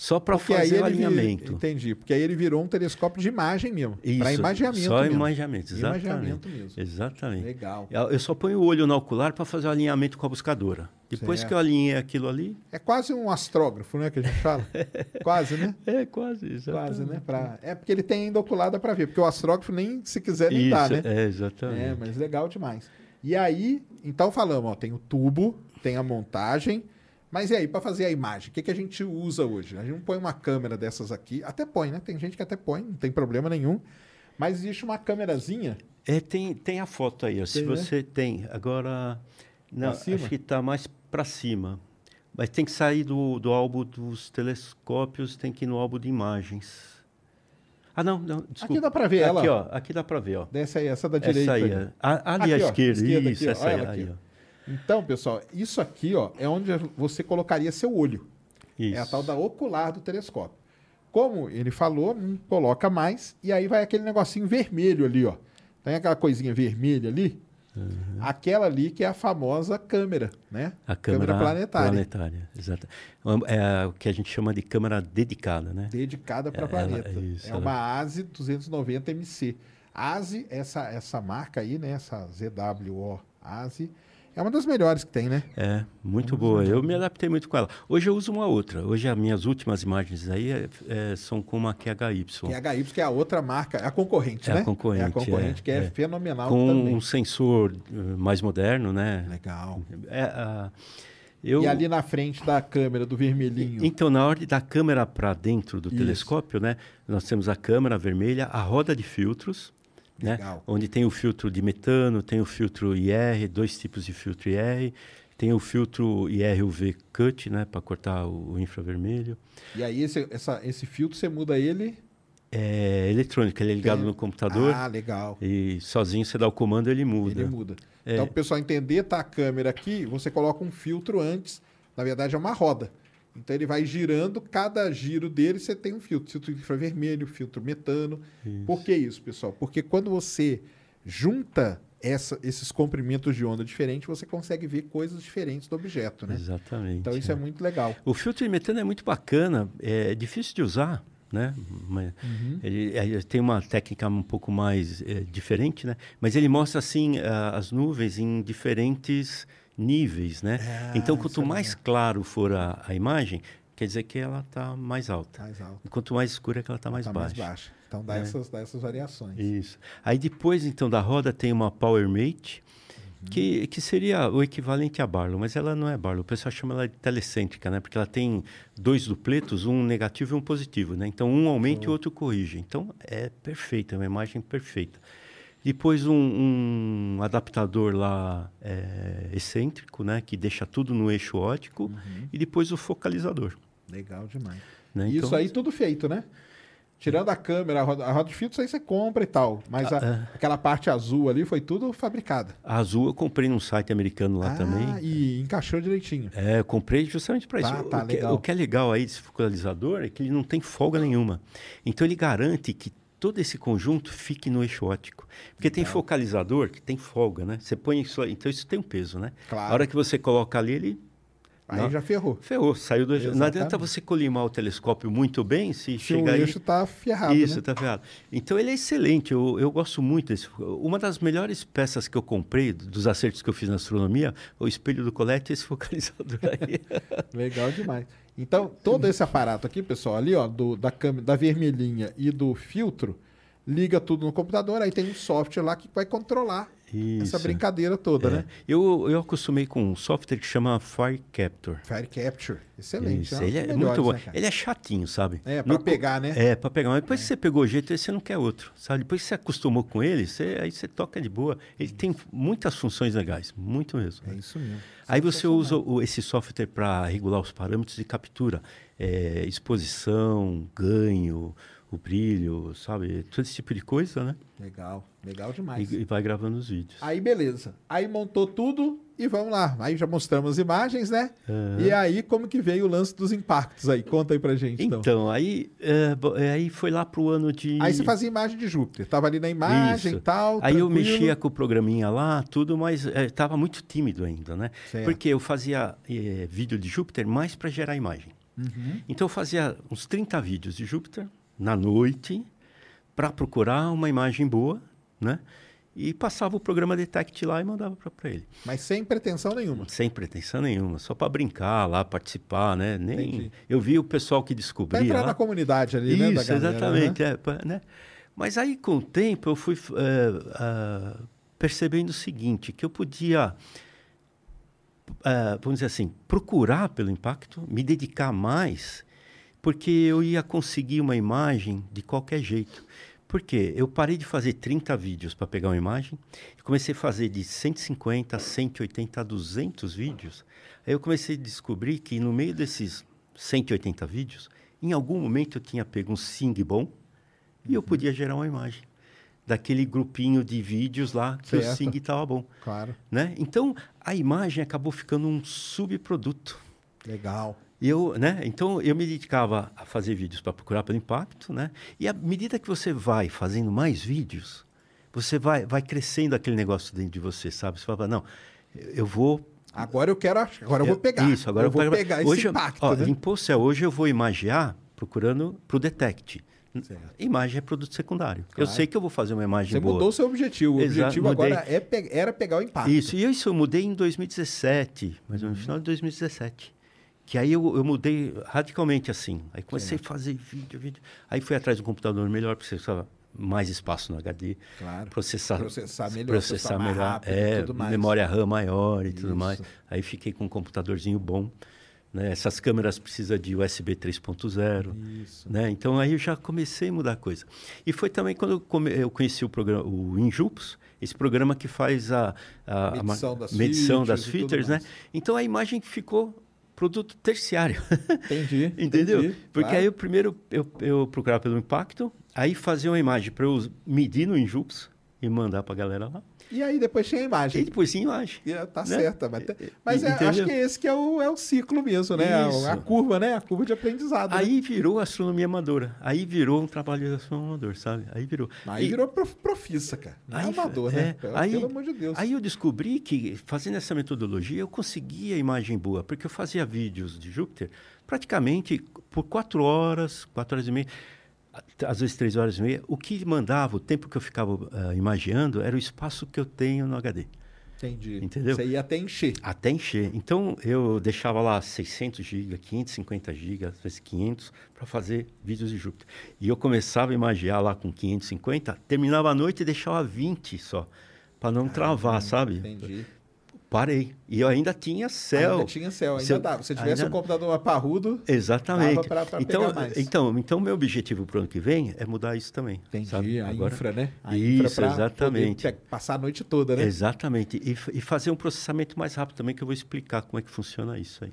Só para fazer o alinhamento. Entendi. Porque aí ele virou um telescópio de imagem mesmo. Para imaginamento Só mesmo. imaginamento, exatamente. Imaginamento mesmo. Exatamente. Legal. Eu só ponho o olho no ocular para fazer o alinhamento com a buscadora. Depois Certo. que eu alinhei aquilo ali, É quase um astrógrafo, né? Que a gente fala. quase, né? é quase, exatamente. Quase, né? Pra... É porque ele tem ainda oculada para ver. Porque o astrógrafo nem, se quiser, nem dá, Isso, né? é, exatamente. É, mas legal demais. E aí, então falamos, ó, tem o tubo, tem a montagem, mas e aí, para fazer a imagem, o que, que a gente usa hoje? A gente não põe uma câmera dessas aqui, até põe, né? Tem gente que até põe, não tem problema nenhum, mas existe uma câmerazinha, É, tem, tem a foto aí, se né? você tem. Agora, não, acho que está mais para cima. Mas tem que sair do, do álbum dos telescópios, tem que ir no álbum de imagens. Ah, não, não, desculpa. Aqui dá pra ver ela, Aqui, ó. aqui dá para ver, ó. desce aí, essa da direita. Essa aí, ali. Aqui, à esquerda, esquerda isso, aqui, ó. essa aí, ela aí, aqui, ó. Então, pessoal, isso aqui ó, é onde você colocaria seu olho. Isso. É a tal da ocular do telescópio. Como ele falou, não coloca mais, e aí vai aquele negocinho vermelho ali, ó. Tem aquela coisinha vermelha ali? Aquela ali que é a famosa câmera, né? A câmera, planetária. planetária, exato. É o que a gente chama de câmera dedicada, né? Dedicada para É, planeta. ela- isso, é ela- uma ASE 290 MC. ASE, essa, essa marca aí, né? Essa ZWO ASE, é uma das melhores que tem, né? É, muito boa. Eu me adaptei muito com ela. Hoje eu uso uma outra. Hoje as minhas últimas imagens aí é- é, são com uma QHY. Que é a HY, que é a outra marca, é a concorrente, É a né? concorrente, É a concorrente, é, que é, é. fenomenal com também. um sensor eh, mais moderno, né? Legal. É, eu, E ali na frente da câmera, do vermelhinho. Então, na hora da câmera para dentro do Isso. telescópio, né? Nós temos a câmera vermelha, a roda de filtros, né? Onde tem o filtro de metano, tem o filtro IR, dois tipos de filtro IR, tem o filtro IR-UV cut, né? Para cortar o, o infravermelho. E aí esse, essa, esse filtro, você muda ele... É eletrônico, ele é ligado Tem- no computador Ah, legal. e sozinho você dá o comando ele muda. Ele muda. É. Então, para o pessoal entender, tá a câmera aqui, você coloca um filtro antes. Na verdade, é uma roda. Então, ele vai girando, cada giro dele você tem um filtro. Filtro infravermelho, filtro metano. Por que isso, pessoal? Porque quando você junta essa- esses comprimentos de onda diferentes, você consegue ver coisas diferentes do objeto, né? Exatamente. Então, isso é muito legal. O filtro de metano é muito bacana, é difícil de usar, né? Uhum. ele, ele tem uma técnica um pouco mais é, diferente, né? Mas ele mostra assim a- as nuvens em diferentes níveis, né? Ah, então, quanto é mais claro for a, a imagem, quer dizer que ela está mais alta. Mais alto. E quanto mais escura é que ela está mais tá baixa. mais baixa. Então, dá, É. essas, dá essas variações. Isso. Aí depois, então, da roda tem uma Power Mate, Uhum. que, que seria o equivalente a Barlow, mas ela não é Barlow. O pessoal chama ela de telecêntrica, né? Porque ela tem dois dupletos, um negativo e um positivo, né? Então, um aumenta e o outro corrige. Então, é perfeita, é uma imagem perfeita. Depois, um, um adaptador lá é, excêntrico, né? Que deixa tudo no eixo ótico. E depois o focalizador. Legal demais. Né? Isso Então, aí tudo feito, né? Tirando a câmera, a roda, a roda de filtro, isso aí você compra e tal. Mas Ah, a- aquela parte azul ali foi tudo fabricada. A azul eu comprei num site americano lá ah, também. e encaixou direitinho. É, eu comprei justamente para isso. Tá, tá, o, que, o que é legal aí desse focalizador é que ele não tem folga nenhuma. Então ele garante que todo esse conjunto fique no eixo óptico. Porque tem focalizador que tem folga, né? Você põe isso, então isso tem um peso, né? Claro. A hora que você coloca ali, ele Aí Não. já ferrou. ferrou, saiu do eixo. Não adianta você colimar o telescópio muito bem se Se o chegar aí... eixo tá ferrado, Isso, né? tá ferrado. Então ele é excelente, eu, eu gosto muito desse. Uma das melhores peças que eu comprei, dos acertos que eu fiz na astronomia, o espelho do Colette e esse focalizador aí. Legal demais. Então, todo esse aparato aqui, pessoal, ali, ó, do, da câmera, da vermelhinha e do filtro, liga tudo no computador, aí tem um software lá que vai controlar essa Isso. brincadeira toda, É. né? Eu, eu acostumei com um software que chama Fire Capture. Fire Capture. Excelente. Isso, uma ele é das muito melhores, bom. né, ele é chatinho, sabe? É, co- pegar, né? É, pra pegar. Mas depois que você pegou o jeito, aí você não quer outro, sabe? Depois que você acostumou com ele, você, aí você toca de boa. Ele tem muitas funções legais, muito mesmo. É isso mesmo. Aí você usa o- esse software para regular os parâmetros de captura, é, exposição, ganho, o brilho, sabe? Todo esse tipo de coisa, né? Legal, legal demais. E, e vai gravando os vídeos. Aí beleza. Aí montou tudo e vamos lá. Aí já mostramos imagens, né? E aí como que veio o lance dos impactos aí? Conta aí pra gente, então. Então, aí, é, é, aí foi lá pro ano de. Aí você fazia imagem de Júpiter. Tava ali na imagem e tal. Aí eu tranquilo. mexia com o programinha lá, tudo, mas estava muito tímido ainda, né? Certo. Porque eu fazia eh, vídeo de Júpiter mais para gerar imagem. Uhum. Então eu fazia uns 30 vídeos de Júpiter na noite para procurar uma imagem boa, né? E passava o programa Detect lá e mandava para ele. Mas sem pretensão nenhuma. Sem pretensão nenhuma, só para brincar lá, participar, né? Nem Entendi. eu vi o pessoal que Pra descobria entrar lá. na comunidade ali, né? da Isso, galera, exatamente. né? é, né? Mas aí, com o tempo, eu fui eh, ah, percebendo o seguinte, que eu podia, ah, vamos dizer assim, procurar pelo impacto, me dedicar mais, porque eu ia conseguir uma imagem de qualquer jeito. Por quê? Eu parei de fazer 30 vídeos para pegar uma imagem, e comecei a fazer de 150, 180 a 200 vídeos. Aí eu comecei a descobrir que no meio desses 180 vídeos, em algum momento eu tinha pego um SING bom e eu podia gerar uma imagem. daquele grupinho de vídeos lá que Certo. o Sing estava bom. Claro. Né? Então, a imagem acabou ficando um subproduto. Legal. Eu, né? Então eu me dedicava a fazer vídeos para procurar pelo impacto, né? E à medida que você vai fazendo mais vídeos, você vai, vai crescendo aquele negócio dentro de você, sabe? Você fala, não, eu vou. Agora eu quero. Agora eu vou pegar. Isso, agora eu vou pegar hoje, esse eu- impacto. Ó, né? Limpou o céu. Hoje eu vou imagiar procurando para o Detect. Certo. Imagem é produto secundário. Eu Claro. sei que eu vou fazer uma imagem Você boa. mudou o seu objetivo. O Exato, objetivo mudei. agora é pe- era pegar o impacto. Isso, e isso eu mudei em 2017, mais ou menos, no final de 2017. Que aí eu, eu mudei radicalmente assim. Aí comecei a fazer vídeo, vídeo. Aí fui atrás de um computador melhor, porque você precisava mais espaço no HD. Claro. Processar, Processar melhor, processar melhor. rápido é, tudo mais. memória RAM maior e tudo Isso. mais. Aí fiquei com um computadorzinho bom. Né? Essas câmeras precisam de USB 3.0. Isso. Né? Então aí eu já comecei a mudar a coisa. E foi também quando eu, come- eu conheci o programa, o Injups, esse programa que faz a, a- Medição das medição das features tudo features, né? Então a imagem ficou produto terciário. Entendi. Entendeu? entendi, Porque claro. aí eu primeiro eu, eu procurava pelo impacto, aí fazia uma imagem para eu medir no Injups e mandar para a galera lá. E aí depois tinha a E imagem. depois sim imagem. E, é, tá né? certa. Mas, E- mas é, acho que esse que é o, é o ciclo mesmo, né? A, Isso. a curva, né? A curva de aprendizado. né? Aí virou astronomia amadora. Aí virou um trabalho de astronomia amador, sabe? Aí virou. Aí E- virou prof, profissa, cara. Não é Aí, amador, é, né? Pelo, aí, pelo amor de Deus. Aí eu descobri que, fazendo essa metodologia, eu conseguia imagem boa, porque eu fazia vídeos de Júpiter praticamente por quatro horas, quatro horas e meia, a- às vezes três horas e meia. O que mandava, o tempo que eu ficava ah, imaginando, era o espaço que eu tenho no HD, Entendi. entendeu? Você ia até encher. até encher. Então eu deixava lá 600 GB, 550 GB, às vezes 500, para fazer vídeos de Júpiter. E eu começava a imaginar lá com 550, terminava a noite e deixava 20 só, para não travar, sabe? Entendi. Parei. E eu ainda tinha céu. Ainda tinha céu, ainda Se eu- dava. Se tivesse ainda- um computador parrudo, Exatamente. Dava pra- pra então, pegar mais. então, então, meu objetivo para o ano que vem é mudar isso também. entendi. sabe? A Agora- infra, né? A Isso, infra exatamente. passar a noite toda, né? Exatamente. E, e fazer um processamento mais rápido também, que eu vou explicar como é que funciona isso aí.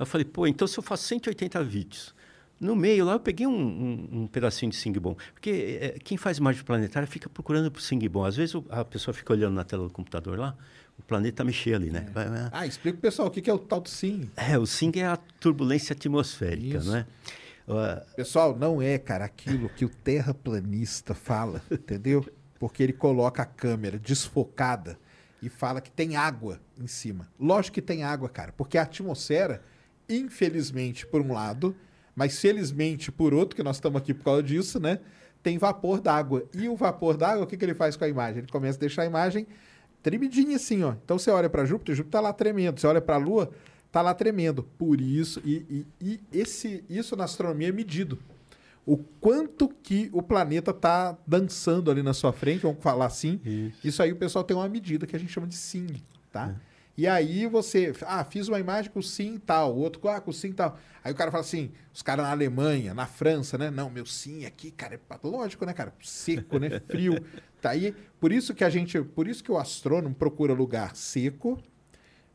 Eu falei, pô, então se eu faço 180 vídeos, no meio lá eu peguei um, um- um pedacinho de Sing Bom. Porque eh, quem faz imagem planetária fica procurando por Sing Bom. Às vezes o- a pessoa fica olhando na tela do computador lá, o planeta mexer ali, né? Vai- Ah, explica pro pessoal o que é o tal do SIM. É, o Sing é a turbulência atmosférica, Isso. não é? Ah, Pessoal, não é, cara, aquilo que o terraplanista fala, entendeu? Porque ele coloca a câmera desfocada e fala que tem água em cima. Lógico que tem água, cara, porque a atmosfera, infelizmente, por um lado, mas felizmente por outro, que nós estamos aqui por causa disso, né? Tem vapor d'água. E o vapor d'água, o que, que ele faz com a imagem? Ele começa a deixar a imagem tremidinha assim, ó. Então você olha para Júpiter, Júpiter tá lá tremendo. Você olha para a Lua, tá lá tremendo. Por isso, e, e- e esse, isso na astronomia é medido. O quanto que o planeta tá dançando ali na sua frente, vamos falar assim. Isso, aí o pessoal tem uma medida que a gente chama de SIM, tá? E aí você, ah, fiz uma imagem com sim tal, o outro ah, com sim tal. Aí o cara fala assim, os caras na Alemanha, na França, né? Não, meu sim aqui, cara, é patológico, né, cara? Seco, né? Frio. Tá aí, por isso que a gente, por isso que o astrônomo procura lugar seco,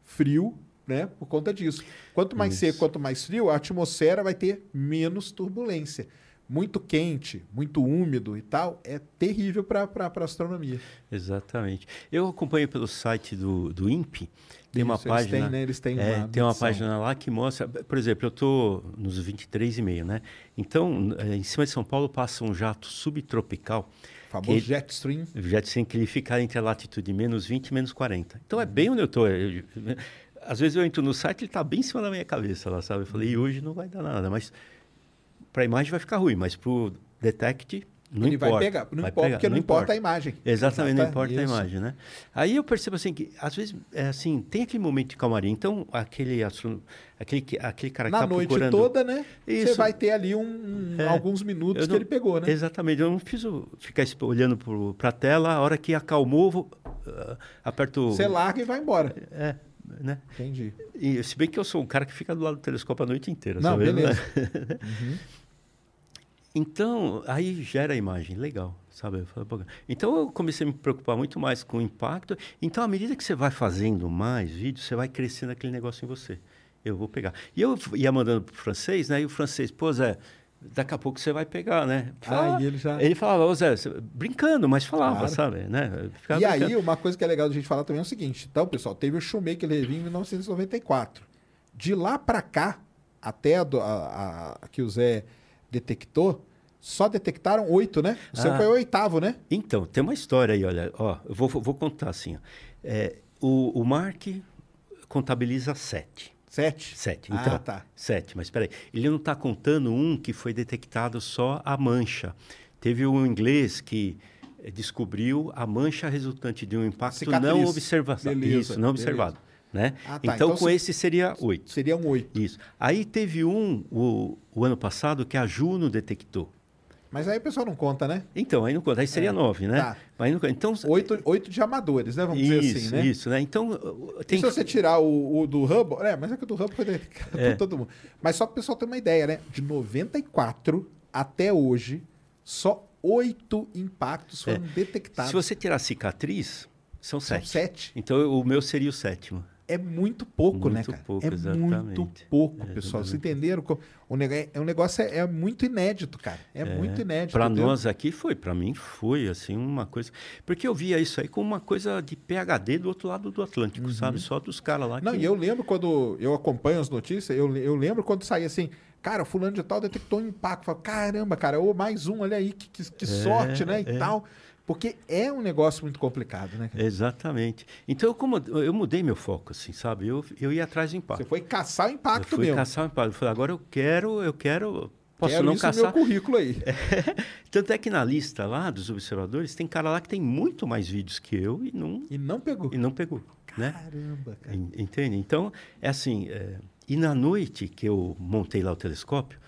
frio, né? Por conta disso. Quanto mais seco, quanto mais frio, a atmosfera vai ter menos turbulência. Muito quente, muito úmido e tal, é terrível para a astronomia. Exatamente. Eu acompanho pelo site do, do INPE, tem uma Isso, eles página. têm, né? Eles têm é, uma tem uma página lá que mostra. Por exemplo, eu estou nos 23,5, né? Então, eh, em cima de São Paulo passa um jato subtropical. O famoso que- jet stream. jet stream que ele fica entre a latitude menos 20 e menos 40. Então é bem onde eu estou. Às vezes eu entro no site ele está bem em cima da minha cabeça lá, sabe? Eu falei, e hoje não vai dar nada. Mas para a imagem vai ficar ruim, mas para o detect não ele importa. vai pegar, não Vai importa, pegar, porque não, importa a imagem. Exatamente, não Exata- importa a isso. imagem, né? Aí eu percebo assim que, às vezes, é assim, tem aquele momento de calmaria. Então, aquele, astro- aquele, que- aquele cara que Na está noite procurando... toda, né? Você Isso. vai ter ali um, É. alguns minutos Eu que não- ele pegou, né? Exatamente. Eu não preciso ficar olhando para a tela. A hora que acalmou, vou, ah, aperto... Você larga e vai embora. É, né? Entendi. E, se bem que eu sou um cara que fica do lado do telescópio a noite inteira. Não, sabe? beleza. Então, aí gera a imagem, legal, sabe? Então, eu comecei a me preocupar muito mais com o impacto. Então, à medida que você vai fazendo mais vídeos, você vai crescendo aquele negócio em você. Eu vou pegar. E eu ia mandando para o francês, né? E o francês, pô, Zé, daqui a pouco você vai pegar, né? Ah, e ele já- Ele falava, ô Zé, brincando, mas falava, Claro. sabe? Né? Ficava E aí, brincando. uma coisa que é legal a gente falar também é o seguinte. Então, pessoal, teve o Shoemaker Levy em 1994. De lá pra cá, até a, a- a- que o Zé detectou, só detectaram oito, né? O seu Ah. foi o oitavo, né? Então, tem uma história aí, olha, ó, eu vou, vou contar assim. ó. É, o, o Mark contabiliza sete. Sete. Sete, Ah, então. tá. Sete, mas espera aí. Ele não está contando um que foi detectado só a mancha. Teve um inglês que eh, descobriu a mancha resultante de um impacto Cicatriz. não observado. Isso, não beleza. observado. Né? Ah, tá. Então, Então, com se- esse seria oito. Seriam oito. Isso. Aí teve um, o, o ano passado, que a Juno detectou. Mas aí o pessoal não conta, né? Então, aí não conta. Aí seria nove, né? tá. Mas não. Então, Oito, oito de amadores, né? Vamos isso, dizer assim, né? Isso, né? Então, E tem se você tirar o, o do Hubble, é, mas é que o do Hubble foi detectado por todo mundo. Mas só para o pessoal ter uma ideia, né? De 94 até hoje, só oito impactos foram detectados. Se você tirar cicatriz, são São sete. sete. Então, o meu seria o sétimo. É muito pouco, né, Muito cara? pouco, é muito exatamente. pouco, É, pessoal. Vocês entenderam? O negócio é, negócio é, é muito inédito, cara. É, muito inédito. Para nós aqui foi, para mim foi assim uma coisa, porque eu via isso aí como uma coisa de PhD do outro lado do Atlântico, sabe? Só dos caras lá Uhum. Não, que e eu lembro quando eu acompanho as notícias, eu, eu lembro quando saía assim, cara, fulano de tal detectou um impacto. Falo, caramba, cara, ou mais um, olha aí, que, que, que sorte, né? E é. tal. Porque é um negócio muito complicado, né? cara? Exatamente. Então eu, como, eu mudei meu foco, assim, sabe? Eu, eu ia atrás do impacto. Você foi caçar o eu impacto fui mesmo. caçar o impacto. Eu falei, agora eu quero, eu quero. Posso Quero não isso caçar. meu currículo aí. Tanto é que na lista lá dos observadores tem cara lá que tem muito mais vídeos que eu e não, E não pegou. e não pegou. Né? Caramba, cara. En- Entende? Então, é assim. é, E na noite que eu montei lá o telescópio,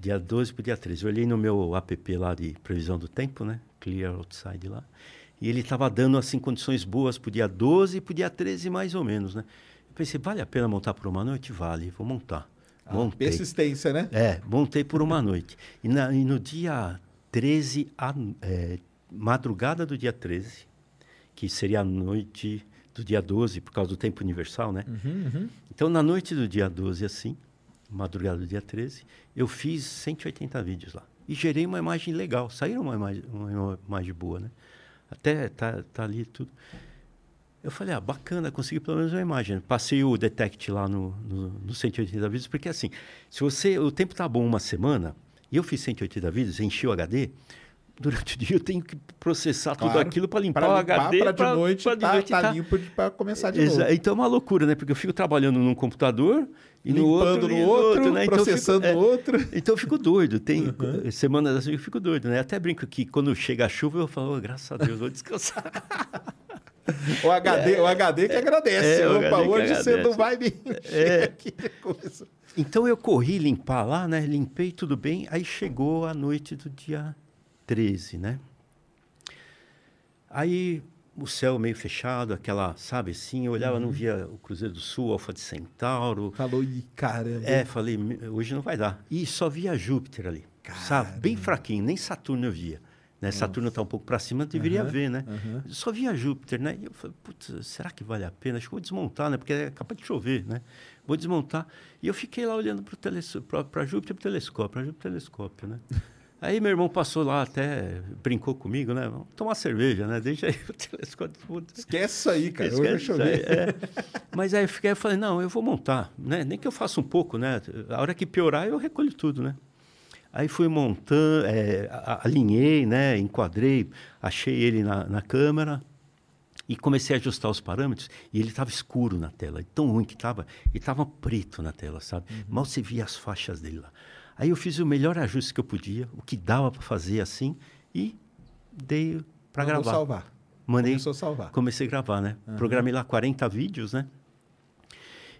dia 12 para o dia 13, eu olhei no meu app lá de previsão do tempo, né? Clear Outside lá. E ele estava dando assim condições boas para o dia 12 e para o dia 13, mais ou menos, né? Eu pensei, vale a pena montar por uma noite? Vale, vou montar. Ah, Montei. persistência, né? É, montei por uma noite. E, na- e no dia 13, a, é, madrugada do dia 13, que seria a noite do dia 12, por causa do tempo universal, né? Então, na noite do dia 12, assim, madrugada do dia 13, eu fiz 180 vídeos lá. E gerei uma imagem legal. Saíram uma imagem, uma imagem boa, né? Até tá, tá ali tudo. Eu falei, ah, bacana, consegui pelo menos uma imagem. Passei o detect lá no, no, no 180 vídeos, porque assim, se você, o tempo tá bom uma semana, e eu fiz 180 vídeos, enchi o HD, durante o dia eu tenho que processar tudo Claro. aquilo para limpar Pra o limpar, HD. pra de noite pra de tá, noite tá tá- limpo para começar de novo. Então é uma loucura, né? Porque eu fico trabalhando num computador e no Limpando outro, no e outro, né? Então eu fico- processando é, no outro. Então eu fico doido. Tem Uhum. semanas assim eu fico doido, né? Até brinco que quando chega a chuva eu falo, "Oh, graças a Deus, vou descansar. O HD, o HD que agradece. É, o Opa, hoje você não vai me encher É. aqui de coisa. Então eu corri limpar lá, né? Limpei tudo bem. Aí chegou a noite do dia 13, né? Aí o céu meio fechado, aquela, sabe assim, eu olhava, Uhum. não via o Cruzeiro do Sul, Alfa de Centauro. Falou, ih, caramba. É, falei, "Me- hoje não vai dar. E só via Júpiter ali, sabe? Bem fraquinho, nem Saturno eu via. Né? Saturno está um pouco para cima, deveria ver, né? Só via Júpiter, né? E eu falei, putz, será que vale a pena? Acho que vou desmontar, né? Porque é capaz de chover, né? Vou desmontar. E eu fiquei lá olhando para Júpiter e para o telescópio, para Júpiter e telescópio, né? Aí meu irmão passou lá até, brincou comigo, né? Vamos tomar cerveja, né? Deixa aí o telescópio. Esquece aí, cara. Esquece isso aí, é. Mas aí eu fiquei, eu falei, não, eu vou montar, né? Nem que eu faça um pouco, né? A hora que piorar, eu recolho tudo, né? Aí fui montando, é, alinhei, né? Enquadrei, achei ele na, na câmera e comecei a ajustar os parâmetros e ele estava escuro na tela, tão ruim que estava, e estava preto na tela, sabe? Mal se via as faixas dele lá. Aí eu fiz o melhor ajuste que eu podia, o que dava para fazer assim e dei para gravar. salvar. Mandei, Começou a salvar. Comecei a gravar, né? Programei lá 40 vídeos, né?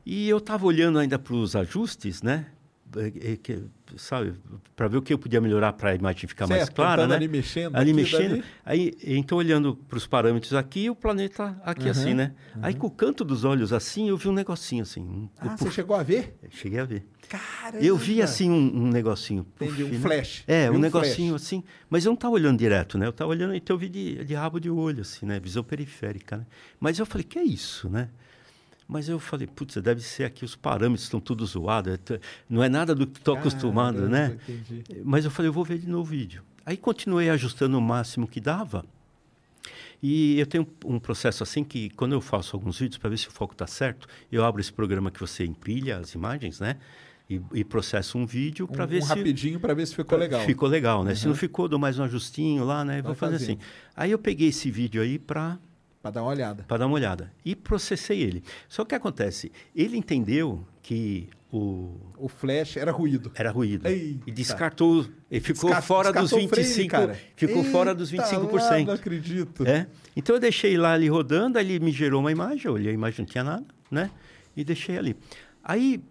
E eu estava olhando ainda para os ajustes, né? É, é, sabe, para ver o que eu podia melhorar para a imagem ficar mais Certo, clara, tentando né? ali mexendo Ali mexendo. dali. Aí, então, olhando para os parâmetros aqui e o planeta aqui, assim, né? Aí, com o canto dos olhos assim, eu vi um negocinho assim. Ah, você chegou a ver? Cheguei a ver. Caramba. Eu vi assim um, um negocinho. Entendi, um né? flash. É, um um negocinho assim. Mas eu não estava olhando direto, né? Eu estava olhando, então eu vi de, de rabo de olho, assim, né? Visão periférica, né? Mas eu falei, que é isso, né? Mas eu falei, putz, deve ser aqui, os parâmetros estão tudo zoados, é não é nada do que estou acostumado, né? Entendi. Mas eu falei, eu vou ver de novo o vídeo. Aí continuei ajustando o máximo que dava. E eu tenho um processo assim que, quando eu faço alguns vídeos para ver se o foco está certo, eu abro esse programa que você empilha as imagens, né? E, e processo um vídeo para Um, ver um se rapidinho para ver se ficou legal. ficou legal, né? Se não ficou, dou mais um ajustinho lá, né? Vou fazer fazendo. assim. Aí eu peguei esse vídeo aí para Para dar uma olhada. para dar uma olhada e processei ele. Só que o que acontece? Ele entendeu que o O flash era ruído. era ruído. Eita. E descartou, ele ficou Desca- fora dos descartou o frame, 25, cara. ficou fora dos Eita 25%. lá, não acredito. É? Então eu deixei lá ali rodando, aí ele me gerou uma imagem, eu olhei a imagem, não tinha nada, né? E deixei ali. Aí,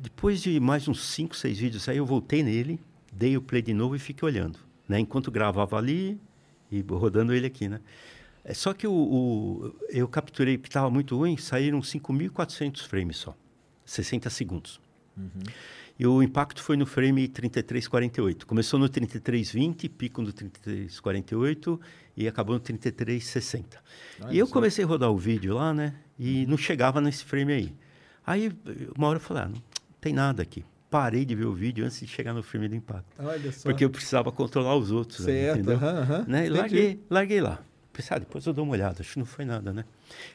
depois de mais uns 5, 6 vídeos, aí eu voltei nele, dei o play de novo e fiquei olhando, né? Enquanto gravava ali e rodando ele aqui, né? É, só que o, o- eu capturei, que estava muito ruim, saíram 5.400 frames só, 60 segundos. E o impacto foi no frame 3348. Começou no 3320, pico no 3348 e acabou no 3360. e eu comecei a rodar o vídeo lá, né? E não chegava nesse frame aí. Aí, uma hora eu falei, ah, não tem nada aqui. Parei de ver o vídeo antes de chegar no frame do impacto. Olha só. Porque eu precisava controlar os outros. ali, Certo, entendeu? aham, aham. Né? E larguei, larguei lá. Pensei, ah, depois eu dou uma olhada. Acho que não foi nada, né?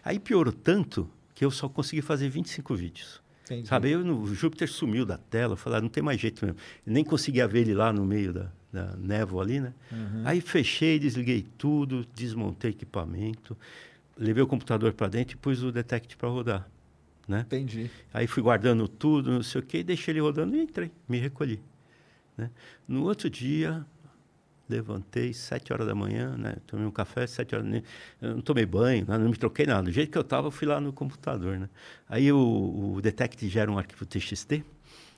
Aí piorou tanto que eu só consegui fazer 25 vídeos. Entendi. Sabe, eu, no- o Júpiter sumiu da tela, falei, ah, não tem mais jeito mesmo. Nem conseguia ver ele lá no meio da, da névoa ali, né? Uhum. Aí fechei, desliguei tudo, desmontei equipamento, levei o computador para dentro e pus o Detect para rodar, né? Entendi. Aí fui guardando tudo, não sei o quê, deixei ele rodando e entrei, me recolhi. Né? No outro dia, levantei, sete horas da manhã, né? tomei um café, sete horas da manhã, eu não tomei banho, não me troquei nada. Do jeito que eu estava, eu fui lá no computador. Né? Aí o, o Detect gera um arquivo TXT,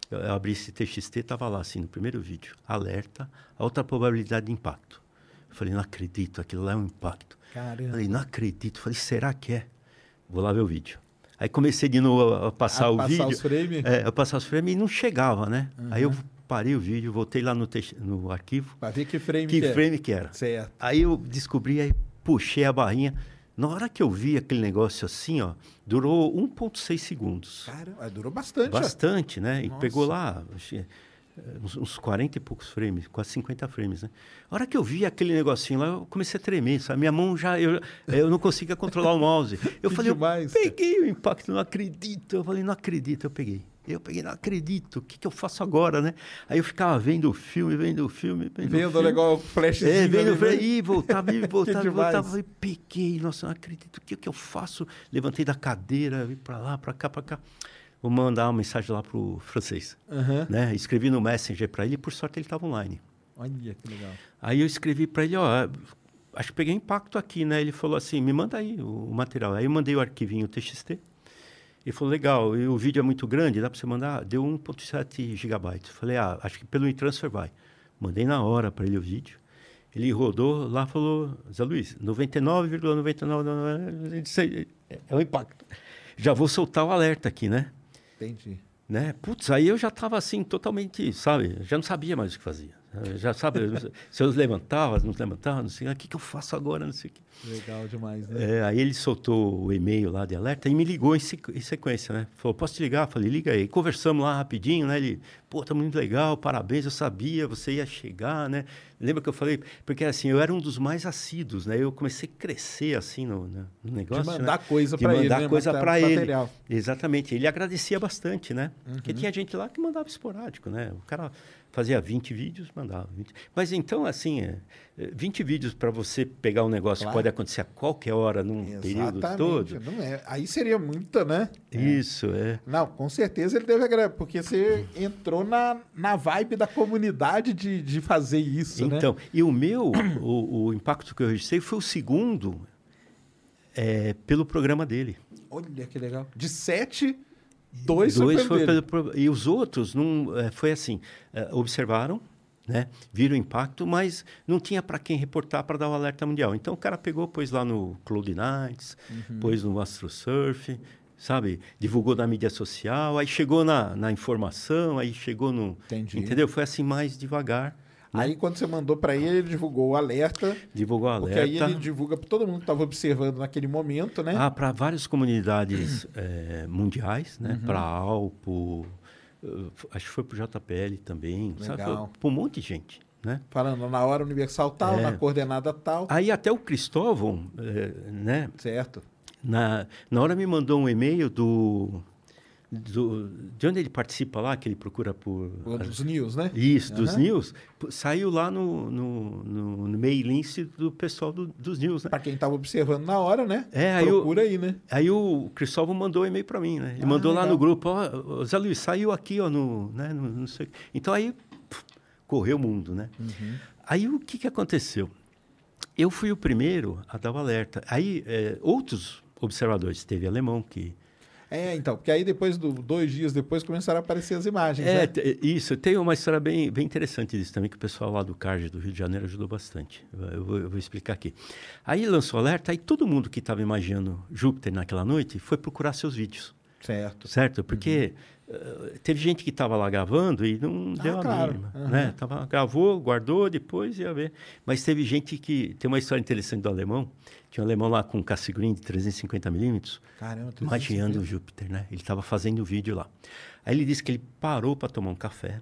eu, eu abri esse TXT, estava lá assim, no primeiro vídeo, alerta, alta probabilidade de impacto. Eu falei, não acredito, aquilo lá é um impacto. Caramba. Falei, não acredito. Falei, será que é? Vou lá ver o vídeo. Aí comecei de novo a, passar A o passar vídeo. os frame? É, a passar os frames e não chegava, né? Aí eu parei o vídeo, voltei lá no, tex- no arquivo. Para ver que frame Que que é. frame que era? Certo. Aí eu descobri, aí puxei a barrinha. Na hora que eu vi aquele negócio assim, ó, durou 1,6 segundos. Caramba, durou bastante. ó. Bastante, né? E Nossa. pegou lá eh, uns, uns 40 e poucos frames, quase 50 frames, né? A hora que eu vi aquele negocinho lá, eu comecei a tremer, sabe? Minha mão já... Eu, eu não conseguia controlar o mouse. Eu Que falei, demais, eu peguei o impacto, não acredito. Eu falei, não acredito, eu peguei. Eu peguei, não acredito, o que, que eu faço agora, né? Aí eu ficava vendo o filme, vendo o filme, vendo, o Vendo filme. legal o flashzinho. É, vendo, né? e voltava, e voltava, e voltava. Falei, peguei, nossa, não acredito, o que, que eu faço? Levantei da cadeira, vim para lá, para cá, para cá. Vou mandar uma mensagem lá pro francês. Aham. Né? Escrevi no Messenger para ele e, por sorte, ele estava online. Olha que legal. Aí eu escrevi para ele, ó, acho que peguei impacto aqui, né? Ele falou assim, me manda aí o, o material. Aí eu mandei o arquivinho TXT. Ele falou, legal, e o vídeo é muito grande, dá para você mandar? Deu 1.7 gigabytes. Falei, ah, acho que pelo e-transfer vai. Mandei na hora para ele o vídeo. Ele rodou lá falou, Zé Luiz, 99,99, disse, é é um impacto. Já vou soltar o alerta aqui, né? Entendi. né? Putz, aí eu já estava assim, totalmente, sabe? Já não sabia mais o que fazia. Eu Já sabe, se eu levantava, não levantava, não sei, o que, que eu faço agora, não sei o que. Legal demais, né? É, aí ele soltou o e-mail lá de alerta e me ligou em, sequ- em sequência, né? Falou, posso te ligar? Falei, liga aí. Conversamos lá rapidinho, né? Ele, pô, tá muito legal, parabéns, eu sabia, você ia chegar, né? Lembra que eu falei? Porque assim, eu era um dos mais assíduos, né? Eu comecei a crescer assim no, no- negócio. De mandar né? coisa De pra ele, mandar né? coisa Mata- para ele. material. Exatamente. Ele agradecia bastante, né? Porque Uhum. tinha gente lá que mandava esporádico, né? O cara fazia 20 vídeos, mandava 20. Mas então, assim, é, é, 20 vídeos para você pegar um negócio Claro. que pode acontecer a qualquer hora, num período todo. Não é. Aí seria muita, né? Isso, é. Não, com certeza ele deve agradecer, porque você entrou na, na vibe da comunidade de, de fazer isso, né? Então, e o meu, o, o impacto que eu registrei foi o segundo é, pelo programa dele. Olha que legal. De sete, dois, Dois foi pelo e os outros não é, foi assim, é, observaram, né, viram o impacto, mas não tinha para quem reportar para dar o alerta mundial. Então o cara pegou, pôs lá no Cloud Nights, Uhum. pôs no AstroSurf, sabe, divulgou na mídia social, aí chegou na, na informação, aí chegou no, Entendi. entendeu? Foi assim mais devagar. Aí quando você mandou para ele, ele divulgou o alerta. Divulgou o Porque alerta. aí ele divulga para todo mundo que estava observando naquele momento, né? Ah, para várias comunidades eh, mundiais, né? Uhum. Para a Alpo, eh, acho que foi para o JPL também, Legal. Para um monte de gente, né? Falando na hora universal tal, É. na coordenada tal. Aí até o Cristóvão, eh, né? Certo. Na, na hora me mandou um e-mail do, do de onde ele participa lá, que ele procura por Dos news, né? Isso, dos Aham. news, saiu lá no, no, no, no do pessoal do- dos news, né? Para quem estava observando na hora, né? É, aí eu- Procura aí, né? Aí o Cristóvão mandou um e-mail para mim, né? Ele Ah, mandou lá legal. no grupo, ó, Zé Luiz, saiu aqui, ó, no, né, no, não sei. Então aí correu o mundo, né? Uhum. Aí o que que aconteceu? Eu fui o primeiro a dar o alerta. Aí eh, outros observadores, teve alemão que É, então, porque aí depois, do, dois dias depois, começaram a aparecer as imagens, É, né? isso. Tem uma história bem, bem interessante disso também, que o pessoal lá do CARG do Rio de Janeiro ajudou bastante. Eu vou, eu vou explicar aqui. Aí lançou alerta, aí todo mundo que estava imaginando Júpiter naquela noite foi procurar seus vídeos, Certo. certo? Porque eh, teve gente que estava lá gravando e não deu a Uhum. Ah, claro. mínima. Aham. Né? Tava, gravou, guardou, depois ia ver. Mas teve gente que... Tem uma história interessante do alemão. Tinha um alemão lá com um Cassegreen de 350 milímetros, Caramba, imaginando o Júpiter, né? Ele estava fazendo o vídeo lá. Aí ele disse que ele parou para tomar um café,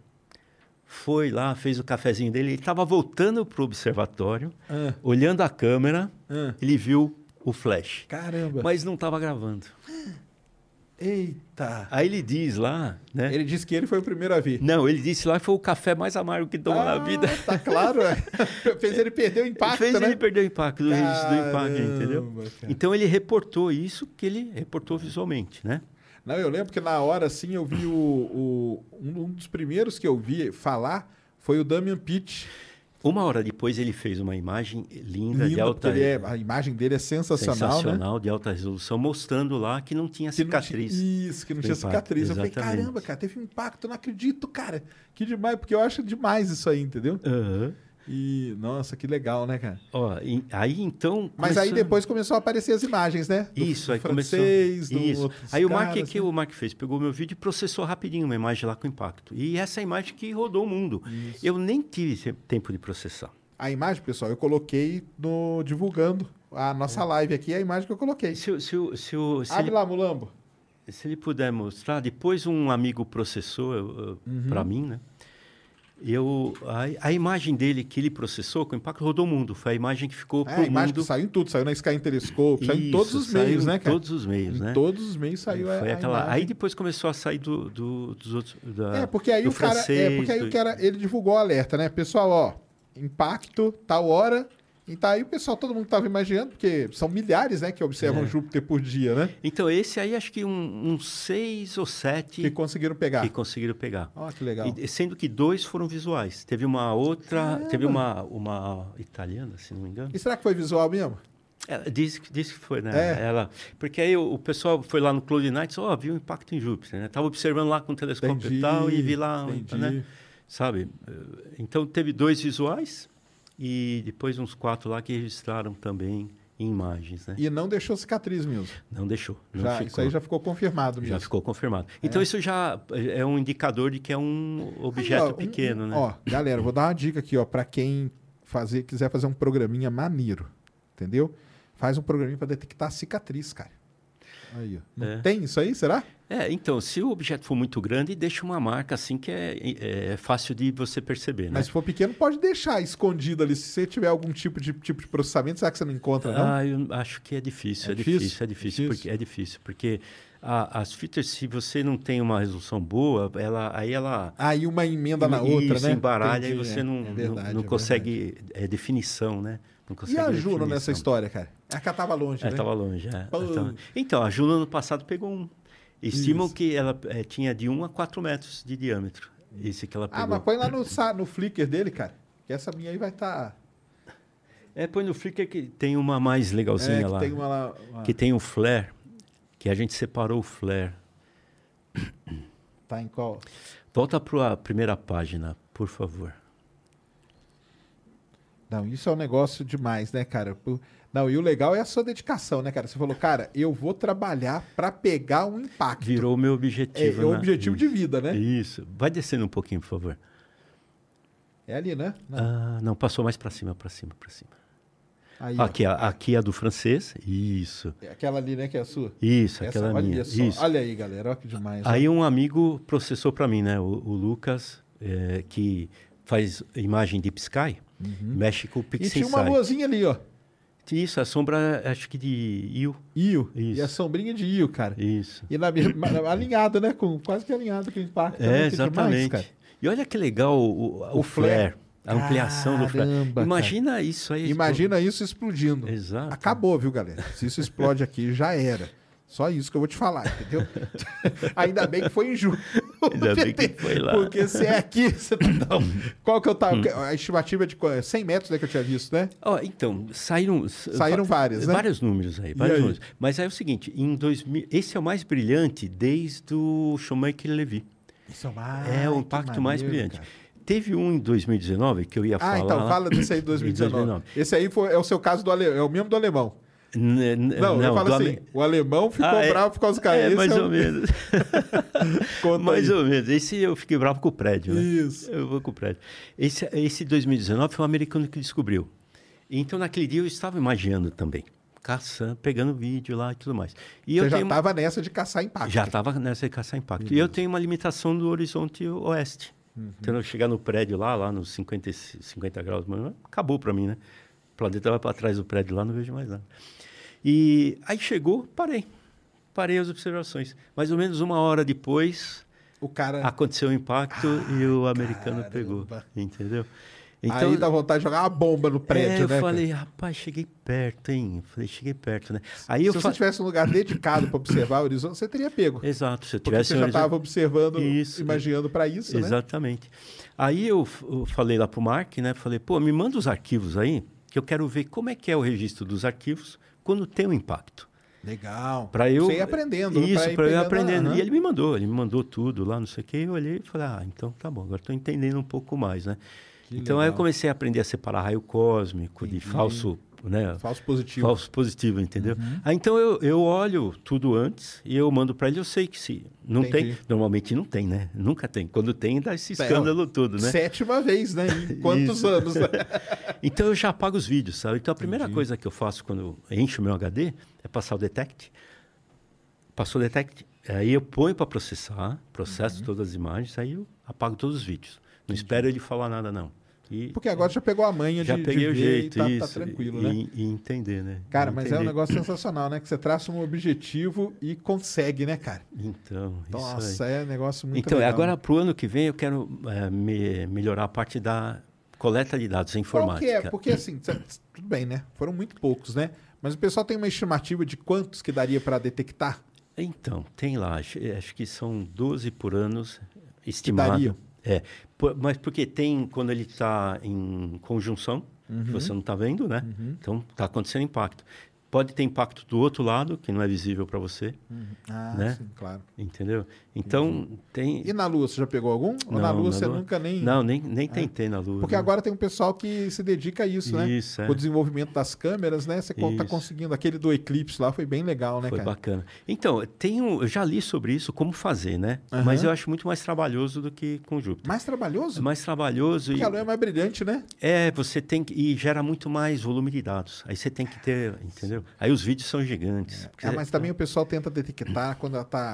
foi lá, fez o cafezinho dele, ele estava voltando para o observatório, Ah. olhando a câmera, Ah. ele viu o flash, Caramba. mas não estava gravando. Eita. Aí ele diz lá, né? Ele disse que ele foi o primeiro a ver. Não, ele disse lá que foi o café mais amargo que tomou na vida. Tá claro, é. Fez ele perder o impacto, Fez né? ele perder o impacto do registro do impacto, entendeu? Cara. Então ele reportou isso que ele reportou visualmente, né? Não, eu lembro que na hora, assim, eu vi o... o- um dos primeiros que eu vi falar foi o Damian Pitt. Uma hora depois ele fez uma imagem linda, de Linda, alta porque ele é- a imagem dele é sensacional, né? sensacional, de alta resolução, mostrando lá que não tinha Que não tinha- cicatriz. isso, que não tinha impacto, cicatriz. Eu falei, exatamente. caramba, cara, teve um impacto, não acredito, cara. Que demais, porque eu acho demais isso aí, entendeu? Aham. E, nossa, que legal, né, cara? Ó, e- aí então. Mas aí começou- depois começou a aparecer as imagens, né? Do Isso, aí francês, começou. Isso. Aí o Mark, caras, que né? o Mark fez? Pegou meu vídeo e processou rapidinho uma imagem lá com impacto. E essa imagem que rodou o mundo. Eu nem tive tempo de processar. A imagem, pessoal, eu coloquei no divulgando a nossa live aqui, a imagem que eu coloquei. Se, o- se, se, se Abre ele, lá, Mulambo. se ele puder mostrar, depois um amigo processou Uhum. para mim, né? Eu, a, a imagem dele que ele processou com impacto rodou o mundo. Foi a imagem que ficou É, pro a imagem mundo. que saiu em tudo, saiu na Sky Telescope, saiu em todos os meios, né, cara? todos os meios, em né? todos os meios saiu a, Foi a aquela. imagem. Aí depois começou a sair do, do- dos outros. da- É, porque aí o cara. É, francês, porque aí do- o cara, ele divulgou o alerta, né? Pessoal, ó, impacto, tal hora. Então aí o pessoal, todo mundo tava imaginando, porque são milhares, né, que observam É. Júpiter por dia, né? Então, esse aí acho que um- uns seis ou sete Que conseguiram pegar. que conseguiram pegar. Ó, que legal. E, sendo que dois foram visuais. Teve uma outra. Caramba! Teve uma, uma italiana, se não me engano. E será que foi visual mesmo? Ela disse, que- disse que foi, né? É. Ela, porque aí o, o pessoal foi lá no Cloud Night e ó, viu o impacto em Júpiter, né? Tava observando lá com o telescópio Entendi, e tal, e vi lá, entendi. né? Sabe? Então teve dois visuais e depois uns quatro lá que registraram também em imagens, né? E não deixou cicatriz mesmo. Não deixou. Não Já, ficou. isso aí já ficou confirmado mesmo. Já ficou confirmado. Então isso já é um indicador de que é um objeto Aí, ó, pequeno, um- né? Ó, galera, vou dar uma dica aqui, ó, para quem fazer, quiser fazer um programinha maneiro, entendeu? Faz um programinha para detectar cicatriz, cara. Aí, ó. Não É. tem isso aí, será? É, então, se o objeto for muito grande, deixa uma marca assim que é, é fácil de você perceber, né? Mas se for pequeno, pode deixar escondido ali. Se você tiver algum tipo de, tipo de processamento, será que você não encontra, não? Ah, eu acho que é difícil, É é, difícil? difícil, é difícil, Difícil? porque é difícil, porque a- as fitas, se você não tem uma resolução boa, ela, aí ela Aí uma emenda na outra, isso, né? embaralha Entendi, e você é. não, É não- verdade, não, é consegue é, definição, né? Não E consegue a Juno nessa história, cara? É que ela tava longe, É, né? tava longe, é. Então, a Juno ano passado pegou um. Estimam Isso. que ela eh, tinha de 1 a 4 metros de diâmetro. Esse que ela pegou. Ah, mas põe lá no, no Flickr dele, cara. Que essa minha aí vai estar... É, põe no Flickr que tem uma mais legalzinha é, lá. tem uma lá... uma- Que tem um flare, que a gente separou o flare. Tá em qual? Volta para a primeira página, por favor. Não, isso é um negócio demais, né, cara? Pô, Não, e o legal é a sua dedicação, né, cara? Você falou, cara, eu vou trabalhar para pegar um impacto. Virou o meu é, objetivo. é o né? objetivo de vida, né? Isso. Vai descendo um pouquinho, por favor. É ali, né? Não. Ah, não, passou mais para cima, para cima, para cima. Aí, ó. Aqui, a- aqui é a do francês. Isso. É Aquela ali, né, que é a sua? Isso, Essa, aquela olha minha. só. Isso. Olha aí, galera. Olha que demais. Aí um amigo processou para mim, né? O, o Lucas, eh, que faz imagem Deep Sky, mexe com o Uhum. e tinha uma luazinha ali, ó. Isso, a sombra, acho que de Io. Io. Isso. E a sombrinha de Io, cara. Isso. E na, mesma- alinhado, né? Com, quase que alinhado com o impacto. É, que exatamente. demais, cara. e olha que legal o, o, O flare, flare. a ampliação do flare. Caramba, Imagina isso aí. Imagina isso explodindo. Exato. Acabou, viu, galera? Se isso explode aqui, já era. Só isso que eu vou te falar, entendeu? Ainda bem que foi em julho. Ainda bem que foi lá. Hum. Porque se é aqui, você não. Qual que eu tava. A estimativa é de qu- 100 metros, né, que eu tinha visto, né? Ó, então, saíram... Saíram várias, né? Vários números aí, vários aí? números. Mas aí é o seguinte, em 2000, esse é o mais brilhante desde o Schumacher Levy. Isso é, uma... é o impacto mais maneiro, brilhante. cara. Teve um em 2019 que eu ia falar. Ah, então fala desse aí de 2019. Esse aí foi, é o seu caso do ale... é o mesmo do alemão. N- n- Não, eu falo assim, o alemão ficou Ah, é. bravo por causa do. É, Esse mais é ou menos. Mais aí. ou menos. Esse eu fiquei bravo com o prédio, né? Isso. Eu vou com o prédio. Esse, esse 2019 foi um americano que descobriu. Então, naquele dia, eu estava imaginando também. Caçando, pegando vídeo lá e tudo mais. E Você eu já estava nessa de caçar impacto. Já estava nessa de caçar impacto. E eu tenho uma limitação do horizonte oeste. Uhum. Então, eu chegar no prédio lá, lá nos 50, e- 50 graus, acabou para mim, né? O planeta vai para trás do prédio lá, não vejo mais nada. E aí chegou, parei. Parei as observações. Mais ou menos uma hora depois, O cara. aconteceu o impacto e o americano pegou. caramba. Entendeu? aí dá vontade de jogar uma bomba no prédio, é, né? eu cara? falei, rapaz, cheguei perto, hein? Eu falei, cheguei perto, né? Aí eu Se fa- você tivesse um lugar dedicado para observar o horizonte, você teria pego. Exato, se eu Porque tivesse você um já horizonte- estava observando, Isso. imaginando para isso, né? Exatamente. Aí eu, eu falei lá pro Mark, né? Falei, pô, me manda os arquivos aí, que eu quero ver como é que é o registro dos arquivos quando tem um impacto. Legal. Para eu Você ir aprendendo. né? Isso, para eu ir aprendendo. Aham. E ele me mandou, ele me mandou tudo lá, não sei o quê. Eu olhei e falei, ah, então tá bom, agora estou entendendo um pouco mais, né? Que então aí eu legal. comecei a aprender a separar raio cósmico de falso, né? Falso positivo. Falso positivo, entendeu? Uhum. Aí, então eu, eu olho tudo antes e eu mando para ele. Eu sei que se não Entendi. tem, normalmente não tem, né? Nunca tem. Quando tem, dá esse É, escândalo todo, né? Sétima vez, né? Em quantos anos? né? Então eu já apago os vídeos, sabe? Então a primeira coisa que eu faço quando eu encho o meu HD é passar o detect. Passou o detect, aí eu ponho para processar, processo Uhum. todas as imagens, aí eu apago todos os vídeos. Não espero ele falar nada, não. E Porque agora já pegou a manha já de, peguei de o jeito, e tá, tá tranquilo, e, né? e entender, né? Cara, mas é um negócio sensacional, né? Que você traça um objetivo e consegue, né, cara? Então. Nossa, é um negócio muito Então, legal. agora para o ano que vem eu quero eh, me- melhorar a parte da coleta de dados, a Qual informática. que é? Porque assim, tudo bem, né? Foram muito poucos, né? Mas o pessoal tem uma estimativa de quantos que daria para detectar? Então, tem lá, acho, eh, acho que são 12 por ano estimado. dariam? É, por- mas porque tem quando ele está em conjunção, Uhum. que você não está vendo, né? Então está acontecendo impacto. Pode ter impacto do outro lado, que não é visível para você, Ah, Né? sim, claro. entendeu? Então tem. E na Lua, você já pegou algum? Ou na Não, Lua na você Lua- nunca nem... Não, nem, nem tentei na Lua. Porque né? agora tem um pessoal que se dedica a isso, né? Isso, é. O desenvolvimento das câmeras, né? Você está conseguindo. Aquele do Eclipse lá foi bem legal, né, Foi cara? bacana. Então, um, eu já li sobre isso, como fazer, né? Mas Aham. eu acho muito mais trabalhoso do que com Júpiter. Mais trabalhoso? É mais trabalhoso Porque e a Lua é mais brilhante, né? é, você tem que e gera muito mais volume de dados. Aí você tem que ter, entendeu? Aí os vídeos são gigantes. porque- Ah, mas também o pessoal tenta detectar quando ela tá...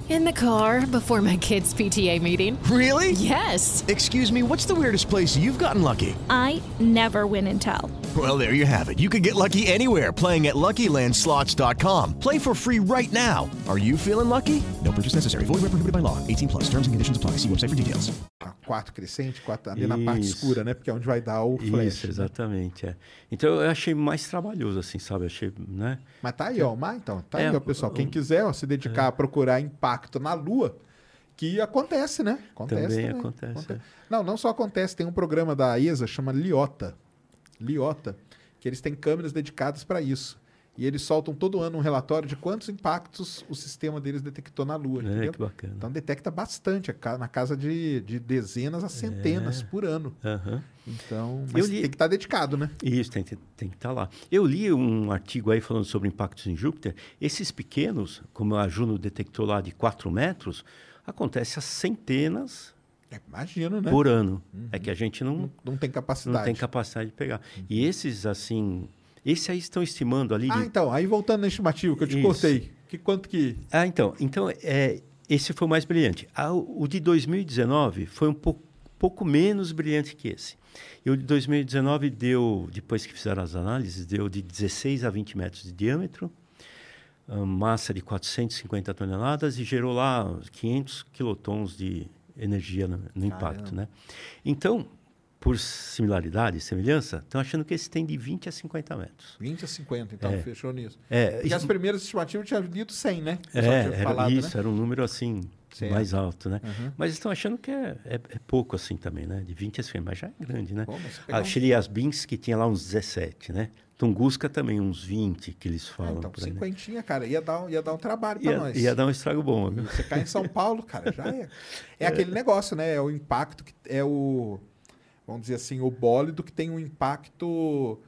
In the car before my kids' PTA meeting. Really? Yes. Excuse me, what's the weirdest place you've gotten lucky? I never win and tell. Well, there you have it. You can get lucky anywhere playing at LuckyLandSlots.com. Play for free right now. Are you feeling lucky? No purchase necessary. Void where prohibited by law. 18 plus. Terms and conditions apply. See website for details. a quatro crescente, quatro, ali na parte escura, né? Porque é onde vai dar o flash. Isso, né? exatamente. É. Então eu achei mais trabalhoso, assim, sabe? Eu achei, né? Mas tá aí, ó. Mas, então, tá É, aí, ó, pessoal. Quem quiser ó, se dedicar a procurar impacto na Lua, que acontece, né? Acontece Também acontece, é. Não, não só acontece, tem um programa da ESA, chama Liota. Liota, que eles têm câmeras dedicadas para isso. E eles soltam todo ano um relatório de quantos impactos o sistema deles detectou na Lua. É, entendeu? que bacana. Então detecta bastante, na casa de, de dezenas a centenas É. por ano. Aham. Então, mas li- tem que estar dedicado, né? Isso, tem, que- tem que estar lá. Eu li um artigo aí falando sobre impactos em Júpiter. Esses pequenos, como a Juno detectou lá de 4 metros, acontece a centenas É, imagino, né? por ano. É que a gente não, Não tem capacidade. não tem capacidade de pegar. E esses, assim... Esse aí estão estimando ali... Ah, de- então, aí voltando na estimativa que eu te Isso. cortei. Que quanto que... Ah, então, então é, esse foi o mais brilhante. Ah, o de 2019 foi um pouco, pouco menos brilhante que esse. E o de 2019 deu, depois que fizeram as análises, deu de 16 a 20 metros de diâmetro, ah, massa de 450 toneladas e gerou lá 500 quilotons de energia no, no impacto, né? Então, por similaridade e semelhança, estão achando que esse tem de 20 a 50 metros. 20 a 50, então, É. fechou nisso. É, Porque isso- as primeiras estimativas eu tinha lido 100, né? É, era falado, isso, né? era um número assim, Certo. mais alto, né? Uhum. Mas estão achando que é, é, é pouco assim também, né? De 20 a 50, mas já é grande, né? Pegar A Chiliasbins, que tinha lá uns 17, né? Tunguska também uns 20, que eles Ah, falam. então, por aí, né? cinquentinha, cara, ia dar, um- ia dar um trabalho pra ia, nós. ia dar um estrago bom, viu? Você cai em São Paulo, cara, já é. É aquele negócio, né? É o impacto que é o, vamos dizer assim, o bólido que tem um impacto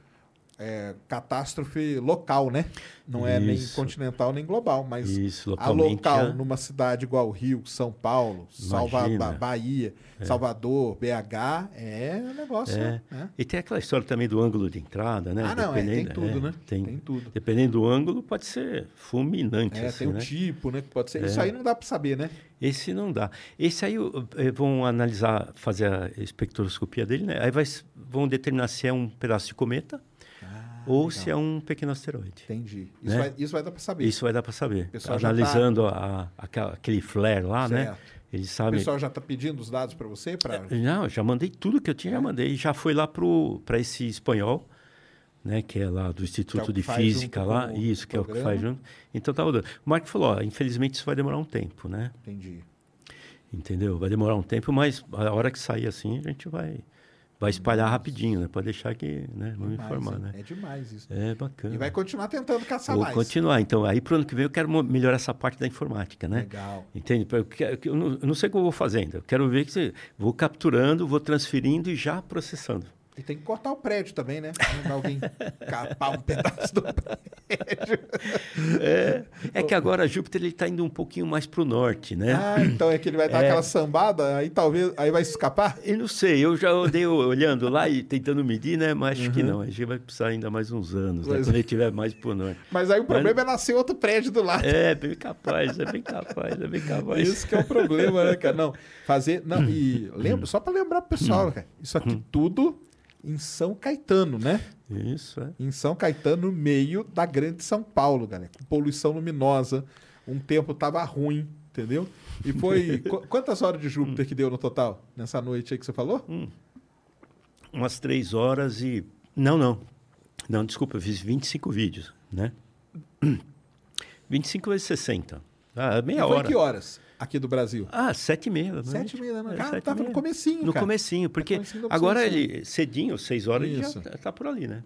é, catástrofe local, né? Não é nem continental nem global, mas Isso, a local é. numa cidade igual Rio, São Paulo. Ba- Bahia, Salvador, BH, é um negócio, É. né? E tem aquela história também do ângulo de entrada, né? Ah, não, é, tem tudo, né? Tem, Tem tudo. Dependendo do ângulo, pode ser fulminante. É, assim, tem o né? tipo, né? Que pode ser. É. Isso aí não dá para saber, né? Esse não dá. Esse aí vão analisar, fazer a espectroscopia dele, né? Aí vai, vão determinar se é um pedaço de cometa ou se é um pequeno asteroide. Ah, Entendi. Isso, Né? vai, isso vai dar para saber. Isso vai dar para saber. já tá- Analisando a- aquela- aquele flare lá, né? Certo. Eles O sabem. pessoal já está pedindo os dados para você? Pra... Não, já mandei tudo que eu tinha, já mandei. Já foi lá para esse espanhol, né? Que é lá do Instituto o que de Física lá. o Isso, que é o que faz junto. Então tá rodando. O Marco falou, ó, infelizmente isso vai demorar um tempo, né? Entendi. Entendeu? Vai demorar um tempo, mas a hora que sair assim, a gente vai, vai espalhar rapidinho, né? Pode deixar que, né? Vamos Demais, informar, hein? né? É demais isso. É bacana. E vai continuar tentando caçar Vou mais. continuar. Então, aí pro ano que vem eu quero melhorar essa parte da informática, né? Legal. Entende? Eu, quero- eu não, eu não sei o que eu vou fazer ainda. Eu quero ver que você, vou capturando, vou transferindo e já processando. E tem que cortar o prédio também, né? Mandar alguém capar um pedaço do prédio. É, é que agora Júpiter ele está indo um pouquinho mais para o norte, né? Ah, então é que ele vai dar É. aquela sambada, aí talvez aí vai escapar? Eu não sei, eu já andei olhando lá e tentando medir, né? Mas acho que não. A gente vai precisar ainda mais uns anos, né? Uhum. Quando é. ele estiver mais para o norte. Mas aí o problema é nascer outro prédio do lado. É, bem capaz, é bem capaz, é bem capaz. Isso que é o problema, né, cara? Não, fazer. Não, e lembra, só para lembrar pro pessoal, cara, isso aqui tudo em São Caetano, né? Isso, é. Em São Caetano, no meio da grande São Paulo, galera. Com poluição luminosa. Um tempo tava ruim, entendeu? E foi. qu- quantas horas de Júpiter que deu no total? Nessa noite aí que você falou? Umas três horas e. Não, não. Não, desculpa, eu fiz 25 vídeos, né? 25 vezes 60. Ah, meia e foi hora. que horas aqui do Brasil? Ah, sete e meia. Sete e meia da noite. É, Cara, tava no comecinho, No cara. comecinho, porque comecinho da agora ele, cedinho, seis horas, ele Isso. já tá, tá por ali, né?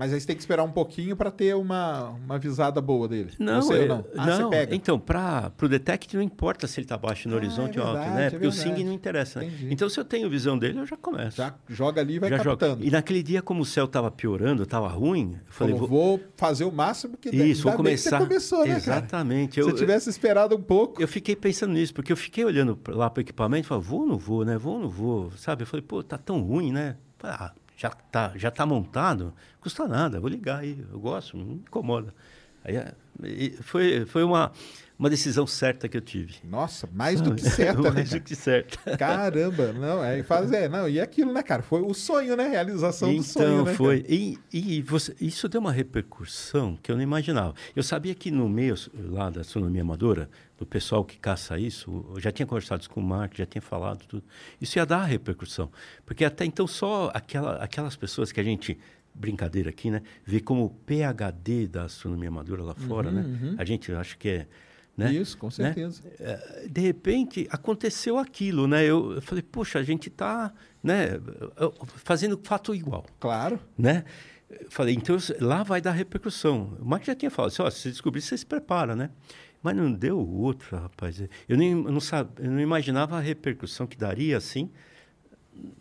Mas aí você tem que esperar um pouquinho para ter uma, uma visada boa dele. Não, Você eu- não. Ah, não. você pega. Então, para o detect não importa se ele está baixo no Ah, horizonte é ou alto, verdade, né? é Porque o verdade. SIG não interessa. né? Então, se eu tenho visão dele, eu já começo. Já joga ali e vai já captando. jogo. E naquele dia, como o céu estava piorando, estava ruim, eu falei, Falou, vou, vou fazer o máximo que Isso, ainda vou começar. Você começou, né, cara? Exatamente. Se Eu- tivesse esperado um pouco. Eu fiquei pensando nisso, porque eu fiquei olhando lá para o equipamento e falei, vou ou não vou, né? Vou ou não vou, sabe? Eu falei, pô, tá tão ruim, né? Falei, Ah, já tá, já tá montado, custa nada, vou ligar aí, eu gosto, não me incomoda. Aí é, foi, foi uma, uma decisão certa que eu tive. Nossa, mais do que certa, né? Mais do que certa. Caramba, não, é fazer, não, e aquilo, né, cara? Foi o sonho, né? Realização do Então sonho, né? foi. cara? E, e você- isso deu uma repercussão que eu não imaginava. Eu sabia que no meio lá da astronomia amadora, do pessoal que caça isso, eu já tinha conversado com o Mark, já tinha falado tudo. Isso ia dar repercussão. Porque até então só aquela, aquelas pessoas que a gente, brincadeira aqui, né, vê como PhD da astronomia amadora lá fora, né? A gente acha que é. Né? Uhum, Isso, com Né? certeza. Eh, de repente aconteceu aquilo, né? Eu, eu falei, poxa, a gente está né, fazendo fato igual, Claro. né? eu falei, então lá vai dar repercussão. O Mark já tinha falado assim, ó, se você descobrir, você se prepara, né? Mas não deu outra, rapaz. Eu nem eu não, sabe, eu não imaginava a repercussão que daria assim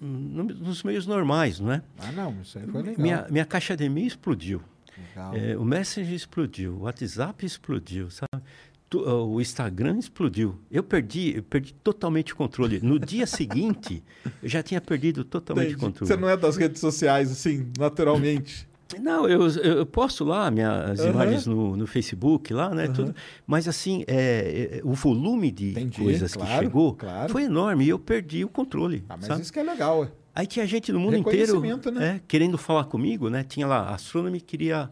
no- nos meios normais, não é? Ah, não, isso aí foi legal. Minha, minha caixa de e-mail explodiu. É, o Messenger explodiu, o WhatsApp explodiu, sabe? O Instagram explodiu. Eu perdi, eu perdi totalmente o controle. No dia seguinte, eu já tinha perdido totalmente o controle. Você não é das redes sociais, assim, naturalmente. Não, eu, eu posto lá minhas Aham. imagens no, no Facebook, lá, né? Tudo. Mas assim, é, é, o volume de Entendi, coisas que claro, chegou claro. foi enorme e eu perdi o controle. Ah, mas sabe? isso que é legal, ué. Aí tinha gente no mundo inteiro né? é, querendo falar comigo, né? Tinha lá, a Astronomy queria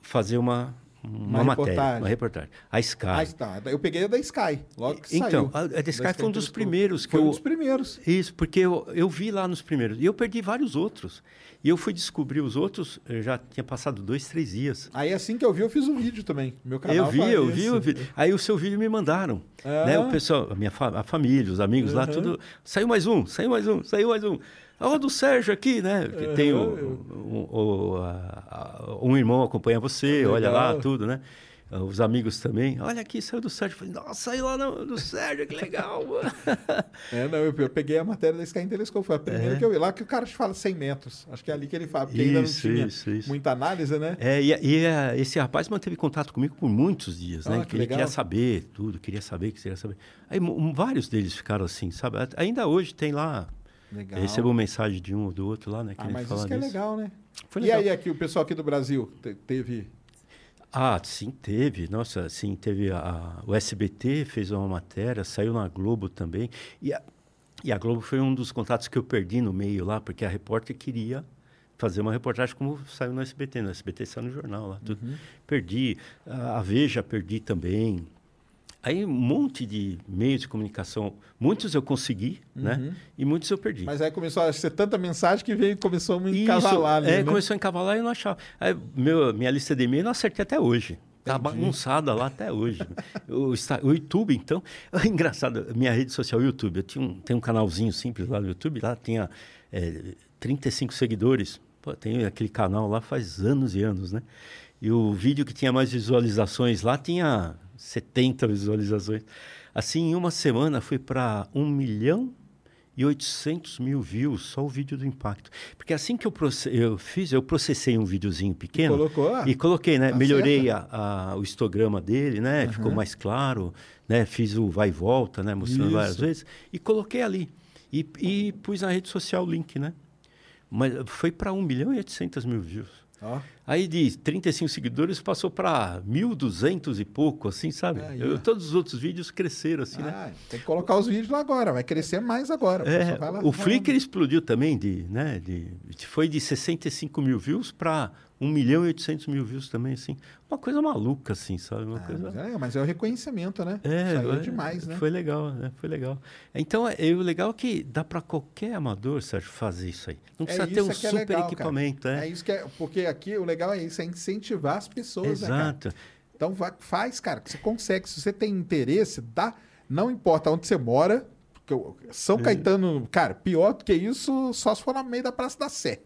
fazer uma, uma, Uma matéria, reportagem. uma reportagem. A Sky. Ah, tá. Eu peguei a da Sky, logo que Então, saiu. a- a da Sky Da foi um dos primeiros que Foi um dos primeiros. Isso, porque eu, eu vi lá nos primeiros. E eu perdi vários outros. E eu fui descobrir os outros, eu já tinha passado dois, três dias. Aí assim que eu vi, eu fiz um vídeo também. Meu canal Eu vi, eu vi, eu vi. Aí o seu vídeo me mandaram. Ah. Né? O pessoal, a minha fa- a família, os amigos lá, Aham. tudo. Saiu mais um, saiu mais um, saiu mais um. Ó, do Sérgio aqui, né? Que Tem o, o- o- a- a- um irmão acompanha você, olha lá, tudo, né? Os amigos também. Olha aqui, saiu do Sérgio. Eu Falei, nossa, saiu lá no- do Sérgio, que legal. mano." É, não, eu, eu peguei a matéria da Sky Telescope. Foi a primeira É. que eu vi. Lá que o cara te fala 100 metros. Acho que é ali que ele fala. Porque ainda não Isso, tinha isso, isso. muita análise, né? É, e, e, esse rapaz manteve contato comigo por muitos dias, né? Ah, que Que ele legal. queria saber tudo, queria saber, queria saber. Aí mu- vários deles ficaram assim, sabe? Ainda hoje tem lá, Legal. recebo mensagem de um ou do outro lá, né? Ah, querendo mas isso que é legal, né? Foi E legal. aí, aqui, o pessoal aqui do Brasil te- teve. Ah, sim, teve. Nossa, sim, teve a, o SBT fez uma matéria, saiu na Globo também. E a, e a Globo foi um dos contatos que eu perdi no meio lá, porque a repórter queria fazer uma reportagem como saiu no SBT. No SBT saiu no jornal lá, tudo. Uhum. Perdi. A a Veja perdi também. Aí um monte de meios de comunicação, muitos eu consegui, né? E muitos eu perdi. Uhum. Mas aí começou a ser tanta mensagem que veio, começou a me Isso, encavalar ali, é, né? começou a encavalar e eu não achava. Aí, meu, minha lista de e-mail eu não acertei até hoje. Tá bagunçada lá até hoje. o, o YouTube, então, é engraçado, minha rede social, o YouTube, eu tinha um, tem um canalzinho simples lá no YouTube, lá tinha é, 35 seguidores. Pô, tem aquele canal lá faz anos e anos, né? E o vídeo que tinha mais visualizações lá tinha 70 visualizações. Assim, em uma semana foi para 1 milhão e 800 mil views só o vídeo do impacto. Porque assim que eu, eu fiz, eu processei um videozinho pequeno. colocou lá? E coloquei, né? Tá Melhorei a, a- o histograma dele, né? Ficou mais claro, né? Fiz o vai e volta, né? Mostrando Isso. várias vezes. E coloquei ali. E, e pus na rede social o link, né? Mas foi para 1 milhão e 800 mil views. Ó, Aí de 35 seguidores passou para 1.200 e pouco, assim, sabe? Aí, Eu- ó. todos os outros vídeos cresceram, assim, né? ah, tem que colocar os vídeos lá agora, vai crescer mais agora. É, lá o. Flickr explodiu também, de, né, de- foi de 65 mil views para 1 milhão e 800 mil views também, assim. Uma coisa maluca, assim, sabe? Uma Ah, coisa... mas, é, mas é o reconhecimento, né? É, aí é é, demais, né? Foi legal, né? Foi legal. Então, é, o legal é que dá para qualquer amador, Sérgio, fazer isso aí. Não precisa ter um é super legal, equipamento, É é. isso que é, porque aqui o legal é isso, é incentivar as pessoas, né? Exato. Então vai, faz, cara, que você consegue. Se você tem interesse, dá. Não importa onde você mora. São É. Caetano, cara, pior do que isso, só se for no meio da Praça da Sé.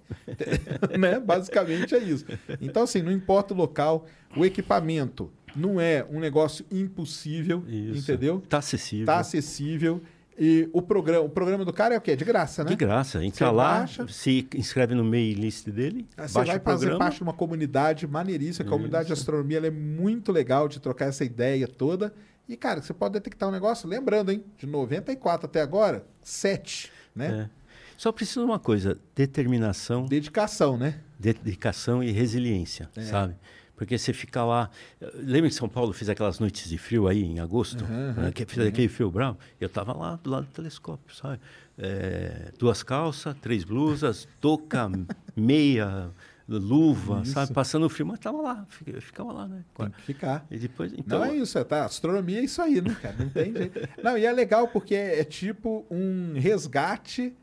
né? Basicamente é isso. Então, assim, não importa o local, o equipamento não é um negócio impossível, Isso. entendeu? Tá acessível. Tá acessível. E o programa, o programa do cara é o quê? De graça, né? De graça. Entra lá, baixa. se inscreve no mail list dele, Aí Você vai fazer parte de uma comunidade maneiríssima. A comunidade de astronomia ela é muito legal de trocar essa ideia toda. E, cara, você pode detectar um negócio, lembrando, hein? De 94 até agora, 7, né? É. Só precisa de uma coisa, determinação, Dedicação, né? dedicação e resiliência, É. sabe? Porque você fica lá. Lembra que São Paulo fez aquelas noites de frio aí em agosto? né, que fez aquele frio bravo? Eu estava lá do lado do telescópio, sabe? É, duas calças, três blusas, touca, meia, luva, sabe? Passando frio, mas estava lá, fica- ficava lá, né? Tem que ficar. E depois, então, Não é isso, é, tá? Astronomia é isso aí, né, cara? Não tem jeito. Não, e é legal porque é, é tipo um resgate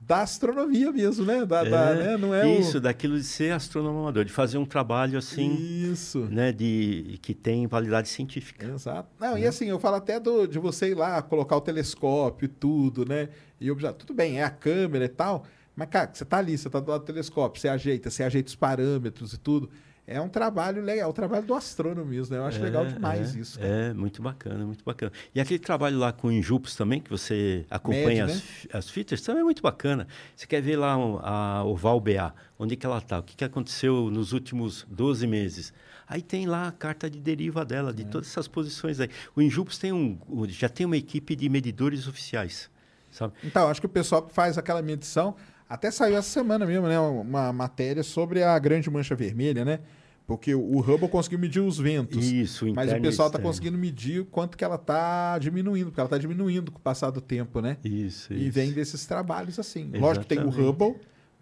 da astronomia mesmo, né? Da, da- né? Não é isso, o... daquilo de ser astrônomo amador, de fazer um trabalho assim, Isso. né, de que tem validade científica. Exato. Não, e assim, eu falo até do, de você ir lá, colocar o telescópio e tudo, né? E observar. Tudo bem, é a câmera e tal, Mas, cara, você tá ali, você tá do lado do telescópio, você ajeita, você ajeita os parâmetros e tudo. É um trabalho legal, é o trabalho do astrônomo mesmo, né? Eu acho É, legal demais é, isso. cara. É, muito bacana, muito bacana. E aquele trabalho lá com o Injupos também, que você acompanha as, né? as fitas, também é muito bacana. Você quer ver lá a Oval BA, onde que ela está, o que, que aconteceu nos últimos 12 meses. Aí tem lá a carta de deriva dela, É. de todas essas posições aí. O Injupos tem um, já tem uma equipe de medidores oficiais, sabe? Então, acho que o pessoal que faz aquela medição. Até saiu essa semana mesmo, né? Uma matéria sobre a grande mancha vermelha, né? Porque o Hubble conseguiu medir os ventos. Isso, Mas o pessoal está conseguindo medir o quanto que ela está diminuindo, porque ela está diminuindo com o passar do tempo, né? Isso, E isso. vem desses trabalhos assim. Lógico que tem o Exatamente. Hubble,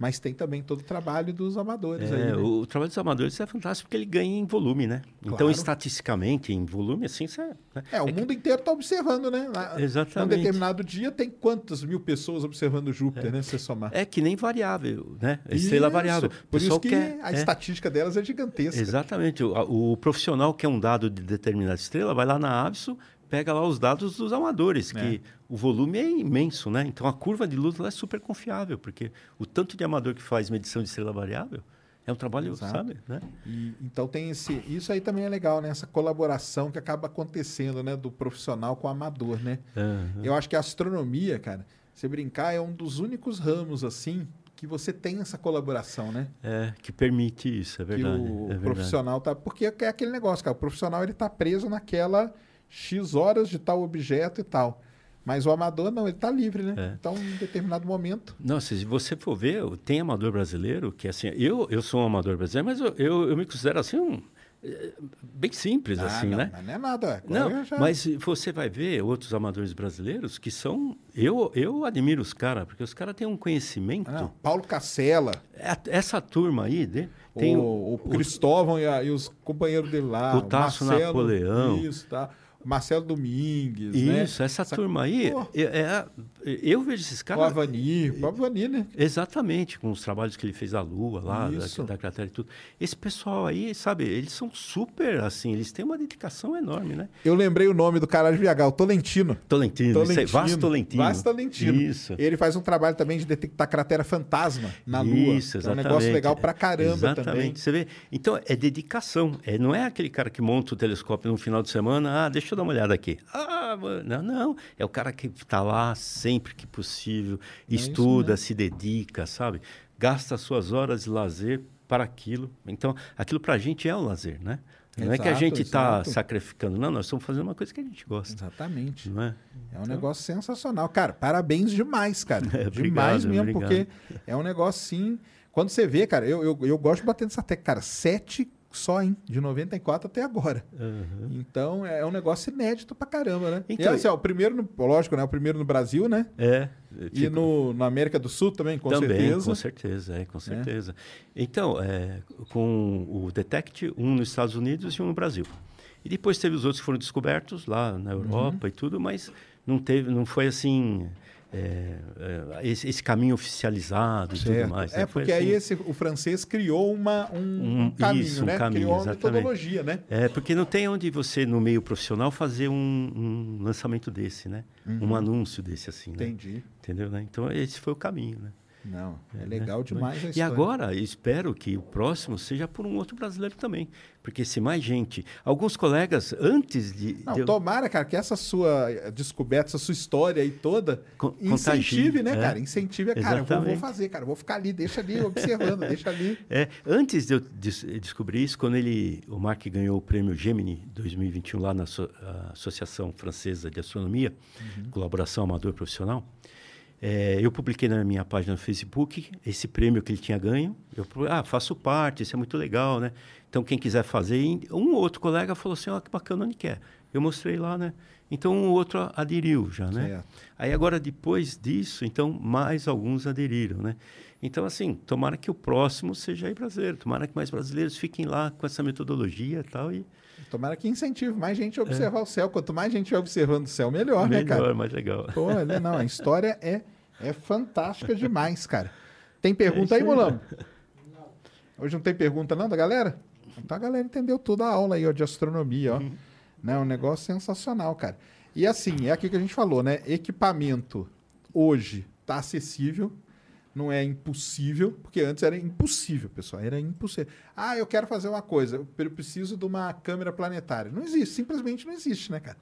mas tem também todo o trabalho dos amadores aí. É, né? o, o trabalho dos amadores é fantástico porque ele ganha em volume, né? Então, Claro. estatisticamente, em volume, assim, você... né? É, o que- mundo inteiro está observando, né? Na- Exatamente. Num determinado dia tem quantas mil pessoas observando Júpiter, né? Se você somar. É que nem variável, né? Estrela Isso. variável. O Por isso que quer- a é, estatística delas é gigantesca. Exatamente. O, o profissional que é um dado de determinada estrela vai lá na Aviso, pega lá os dados dos amadores, que o volume é imenso, né? Então a curva de luz é super confiável, porque o tanto de amador que faz medição de estrela variável é um trabalho, Exato. sabe? Né? E, então tem esse. Isso aí também é legal, né? Essa colaboração que acaba acontecendo, né? Do profissional com o amador, né? Aham. Eu acho que a astronomia, cara, se brincar, é um dos únicos ramos, assim, que você tem essa colaboração, né? É, que permite isso, é que verdade. o é verdade. profissional tá. Porque é aquele negócio, cara. O profissional ele tá preso naquela X horas de tal objeto e tal. Mas o amador não, ele tá livre, né? É. Então, em determinado momento. Nossa, se você for ver, tem amador brasileiro que assim, eu, eu sou um amador brasileiro, mas eu, eu, eu me considero assim um eh, bem simples Ah, assim, não, né? Mas não é nada. Não, já- mas você vai ver outros amadores brasileiros que são. Eu, eu admiro os caras, porque os caras têm um conhecimento. Ah, não, Paulo Cacela, É- Essa turma aí, né, tem o, o Cristóvão e, a- e os companheiros dele lá. O Tasso Marcelo, Napoleão. Isso, tá. Marcelo Domingues, né? Isso, essa, turma aí, Pô, é- é- eu vejo esses o caras. Avani, o Avani, né? Exatamente, com os trabalhos que ele fez da Lua lá, da, da cratera e tudo. Esse pessoal aí, sabe, eles são super, assim, eles têm uma dedicação enorme, né? Eu lembrei o nome do cara de VH, o Tolentino. Tolentino, aí, Vasco Tolentino. Vasco Tolentino. Isso. Ele faz um trabalho também de detectar cratera fantasma na Lua. Isso, que É um exatamente. negócio legal pra caramba exatamente. também. Você vê? Então, é dedicação. É, não é aquele cara que monta o telescópio no final de semana, ah, deixa eu dar uma olhada aqui. Ah, não, não. É o cara que está lá sempre que possível, É estuda, se dedica, sabe? Gasta suas horas de lazer para aquilo. Então, aquilo para a gente é um lazer, né? Não é que a Exato, gente está exato. sacrificando, não, nós estamos fazendo uma coisa que a gente gosta. Exatamente. Não é? É um negócio sensacional. Cara, parabéns demais, cara. É, demais obrigado, mesmo, obrigado. porque é um negócio assim. Quando você vê, cara, eu, eu, eu gosto de bater nessa tecla, cara, sete só, hein? De 94 até agora. Então é um negócio inédito pra caramba, né? Então, e assim, ó, o primeiro, no, lógico, né? O primeiro no Brasil, né? É. E fico- no, na América do Sul também, com Também, certeza. com certeza, é, com certeza. Então, é, com o Detect, um nos Estados Unidos e um no Brasil. E depois teve os outros que foram descobertos lá na Europa e tudo, mas não teve, não foi assim é, é, esse, esse caminho oficializado e Certo. tudo mais. né? É, Foi porque aí assim- esse, o francês criou uma, um, Um- caminho, isso, um né? caminho, criou uma exatamente. metodologia, né? É, porque não tem onde você, no meio profissional, fazer um, um lançamento desse, né? Um anúncio desse assim, né? Uhum. Entendi. Entendeu, né? Então, esse foi o caminho, né? Não, é, né? legal demais a E história. agora, espero que o próximo seja por um outro brasileiro também. Porque se mais gente. Alguns colegas, antes de. Não, de tomara, cara, que essa sua eh, descoberta, essa sua história aí toda, Co- incentive, né, é. cara? Incentive, a cara, eu vou, fazer, cara, eu vou ficar ali, deixa ali, observando, deixa ali. É, antes de eu des- descobrir isso, quando ele, o Mark ganhou o prêmio Gemini 2021 lá na a Associação Francesa de Astronomia, Uhum. colaboração amador profissional, é, eu publiquei na minha página no Facebook esse prêmio que ele tinha ganho. Eu ah, faço parte, isso é muito legal, né? Então, quem quiser fazer, um outro colega falou assim, ó, que bacana, onde quer? Eu mostrei lá, né? Então, um outro aderiu já, né? Certo. Aí agora, depois disso, então, mais alguns aderiram, né? Então, assim, tomara que o próximo seja aí brasileiro. Tomara que mais brasileiros fiquem lá com essa metodologia e tal. E Tomara que incentive mais gente a observar o céu. Quanto mais gente observando o céu, melhor, né, melhor, cara? mais legal. Pô, olha, não, a história é, é fantástica demais, cara. Tem pergunta É aí, isso aí. Mulão? Hoje não tem pergunta não da galera? Então a galera entendeu toda a aula aí, ó, de astronomia, ó. Uhum. Né, um negócio sensacional, cara. E assim, é aqui que a gente falou, né? Equipamento hoje tá acessível, não é impossível, porque antes era impossível, pessoal, era impossível. Ah, eu quero fazer uma coisa, eu preciso de uma câmera planetária. Não existe, simplesmente não existe, né, cara?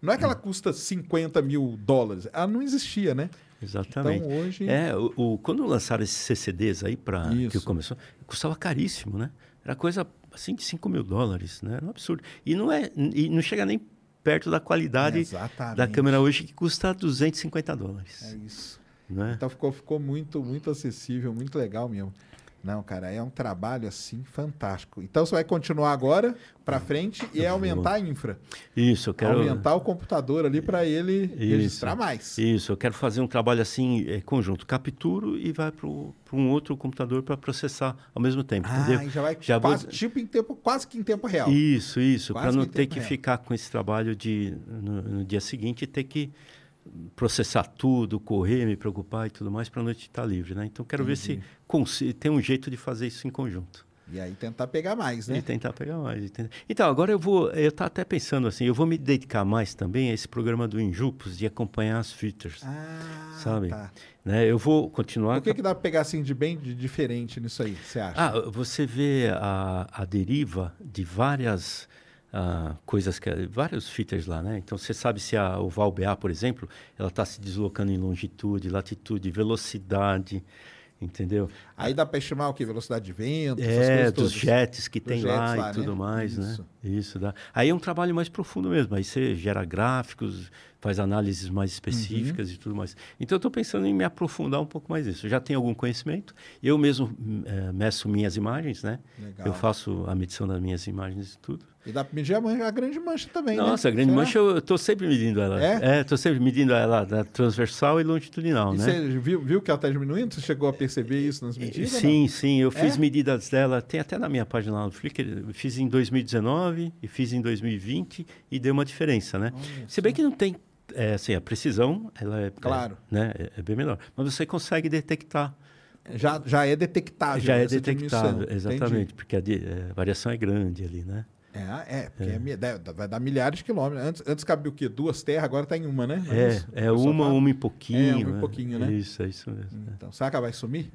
Não é que ela custa 50 mil dólares, ela não existia, né? Exatamente. Então, hoje- É, o, o- quando lançaram esses CCDs aí para que começou, custava caríssimo, né? Era coisa assim de 5 mil dólares, né? Era um absurdo. E não, é, e não chega nem perto da qualidade Exatamente. da câmera hoje, que custa 250 dólares. É isso. Né? Então ficou, ficou muito, muito acessível, muito legal mesmo. Não, cara, é um trabalho assim fantástico. Então você vai continuar agora para frente e é aumentar a infra. Isso, eu quero. Aumentar o computador ali para ele Isso. registrar mais. Isso, eu quero fazer um trabalho assim, é, conjunto. Capturo e vai para um outro computador para processar ao mesmo tempo, Ah, entendeu? já vai vou- quase, tipo em tempo, quase que em tempo real. Isso, isso, para não que ter que real. ficar com esse trabalho de no, no dia seguinte ter que processar tudo, correr, me preocupar e tudo mais para a noite estar livre, né? Então quero ver se consi- tem um jeito de fazer isso em conjunto. E aí tentar pegar mais, né? E tentar pegar mais. tentar- Então, agora eu vou. Eu estava até pensando assim, eu vou me dedicar mais também a esse programa do Injupos de acompanhar as features. Ah, sabe? tá. Né? Eu vou continuar. O que, que dá para pegar assim de bem de diferente nisso aí, você acha? Ah, você vê a, a deriva de várias ah, coisas, que, vários features lá, né? Então você sabe se a, o ValBA, por exemplo, ela está se deslocando em longitude, latitude, velocidade, entendeu? Aí dá para estimar o que? Velocidade de vento, É, dos jets que Dos tem jets lá, lá, e tudo né? mais, Isso. né? Isso dá. Aí é um trabalho mais profundo mesmo. Aí você gera gráficos, faz análises mais Uhum. específicas e tudo mais. Então eu estou pensando em me aprofundar um pouco mais nisso. Eu já tenho algum conhecimento. Eu mesmo eh, meço minhas imagens, né? Legal. Eu faço a medição das minhas imagens e tudo. E dá para medir a, grande mancha também, né? Nossa, a grande Será? mancha eu estou sempre medindo ela. É? estou sempre medindo ela da transversal e longitudinal, E né? você viu, viu que ela está diminuindo? Você chegou a perceber isso nas medidas? Sim, sim, eu fiz É? medidas dela, tem até na minha página lá no Flickr, fiz em 2019 e fiz em 2020 e deu uma diferença, né? Se bem que não tem, é, assim, a precisão, ela é, Claro. é, né, é, é bem menor, mas você consegue detectar? Já, já é detectável. já é detectável, diminuição. exatamente, Entendi. porque a, é, a variação é grande ali, né? É, é, porque é deve- vai dar milhares de quilômetros. Antes, antes cabia o quê? Duas terras, agora está em uma, né? É, isso? é pessoal uma, fala. uma e pouquinho. É, uma e né? pouquinho, né? Isso, é isso mesmo. né? Então, será que ela vai sumir?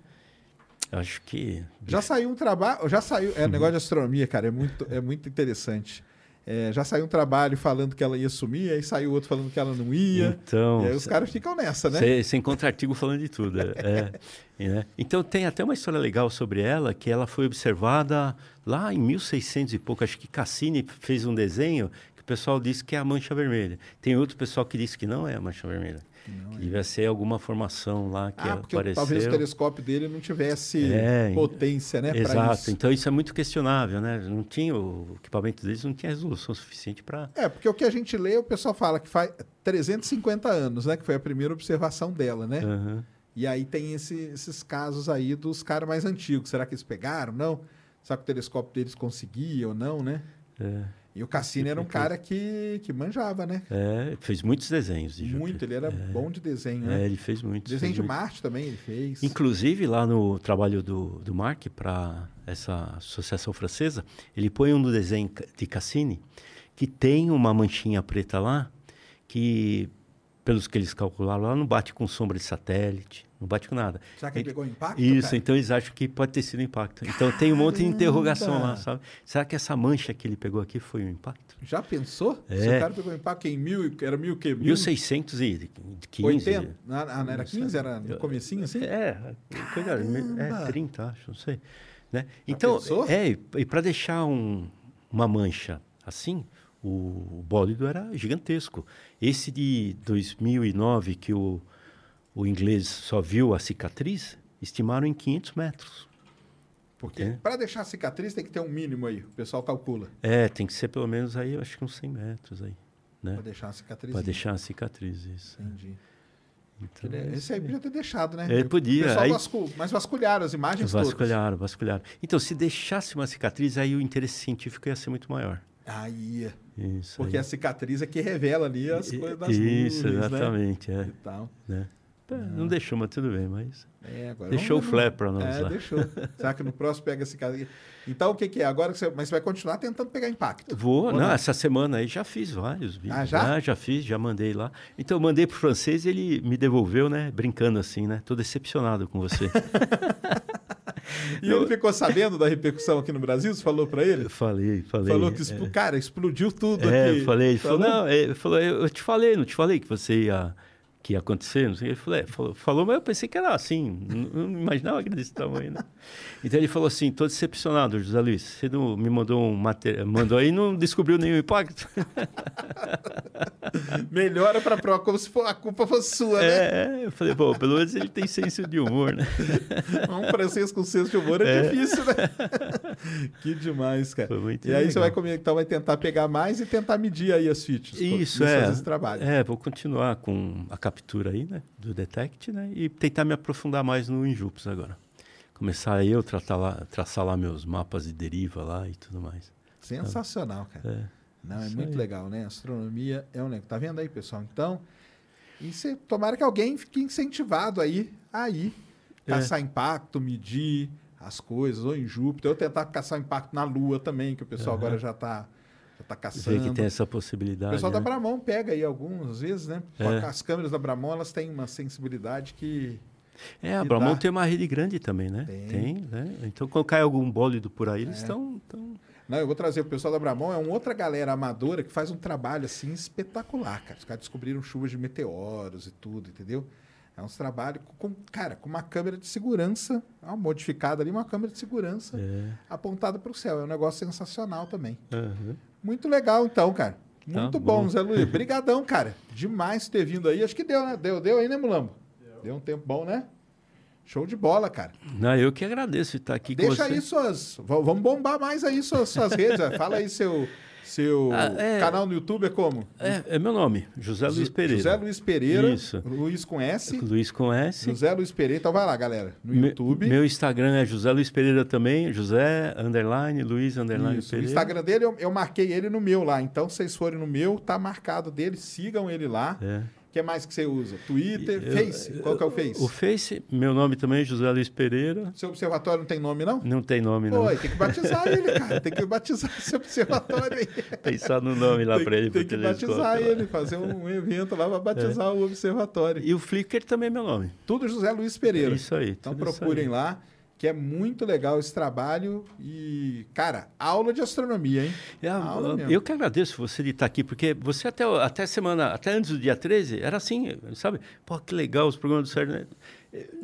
Acho que... Já saiu um trabalho, já saiu, é negócio de astronomia, cara, é muito, é muito interessante. É, já saiu um trabalho falando que ela ia sumir, aí saiu outro falando que ela não ia. Então, e aí os caras ficam nessa, né? Você encontra artigo falando de tudo. é, é, né? Então tem até uma história legal sobre ela, que ela foi observada lá em 1600 e pouco. Acho que Cassini fez um desenho que o pessoal disse que é a mancha vermelha. Tem outro pessoal que disse que não é a mancha vermelha. Que devia ser alguma formação lá que ah, porque apareceu. talvez o telescópio dele não tivesse É, potência, né? Exato. isso. Então isso é muito questionável, né? Não tinha o equipamento deles não tinha resolução suficiente para É, porque o que a gente lê, o pessoal fala que faz 350 anos, né? Que foi a primeira observação dela, né? E aí tem esse- esses casos aí dos caras mais antigos. Será que eles pegaram? Não? Será que o telescópio deles conseguia ou não, né? É. E o Cassini era um cara que, que manjava, né? É, fez muitos desenhos de Muito, Júpiter. ele era É. bom de desenho, É, né? ele fez muitos. Desenho fez de muitos. Marte também ele fez. Inclusive, lá no trabalho do, do Mark, para essa associação francesa, ele põe um desenho de Cassini, que tem uma manchinha preta lá, que, pelos que eles calcularam lá, não bate com sombra de satélite, não bate com nada. Será que ele pegou impacto, Isso, cara? então eles acham que pode ter sido impacto. Então tem um monte de interrogação lá, Caramba! sabe? Será que essa mancha que ele pegou aqui foi um impacto? Já pensou? Se É. o cara pegou impacto em mil, era mil o quê? Mil- 1615. 80? Não, ah, não era 15? Era no comecinho, assim? É, coisa, é Caramba! 30, acho, não sei. Né? Então, é, e para deixar um- uma mancha assim, o bólido era gigantesco. Esse de 2009, que o, o inglês só viu a cicatriz, estimaram em 500 metros. Porque É. para deixar a cicatriz tem que ter um mínimo aí, o pessoal calcula. É, tem que ser pelo menos aí, eu acho que uns 100 metros aí. Né? Para deixar a cicatriz. Para deixar a cicatriz, isso. Entendi. Então, Ele- é, Esse aí podia ter deixado, né? Ele podia, O pessoal aí- vascul... Mas vasculharam as imagens todas. Vasculharam, vasculharam. Então, se deixasse uma cicatriz, aí o interesse científico ia ser muito maior. Aí ia. Isso. Porque aí. a cicatriz é que revela ali as coisas das Isso, nuvens, exatamente, né? é. E tal. Né? É, não deixou, mas tudo bem, mas. É, agora deixou o flare para nós é, lá. deixou. Será que no próximo pega esse cara? Então, o que, que é? Agora que você... Mas você vai continuar tentando pegar impacto. Vou, Ou não, não? essa semana aí já fiz vários vídeos. Ah, já? já fiz, já mandei lá. Então eu mandei pro francês e ele me devolveu, né? Brincando assim, né? Tô decepcionado com você. E ele ficou sabendo da repercussão aqui no Brasil? Você falou pra ele? Eu falei, falei. Falou que, expl... cara, explodiu tudo É, aqui. eu falei, ele falou, não, é, ele falou, eu eu te falei, não te falei que você ia que ia acontecer, não sei. Ele falou, é, falou, falou, mas eu pensei que era assim, não, não imaginava que era desse tamanho, né? Então ele falou assim, tô decepcionado, José Luiz, você não me mandou um material, mandou aí e não descobriu nenhum impacto. Melhora pra prova, como se a culpa fosse sua, né? É, eu falei, bom, pelo menos ele tem senso de humor, né? Um francês com senso de humor é, É. difícil, né? que demais, cara. Foi muito e aí você legal. vai comigo, então vai tentar pegar mais e tentar medir aí as features. Isso, é. esse trabalho. É, vou continuar com a captura aí, né? Do Detect, né? E tentar me aprofundar mais no Injupes agora. Começar eu tratar lá, traçar lá meus mapas de deriva lá e tudo mais. Sensacional, cara. É. Não, é Isso muito aí. legal, né? Astronomia é um negócio. Tá vendo aí, pessoal? Então, e cê, tomara que alguém fique incentivado aí, aí, É. caçar impacto, medir as coisas, ou em Júpiter, ou tentar caçar impacto na Lua também, que o pessoal Aham. agora já tá, já tá Ver caçando. que tem essa O possibilidade. pessoal da né? Bramon pega aí alguns, às vezes, né? É. As câmeras da Bramon, elas têm uma sensibilidade que... É, a Bramon dá. tem uma rede grande também, né? Tem. né? Então, quando cai algum bólido por aí, eles É. estão. Tão... Não, eu vou trazer o pessoal da Bramon, é uma outra galera amadora que faz um trabalho assim espetacular, cara. Os caras descobriram chuvas de meteoros e tudo, entendeu? É uns trabalhos com, cara, com uma câmera de segurança, uma modificada ali, uma câmera de segurança É. apontada para o céu. É um negócio sensacional também. Aham. Muito legal, então, cara. Tá Muito bom, bom. Zé Luiz. Brigadão, cara. Demais ter vindo aí. Acho que deu, né? Deu, deu aí, né, Mulambo? Deu. um tempo bom, né? Show de bola, cara. Não, eu que agradeço estar aqui com Deixa você. aí suas. Vamos bombar mais aí suas, suas redes. Fala aí seu, seu Ah, é. canal no YouTube é como? É, é meu nome, José Luiz Pereira. José Luiz Pereira. Isso. Luiz com S. Luiz com S. José Luiz Pereira. Então vai lá, galera. No Me- YouTube. Meu Instagram é José Luiz Pereira também, José underline Luiz underline Isso. O Pereira. Instagram dele, eu, eu marquei ele no meu lá. Então, se vocês forem no meu, tá marcado dele. Sigam ele lá. É. O que mais que você usa? Twitter, Eu- Face? Qual que é o Face? O Face, meu nome também é José Luiz Pereira. Seu observatório não tem nome, não? Não tem nome, Pô, não. tem que batizar ele, cara. Tem que batizar esse observatório aí. Pensar no nome lá para ele, tem que batizar ele, fazer um evento lá para batizar o observatório. E o Flickr também é meu nome. Tudo José Luiz Pereira. Isso aí. Então procurem aí. lá, que é muito legal esse trabalho. E, cara, aula de astronomia, hein? É, aula eu- mesmo. eu que agradeço você de estar aqui, porque você até, até semana, até antes do dia 13, era assim, sabe? Pô, que legal os programas do Sérgio.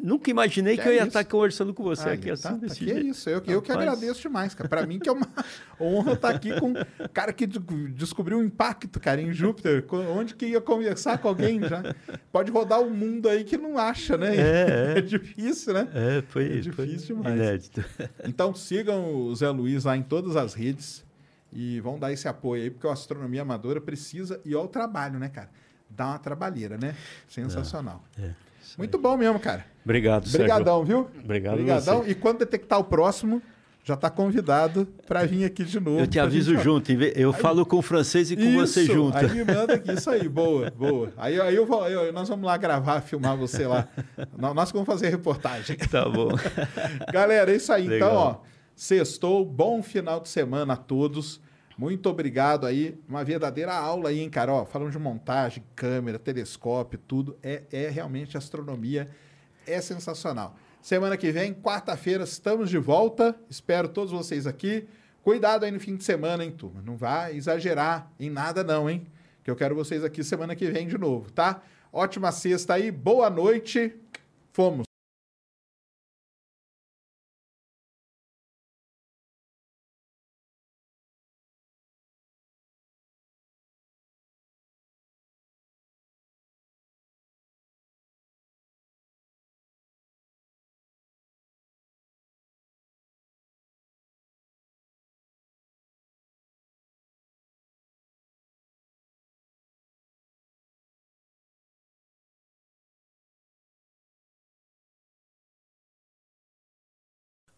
Nunca imaginei que, Que eu é ia isso? estar conversando com você aqui assim, tá, tá, desse que jeito. isso, eu, eu que agradeço demais, cara. Pra mim que é uma honra estar aqui com um cara que de- descobriu um impacto, cara, em Júpiter. Onde que ia conversar com alguém já? Pode rodar o mundo aí que não acha, né? É, é. difícil, né? É, foi, É foi difícil demais. inédito. Então sigam o Zé Luiz lá em todas as redes e vão dar esse apoio aí, porque a astronomia amadora precisa, e olha o trabalho, né, cara? Dá uma trabalheira, né? Sensacional. É, Muito bom mesmo, cara. Obrigado, Sérgio. Obrigadão, viu? Obrigado Obrigadão. você. E quando detectar o próximo, já está convidado para vir aqui de novo. Eu te aviso gente- junto, eu falo com o francês e com você Isso, junto. Aí me manda aqui, isso aí, boa, boa. Aí, aí eu vou, eu- nós vamos lá gravar, filmar você lá. Nó- Nós vamos fazer a reportagem. Tá bom. Galera, é isso aí. Então, Legal. ó, sextou, bom final de semana a todos. Muito obrigado aí. Uma verdadeira aula aí, hein, cara? Ó, falando de montagem, câmera, telescópio, tudo. É, é realmente astronomia. É sensacional. Semana que vem, quarta-feira, estamos de volta. Espero todos vocês aqui. Cuidado aí no fim de semana, hein, turma? Não vai exagerar em nada, não, hein? Que eu quero vocês aqui semana que vem de novo, tá? Ótima sexta aí, boa noite. Fomos.